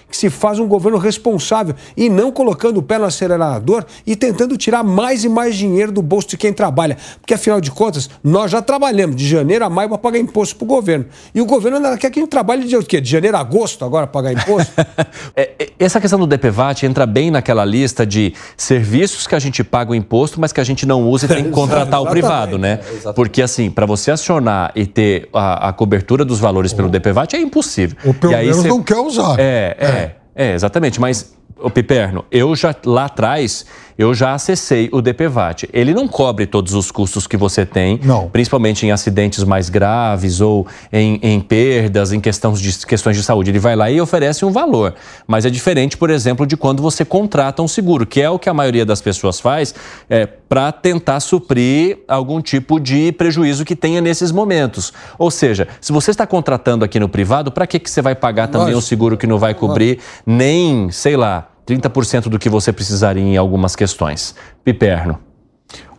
que se faz um governo responsável e não colocando o pé no acelerador e tentando tirar mais e mais dinheiro do bolso de quem trabalha. Porque, afinal de contas, nós já trabalhamos de janeiro a maio para pagar imposto para o governo. E o governo ainda quer que a gente trabalhe de, quê? de janeiro a agosto agora para pagar imposto? é, é, essa questão do DPVAT entra bem naquela lista de serviços que a gente paga o imposto, mas que a gente não usa e tem que contratar o privado, né? É, Porque, assim, para você acionar e ter a, a cobertura dos valores pelo DPVAT é impossível. Ou pelo e aí menos você... não quer usar. É, é, é, exatamente. Mas, o Piperno, eu já lá atrás eu já acessei o DPVAT. Ele não cobre todos os custos que você tem, não. principalmente em acidentes mais graves ou em, em perdas, em questões de, questões de saúde. Ele vai lá e oferece um valor. Mas é diferente, por exemplo, de quando você contrata um seguro, que é o que a maioria das pessoas faz é, para tentar suprir algum tipo de prejuízo que tenha nesses momentos. Ou seja, se você está contratando aqui no privado, para que, que você vai pagar também Lógico. um seguro que não vai cobrir nem, sei lá, 30% do que você precisaria em algumas questões. Piperno.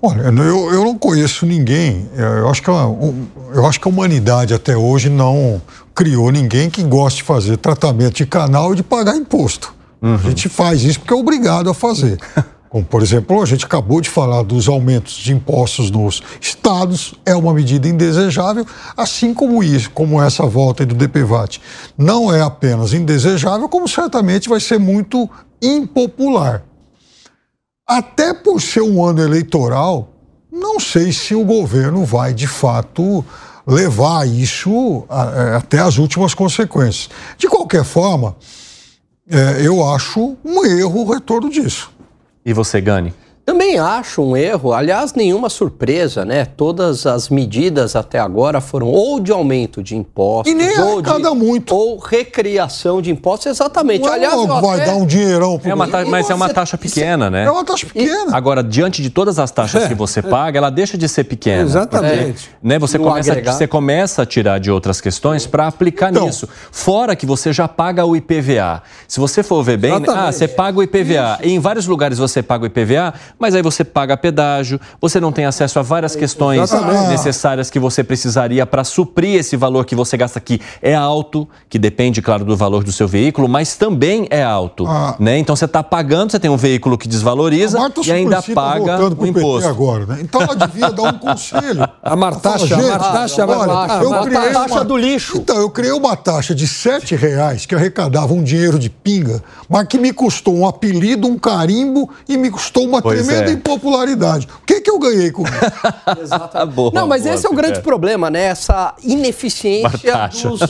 Olha, eu, eu não conheço ninguém. Eu acho, que a, eu acho que a humanidade até hoje não criou ninguém que goste de fazer tratamento de canal e de pagar imposto. Uhum. A gente faz isso porque é obrigado a fazer. Como, por exemplo, a gente acabou de falar dos aumentos de impostos nos estados, é uma medida indesejável, assim como isso, como essa volta do DPVAT. Não é apenas indesejável, como certamente vai ser muito impopular. Até por ser um ano eleitoral, não sei se o governo vai de fato levar isso a, até as últimas consequências. De qualquer forma, é, eu acho um erro o retorno disso. E você, Gani? Também acho um erro, aliás, nenhuma surpresa, né? Todas as medidas até agora foram ou de aumento de impostos, e nem ou, de, muito. ou recriação de impostos, exatamente. Ué, aliás, vai até... dar um dinheirão pro é uma taxa, Mas é uma taxa pequena, né? É uma taxa pequena. Agora, diante de todas as taxas é. que você paga, ela deixa de ser pequena. Exatamente. Porque, né, você, começa, você começa a tirar de outras questões para aplicar então, nisso. Fora que você já paga o IPVA. Se você for ver bem, ah, você paga o IPVA. E em vários lugares você paga o IPVA, mas aí você paga pedágio, você não tem acesso a várias questões Exatamente. necessárias que você precisaria para suprir esse valor que você gasta aqui. É alto, que depende, claro, do valor do seu veículo, mas também é alto. Ah. Né? Então você está pagando, você tem um veículo que desvaloriza e ainda tá paga o imposto. agora, né? Então ela devia dar um conselho. A martaxa, a martaxa, eu criei a taxa uma, do lixo. Então, eu criei uma taxa de sete reais que arrecadava um dinheiro de pinga, mas que me custou um apelido, um carimbo e me custou uma pois tremenda é. impopularidade popularidade. O que, que eu ganhei com isso? Exatamente. boa, Não, mas boa, esse é o grande problema, né? Essa ineficiência Martaxa. dos...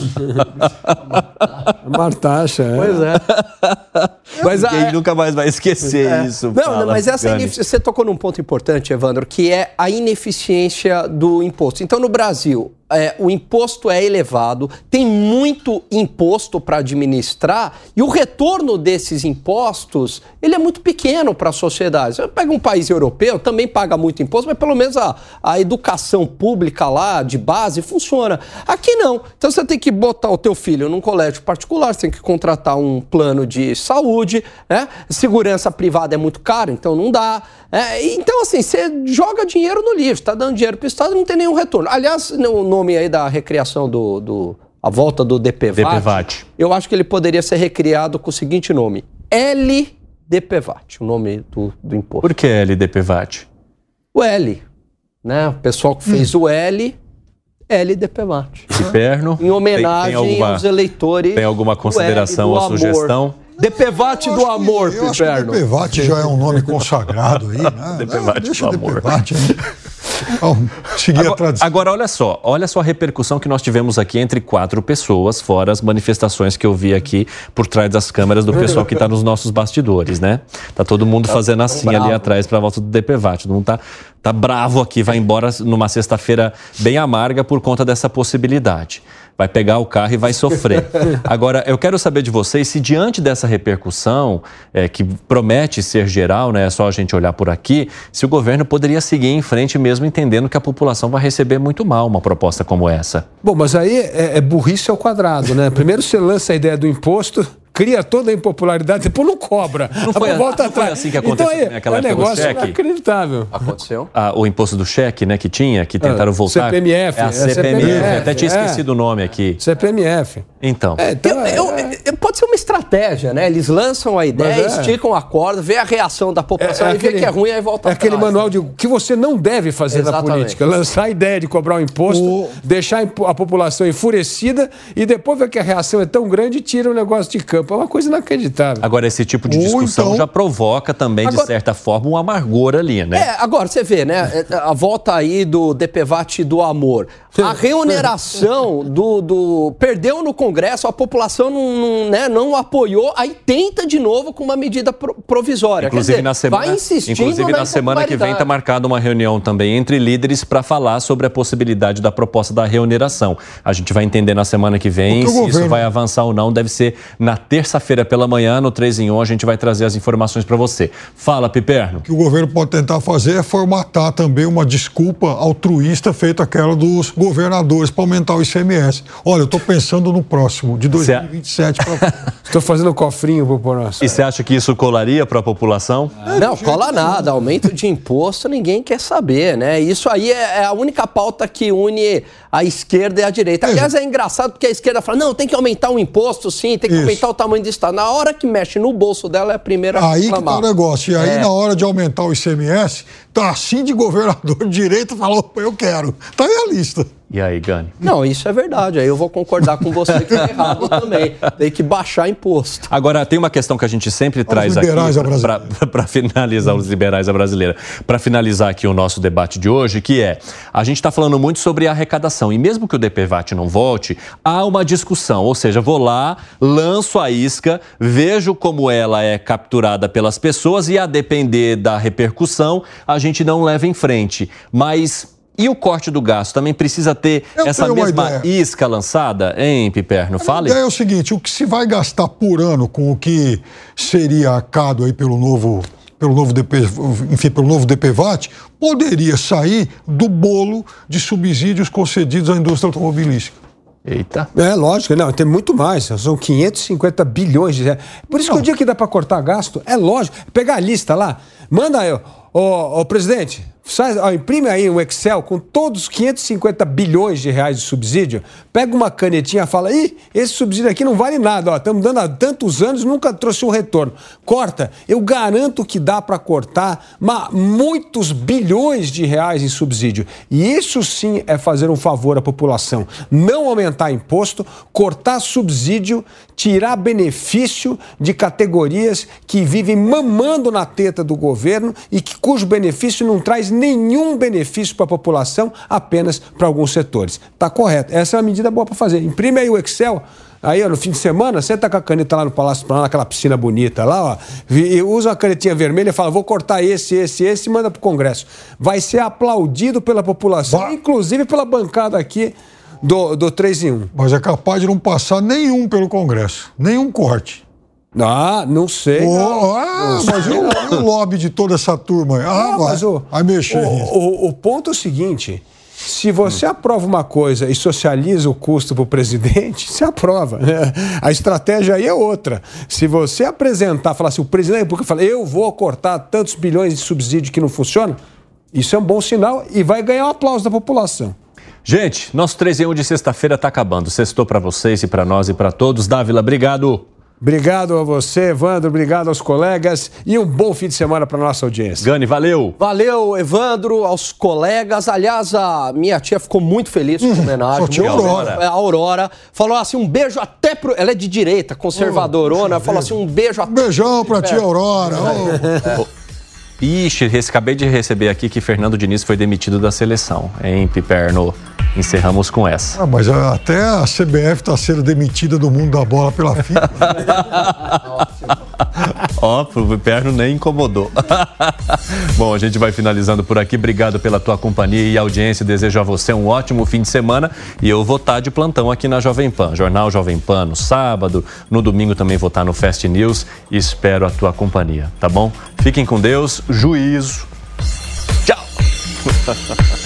Martaxa, é. Pois é. Mas Ninguém a... nunca mais vai esquecer é. isso. Não, fala, não mas essa inefici... você tocou num ponto importante, Evandro, que é a ineficiência do imposto. Então, no Brasil, é, o imposto é elevado, tem muito imposto para administrar e o retorno desses impostos ele é muito pequeno para a sociedade. Você pega um país europeu, também paga muito imposto, mas pelo menos a, a educação pública lá de base funciona. Aqui não. Então você tem que botar o teu filho num colégio particular, você tem que contratar um plano de saúde, né? Segurança privada é muito caro, então não dá. É, então, assim, você joga dinheiro no lixo, está dando dinheiro para o Estado e não tem nenhum retorno. Aliás, o nome aí da recriação do, do a volta do DPVAT, DPVAT, eu acho que ele poderia ser recriado com o seguinte nome: LDPVAT, o nome do, do imposto. Por que LDPVAT? O L, né? O pessoal que fez hum. o L LDPVAT. De perno. Em homenagem tem, tem alguma, aos eleitores. Tem alguma consideração ou sugestão? DPVAT do amor, que, Piperno. DPVAT já é um nome consagrado aí, né? DPVAT do amor. DPVAT seguir agora, a tradição. Agora, olha só, olha só a repercussão que nós tivemos aqui entre quatro pessoas, fora as manifestações que eu vi aqui por trás das câmeras do pessoal que está nos nossos bastidores, né? Tá todo mundo tá fazendo assim bravo. ali atrás para a volta do DPVAT. Todo mundo tá, tá bravo aqui, vai embora numa sexta-feira bem amarga por conta dessa possibilidade. Vai pegar o carro e vai sofrer. Agora, eu quero saber de vocês se diante dessa repercussão, é, que promete ser geral, né, é só a gente olhar por aqui, se o governo poderia seguir em frente mesmo entendendo que a população vai receber muito mal uma proposta como essa. Bom, mas aí é, é burrice ao quadrado, né? Primeiro você lança a ideia do imposto, cria toda a impopularidade, depois não cobra. Não foi, volta não atrás. foi assim que aconteceu então, aí, naquela é época negócio do cheque? inacreditável. Aconteceu? Ah, o imposto do cheque, né, que tinha, que tentaram ah, voltar. CPMF. É a CPMF, é CPMF até tinha esquecido é. o nome aqui. CPMF. Então. É, então eu, eu, eu, pode ser uma estratégia, né? Eles lançam a ideia, é. esticam a corda, vê a reação da população e vê que é ruim, aí volta É atrás, aquele manual de que você não deve fazer Exatamente. na política. Lançar a ideia de cobrar o um imposto, o... deixar a população enfurecida e depois ver que a reação é tão grande e tira o negócio de campo. É uma coisa inacreditável. Agora, esse tipo de discussão então... já provoca também, agora... de certa forma, um amargor ali, né? É, agora, você vê, né? A volta aí do DPVAT do amor. A remuneração do, do. Perdeu no Congresso, a população não, não, né, não apoiou, aí tenta de novo com uma medida provisória. Inclusive, dizer, na semana, vai insistindo inclusive na, na semana que vem está marcada uma reunião também entre líderes para falar sobre a possibilidade da proposta da remuneração. A gente vai entender na semana que vem se governo... isso vai avançar ou não. Deve ser na terça-feira pela manhã, no 3 em 1, a gente vai trazer as informações para você. Fala, Piperno. O que o governo pode tentar fazer é formatar também uma desculpa altruísta feita aquela dos governadores para aumentar o ICMS. Olha, eu estou pensando no próximo, de 2027 para. Estou fazendo cofrinho para o próximo. E você acha que isso colaria para a população? É, não, cola nada. Aumento de imposto ninguém quer saber, né? Isso aí é, é a única pauta que une a esquerda e a direita. Aliás, é engraçado porque a esquerda fala: não, tem que aumentar o imposto, sim, tem que isso. aumentar o tamanho do Estado. Na hora que mexe no bolso dela, é a primeira a Aí que tá o negócio. E aí, é. na hora de aumentar o ICMS, tá assim de governador de direita falou: eu quero. Tá aí a lista. E aí, Gani? Não, isso é verdade. Aí eu vou concordar com você que é errado também. Tem que baixar imposto. Agora, tem uma questão que a gente sempre os traz aqui para finalizar os liberais a brasileira. Para finalizar aqui o nosso debate de hoje, que é, a gente está falando muito sobre arrecadação. E mesmo que o DPVAT não volte, há uma discussão. Ou seja, vou lá, lanço a isca, vejo como ela é capturada pelas pessoas e a depender da repercussão, a gente não leva em frente. Mas e o corte do gasto também precisa ter Eu essa mesma isca lançada, hein, Piperno? Fale. A ideia é o seguinte: o que se vai gastar por ano com o que seria arcado aí pelo novo pelo novo DP, enfim, pelo novo DPVAT, poderia sair do bolo de subsídios concedidos à indústria automobilística. Eita. É, lógico, não, tem muito mais. São 550 bilhões de reais. Por isso não. que o dia que dá para cortar gasto, é lógico. Pegar a lista lá, manda aí, ô, ô presidente, Ó, imprime aí um Excel com todos os 550 bilhões de reais de subsídio, pega uma canetinha e fala: ih, esse subsídio aqui não vale nada, estamos dando há tantos anos nunca trouxe um retorno. Corta. Eu garanto que dá para cortar mas, muitos bilhões de reais em subsídio. E isso sim é fazer um favor à população. Não aumentar imposto, cortar subsídio, tirar benefício de categorias que vivem mamando na teta do governo e que, cujo benefício não traz nenhum benefício para a população, apenas para alguns setores. Está correto. Essa é uma medida boa para fazer. Imprime aí o Excel. Aí, ó, no fim de semana, senta com a caneta lá no Palácio Planalto, naquela piscina bonita lá, ó, e usa uma canetinha vermelha e fala: vou cortar esse, esse, esse e manda para o Congresso. Vai ser aplaudido pela população, inclusive pela bancada aqui do, do 3 em 1. Mas é capaz de não passar nenhum pelo Congresso, nenhum corte. Ah, não sei. Oh, não. Ah, mas o, o, lobby de toda essa turma. Ah, não, mas o, vai mexer. O, o, o ponto é o seguinte: se você aprova uma coisa e socializa o custo para o presidente, você aprova. Né? A estratégia aí é outra. Se você apresentar, falar assim, o presidente da República fala, eu vou cortar tantos bilhões de subsídio que não funciona, isso é um bom sinal e vai ganhar o aplauso da população. Gente, nosso 3 em 1 de sexta-feira está acabando. Sextou para vocês e para nós e para todos. Dávila, obrigado. Obrigado a você, Evandro. Obrigado aos colegas e um bom fim de semana para nossa audiência. Gani, valeu. Valeu, Evandro, aos colegas. Aliás, a minha tia ficou muito feliz com a homenagem. Hum, tia Aurora. A Aurora. Falou assim: um beijo até pro. Ela é de direita, conservadorona. falou assim: um beijo até. Um beijão pra tia Aurora. Oh. Ixi, acabei de receber aqui que Fernando Diniz foi demitido da seleção, hein, Piperno? Encerramos com essa. Ah, mas até a CBF está sendo demitida do mundo da bola pela FIFA. Ó, o perno nem incomodou. Bom, a gente vai finalizando por aqui. Obrigado pela tua companhia e audiência. Desejo a você um ótimo fim de semana e eu vou estar de plantão aqui na Jovem Pan, Jornal Jovem Pan no sábado, no domingo também vou estar no Fast News e espero a tua companhia, tá bom? Fiquem com Deus, juízo. Tchau.